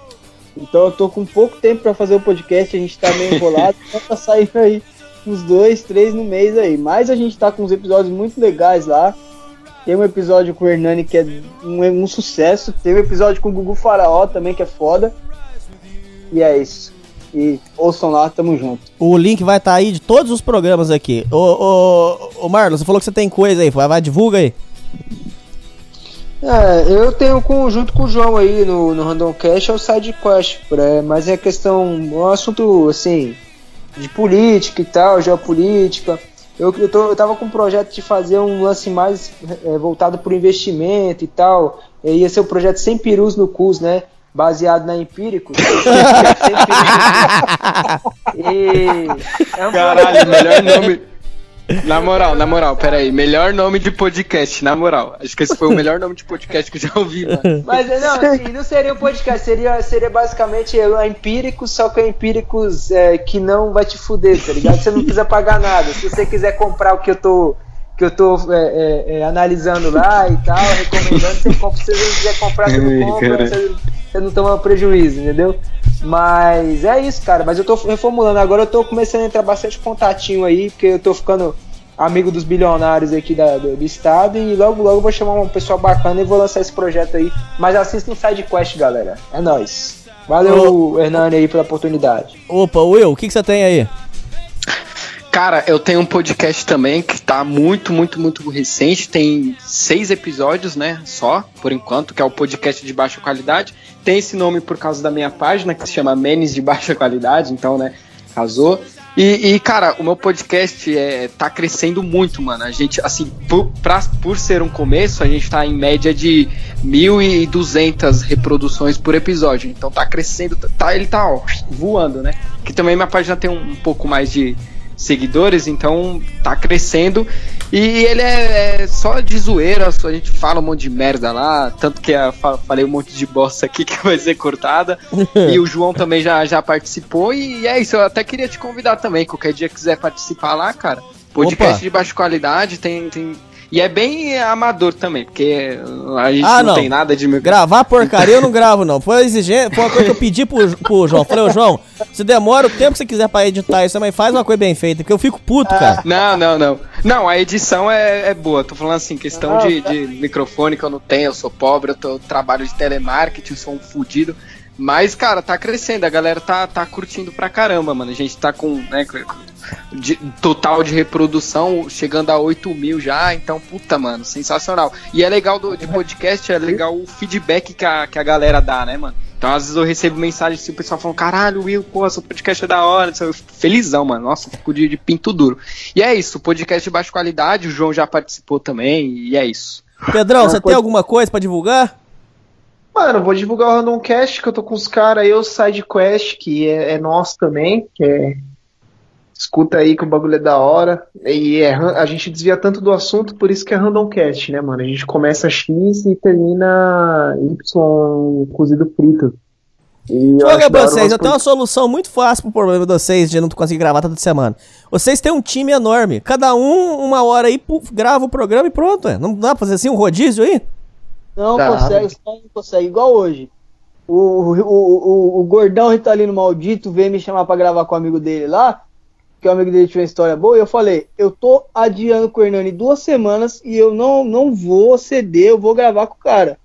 Então eu tô com pouco tempo para fazer o podcast, a gente tá meio enrolado, *laughs* então tá saindo aí uns dois, três no mês aí. Mas a gente tá com uns episódios muito legais lá. Tem um episódio com o Hernani que é um, um sucesso. Tem um episódio com o Gugu Faraó também que é foda. E é isso. E ouçam lá, tamo junto. O link vai estar tá aí de todos os programas aqui. Ô, ô, ô Marlon, você falou que você tem coisa aí, vai, vai divulga aí. É, eu tenho com, junto com o João aí no, no Random Cash é o Side Quest, é, mas é questão, é um assunto assim, de política e tal, geopolítica. Eu, eu, tô, eu tava com um projeto de fazer um lance mais é, voltado para investimento e tal. E ia ser o um projeto sem perus no CUS, né? Baseado na Empíricos. *laughs* e é um Caralho, melhor nome. *laughs* Na moral, na moral, peraí. Melhor nome de podcast, na moral. Acho que esse foi o melhor nome de podcast que eu já ouvi, mano. Mas não, assim, não seria um podcast, seria, seria basicamente a Empíricos, só que é Empíricos é, que não vai te fuder, tá ligado? Você não precisa pagar nada. Se você quiser comprar o que eu tô que eu tô é, é, é analisando lá e tal, recomendando, você compra, se você quiser comprar, você não compra, você, você não toma prejuízo, entendeu? Mas é isso, cara. Mas eu tô reformulando. Agora eu tô começando a entrar bastante contatinho aí, porque eu tô ficando amigo dos bilionários aqui da, do, do, estado. E logo, logo vou chamar um pessoal bacana e vou lançar esse projeto aí. Mas assista Side Quest, galera. É nóis. Valeu, Ô, Hernani, aí, pela oportunidade. Opa, Will, o que, que você tem aí? Cara, eu tenho um podcast também que tá muito, muito, muito recente. Tem seis episódios, né? Só, por enquanto, que é o podcast de baixa qualidade. Tem esse nome por causa da minha página, que se chama Menes de Baixa Qualidade, então, né? Casou. E, e, cara, o meu podcast é, tá crescendo muito, mano. A gente, assim, por, pra, por ser um começo, a gente tá em média de 1.200 reproduções por episódio. Então tá crescendo, tá, ele tá ó, voando, né? Que também minha página tem um, um pouco mais de seguidores, então tá crescendo. E ele é, é, só de zoeira, a gente fala um monte de merda lá, tanto que eu falei um monte de bosta aqui *laughs* que vai ser cortada. *laughs* e o João também já, já participou, e é isso, eu até queria te convidar também, qualquer dia quiser participar lá, cara. Podcast Opa. de baixa qualidade, tem, tem, e é bem amador também, porque a gente ah, não, não, tem nada de. Gravar porcaria eu não gravo, não. Foi, exigente, foi uma coisa que eu pedi pro, pro João. Falei, ô João, se demora o tempo que você quiser pra editar isso também, faz uma coisa bem feita, que eu fico puto, cara. Não, não, não. Não, a edição é, é boa. Tô falando assim, questão de, de microfone que eu não tenho, eu sou pobre, eu, tô, eu trabalho de telemarketing, sou um fudido. Mas, cara, tá crescendo, a galera tá, tá curtindo pra caramba, mano. A gente tá com, né, de, total de reprodução chegando a 8 mil já, então, puta, mano, sensacional. E é legal do, de podcast, é legal o feedback que a, que a galera dá, né, mano? Então, às vezes eu recebo mensagem assim, o pessoal falando, caralho, Will, pô, seu podcast é da hora. Eu fico felizão, mano. Nossa, fico de, de pinto duro. E é isso, podcast de baixa qualidade, o João já participou também, e é isso. Pedrão, você tem alguma coisa para divulgar? Mano, vou divulgar o Random Cast, que eu tô com os caras aí, o Side Quest, que é, é nosso também, que é escuta aí que o bagulho é da hora. E é, a gente desvia tanto do assunto, por isso que é random cast, né, mano? A gente começa X e termina Y cozido frito. Joga pra vocês, eu tenho uma solução muito fácil pro problema de vocês de não conseguir gravar toda semana. Vocês têm um time enorme. Cada um, uma hora aí, grava o programa e pronto. É. Não dá pra fazer assim um rodízio aí? Não tá. consegue, não consegue. Igual hoje. O, o, o, o, gordão Ritalino maldito veio me chamar pra gravar com o amigo dele lá que o amigo dele tinha uma história boa, e eu falei, eu tô adiando com o Hernani duas semanas e eu não, não vou ceder, eu vou gravar com o cara.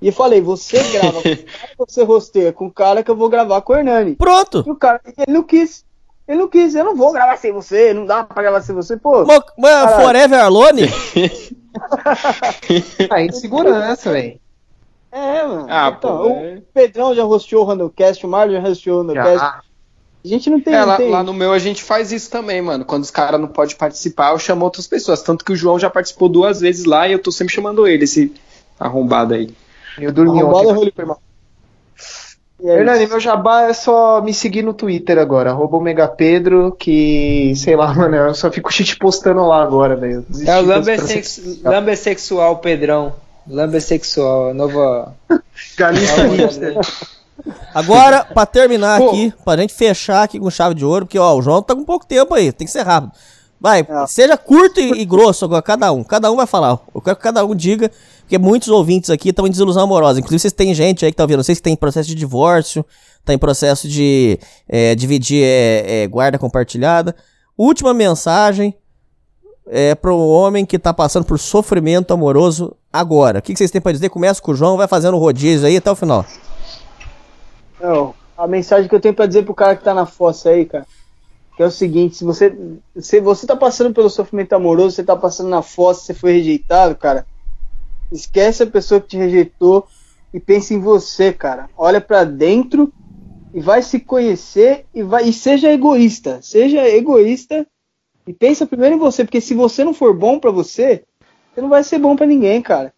E eu falei, você *laughs* grava com o cara, você rosteia com o cara que eu vou gravar com o Hernani. Pronto! E o cara, ele não quis. Ele não quis, eu não vou gravar sem você, não dá pra gravar sem você, pô. Mas Forever Alone? *laughs* *laughs* ah, insegurança, velho. É, mano. Ah, então, pô, o é... Pedrão já rosteou o Randomcast, o Marlon já rosteou o Randomcast. A gente não tem. É, lá, tem... lá, no meu a gente faz isso também, mano. Quando os caras não podem participar, eu chamo outras pessoas. Tanto que o João já participou duas vezes lá e eu tô sempre chamando ele, esse arrombado aí. Eu dormi arrombado ontem. É irmão. Hernani, meu jabá é só me seguir no Twitter agora, arroba Pedro, que, sei lá, *laughs* mano, eu só fico shit postando lá agora, velho. É o lambesex... Lambesexual Pedrão. Lambesexual, nova... Galinha hipster. Agora, pra terminar Pô. aqui, pra gente fechar aqui com chave de ouro, porque ó, o João tá com pouco tempo aí, tem que ser rápido. Vai, é. seja curto e, e, grosso agora, cada um. Cada um vai falar. Eu quero que cada um diga, porque muitos ouvintes aqui estão em desilusão amorosa. Inclusive, vocês têm gente aí que tá ouvindo, vocês que tem processo de divórcio, tá em processo de é, dividir é, é, guarda compartilhada. Última mensagem é para o homem que tá passando por sofrimento amoroso agora. O que, que vocês têm para dizer? Começa com o João, vai fazendo o rodízio aí até o final. Não, a mensagem que eu tenho para dizer pro cara que tá na fossa aí, cara, que é o seguinte, se você se você tá passando pelo sofrimento amoroso, você tá passando na fossa, você foi rejeitado, cara, esquece a pessoa que te rejeitou e pense em você, cara. Olha para dentro e vai se conhecer e vai e seja egoísta, seja egoísta e pensa primeiro em você, porque se você não for bom para você, você não vai ser bom para ninguém, cara.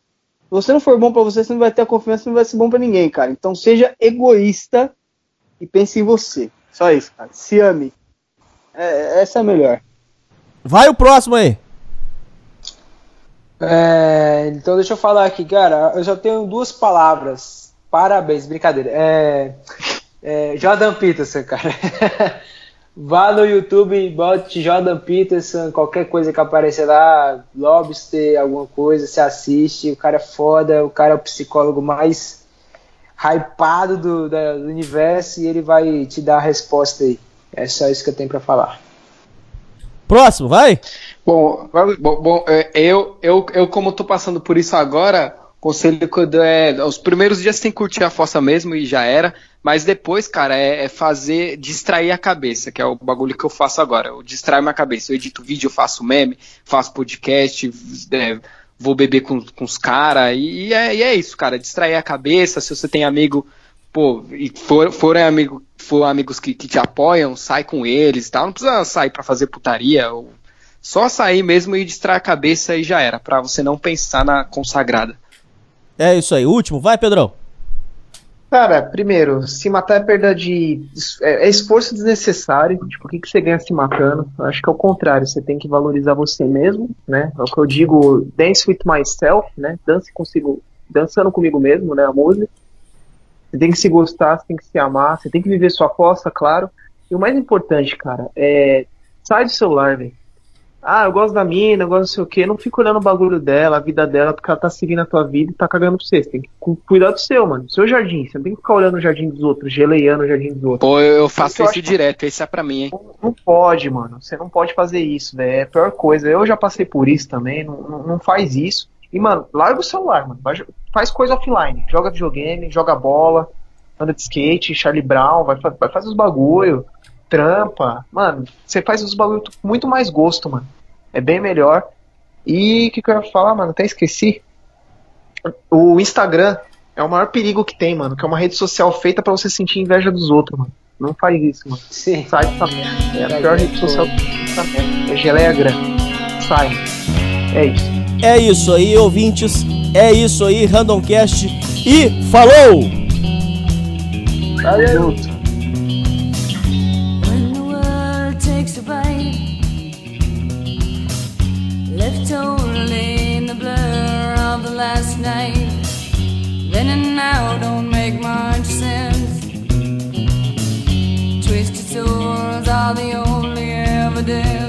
Se você não for bom para você, você não vai ter a confiança, não vai ser bom para ninguém, cara. Então seja egoísta e pense em você. Só isso, cara. Se ame. É, essa é a melhor. Vai o próximo aí. É, então deixa eu falar aqui, cara. Eu só tenho duas palavras. Parabéns, brincadeira. É, é Jordan Peterson, cara. *laughs* Vá no YouTube, bote Jordan Peterson, qualquer coisa que aparecer lá, Lobster, alguma coisa, você assiste. O cara é foda, o cara é o psicólogo mais hypado do, do universo e ele vai te dar a resposta aí. É só isso que eu tenho para falar. Próximo, vai! Bom, bom, é, eu, eu, eu, como tô passando por isso agora, conselho que eu dou é. Os primeiros dias tem que curtir a fossa mesmo e já era. Mas depois, cara, é, é, fazer, distrair a cabeça, que é o bagulho que eu faço agora. Eu distraio minha cabeça. Eu edito vídeo, faço meme, faço podcast, é, vou beber com, com os caras. E, é, e, é, isso, cara. Distrair a cabeça. Se você tem amigo, pô, e for, amigo, for amigos que, que te apoiam, sai com eles e tal. Não precisa sair para fazer putaria, ou só sair mesmo e distrair a cabeça e já era, para você não pensar na consagrada. É isso aí. Último, vai, Pedrão. Cara, primeiro, se matar é perda de. É, é esforço desnecessário. Tipo, o que, que você ganha se matando? Eu acho que é o contrário, você tem que valorizar você mesmo, né? É o que eu digo, dance with myself, né? Dance consigo, dançando comigo mesmo, né? A música. Você tem que se gostar, você tem que se amar, você tem que viver sua costa, claro. E o mais importante, cara, é. Sai do celular, velho. Ah, eu gosto da mina, eu gosto não sei o que. Não fica olhando o bagulho dela, a vida dela, porque ela tá seguindo a tua vida e tá cagando pra você. Você tem que cuidar do seu, mano. Do seu jardim. Você não tem que ficar olhando o jardim dos outros, geleiando o jardim dos outros. Pô, eu faço isso, direto, isso é pra mim, hein? Não, não pode, mano. Você não pode fazer isso, velho. É a pior coisa. Eu já passei por isso também. Não, não, não faz isso. E, mano, larga o celular, mano. Vai, faz coisa offline. Joga videogame, joga bola, anda de skate, Charlie Brown, vai, vai fazer os bagulho, trampa. Mano, você faz os bagulho com muito mais gosto, mano. É bem melhor. E o que, que eu ia falar, mano? Até esqueci. O Instagram é o maior perigo que tem, mano. Que é uma rede social feita para você sentir inveja dos outros, mano. Não faz isso, mano. Sim. Sai dessa merda. É a pior rede social que tem essa merda. É geleia grande. Sai. É isso. É isso aí, ouvintes. É isso aí, Randomcast. E falou! Valeu! Left only in the blur of the last night. Then and now don't make much sense. Twisted swords are the only evidence.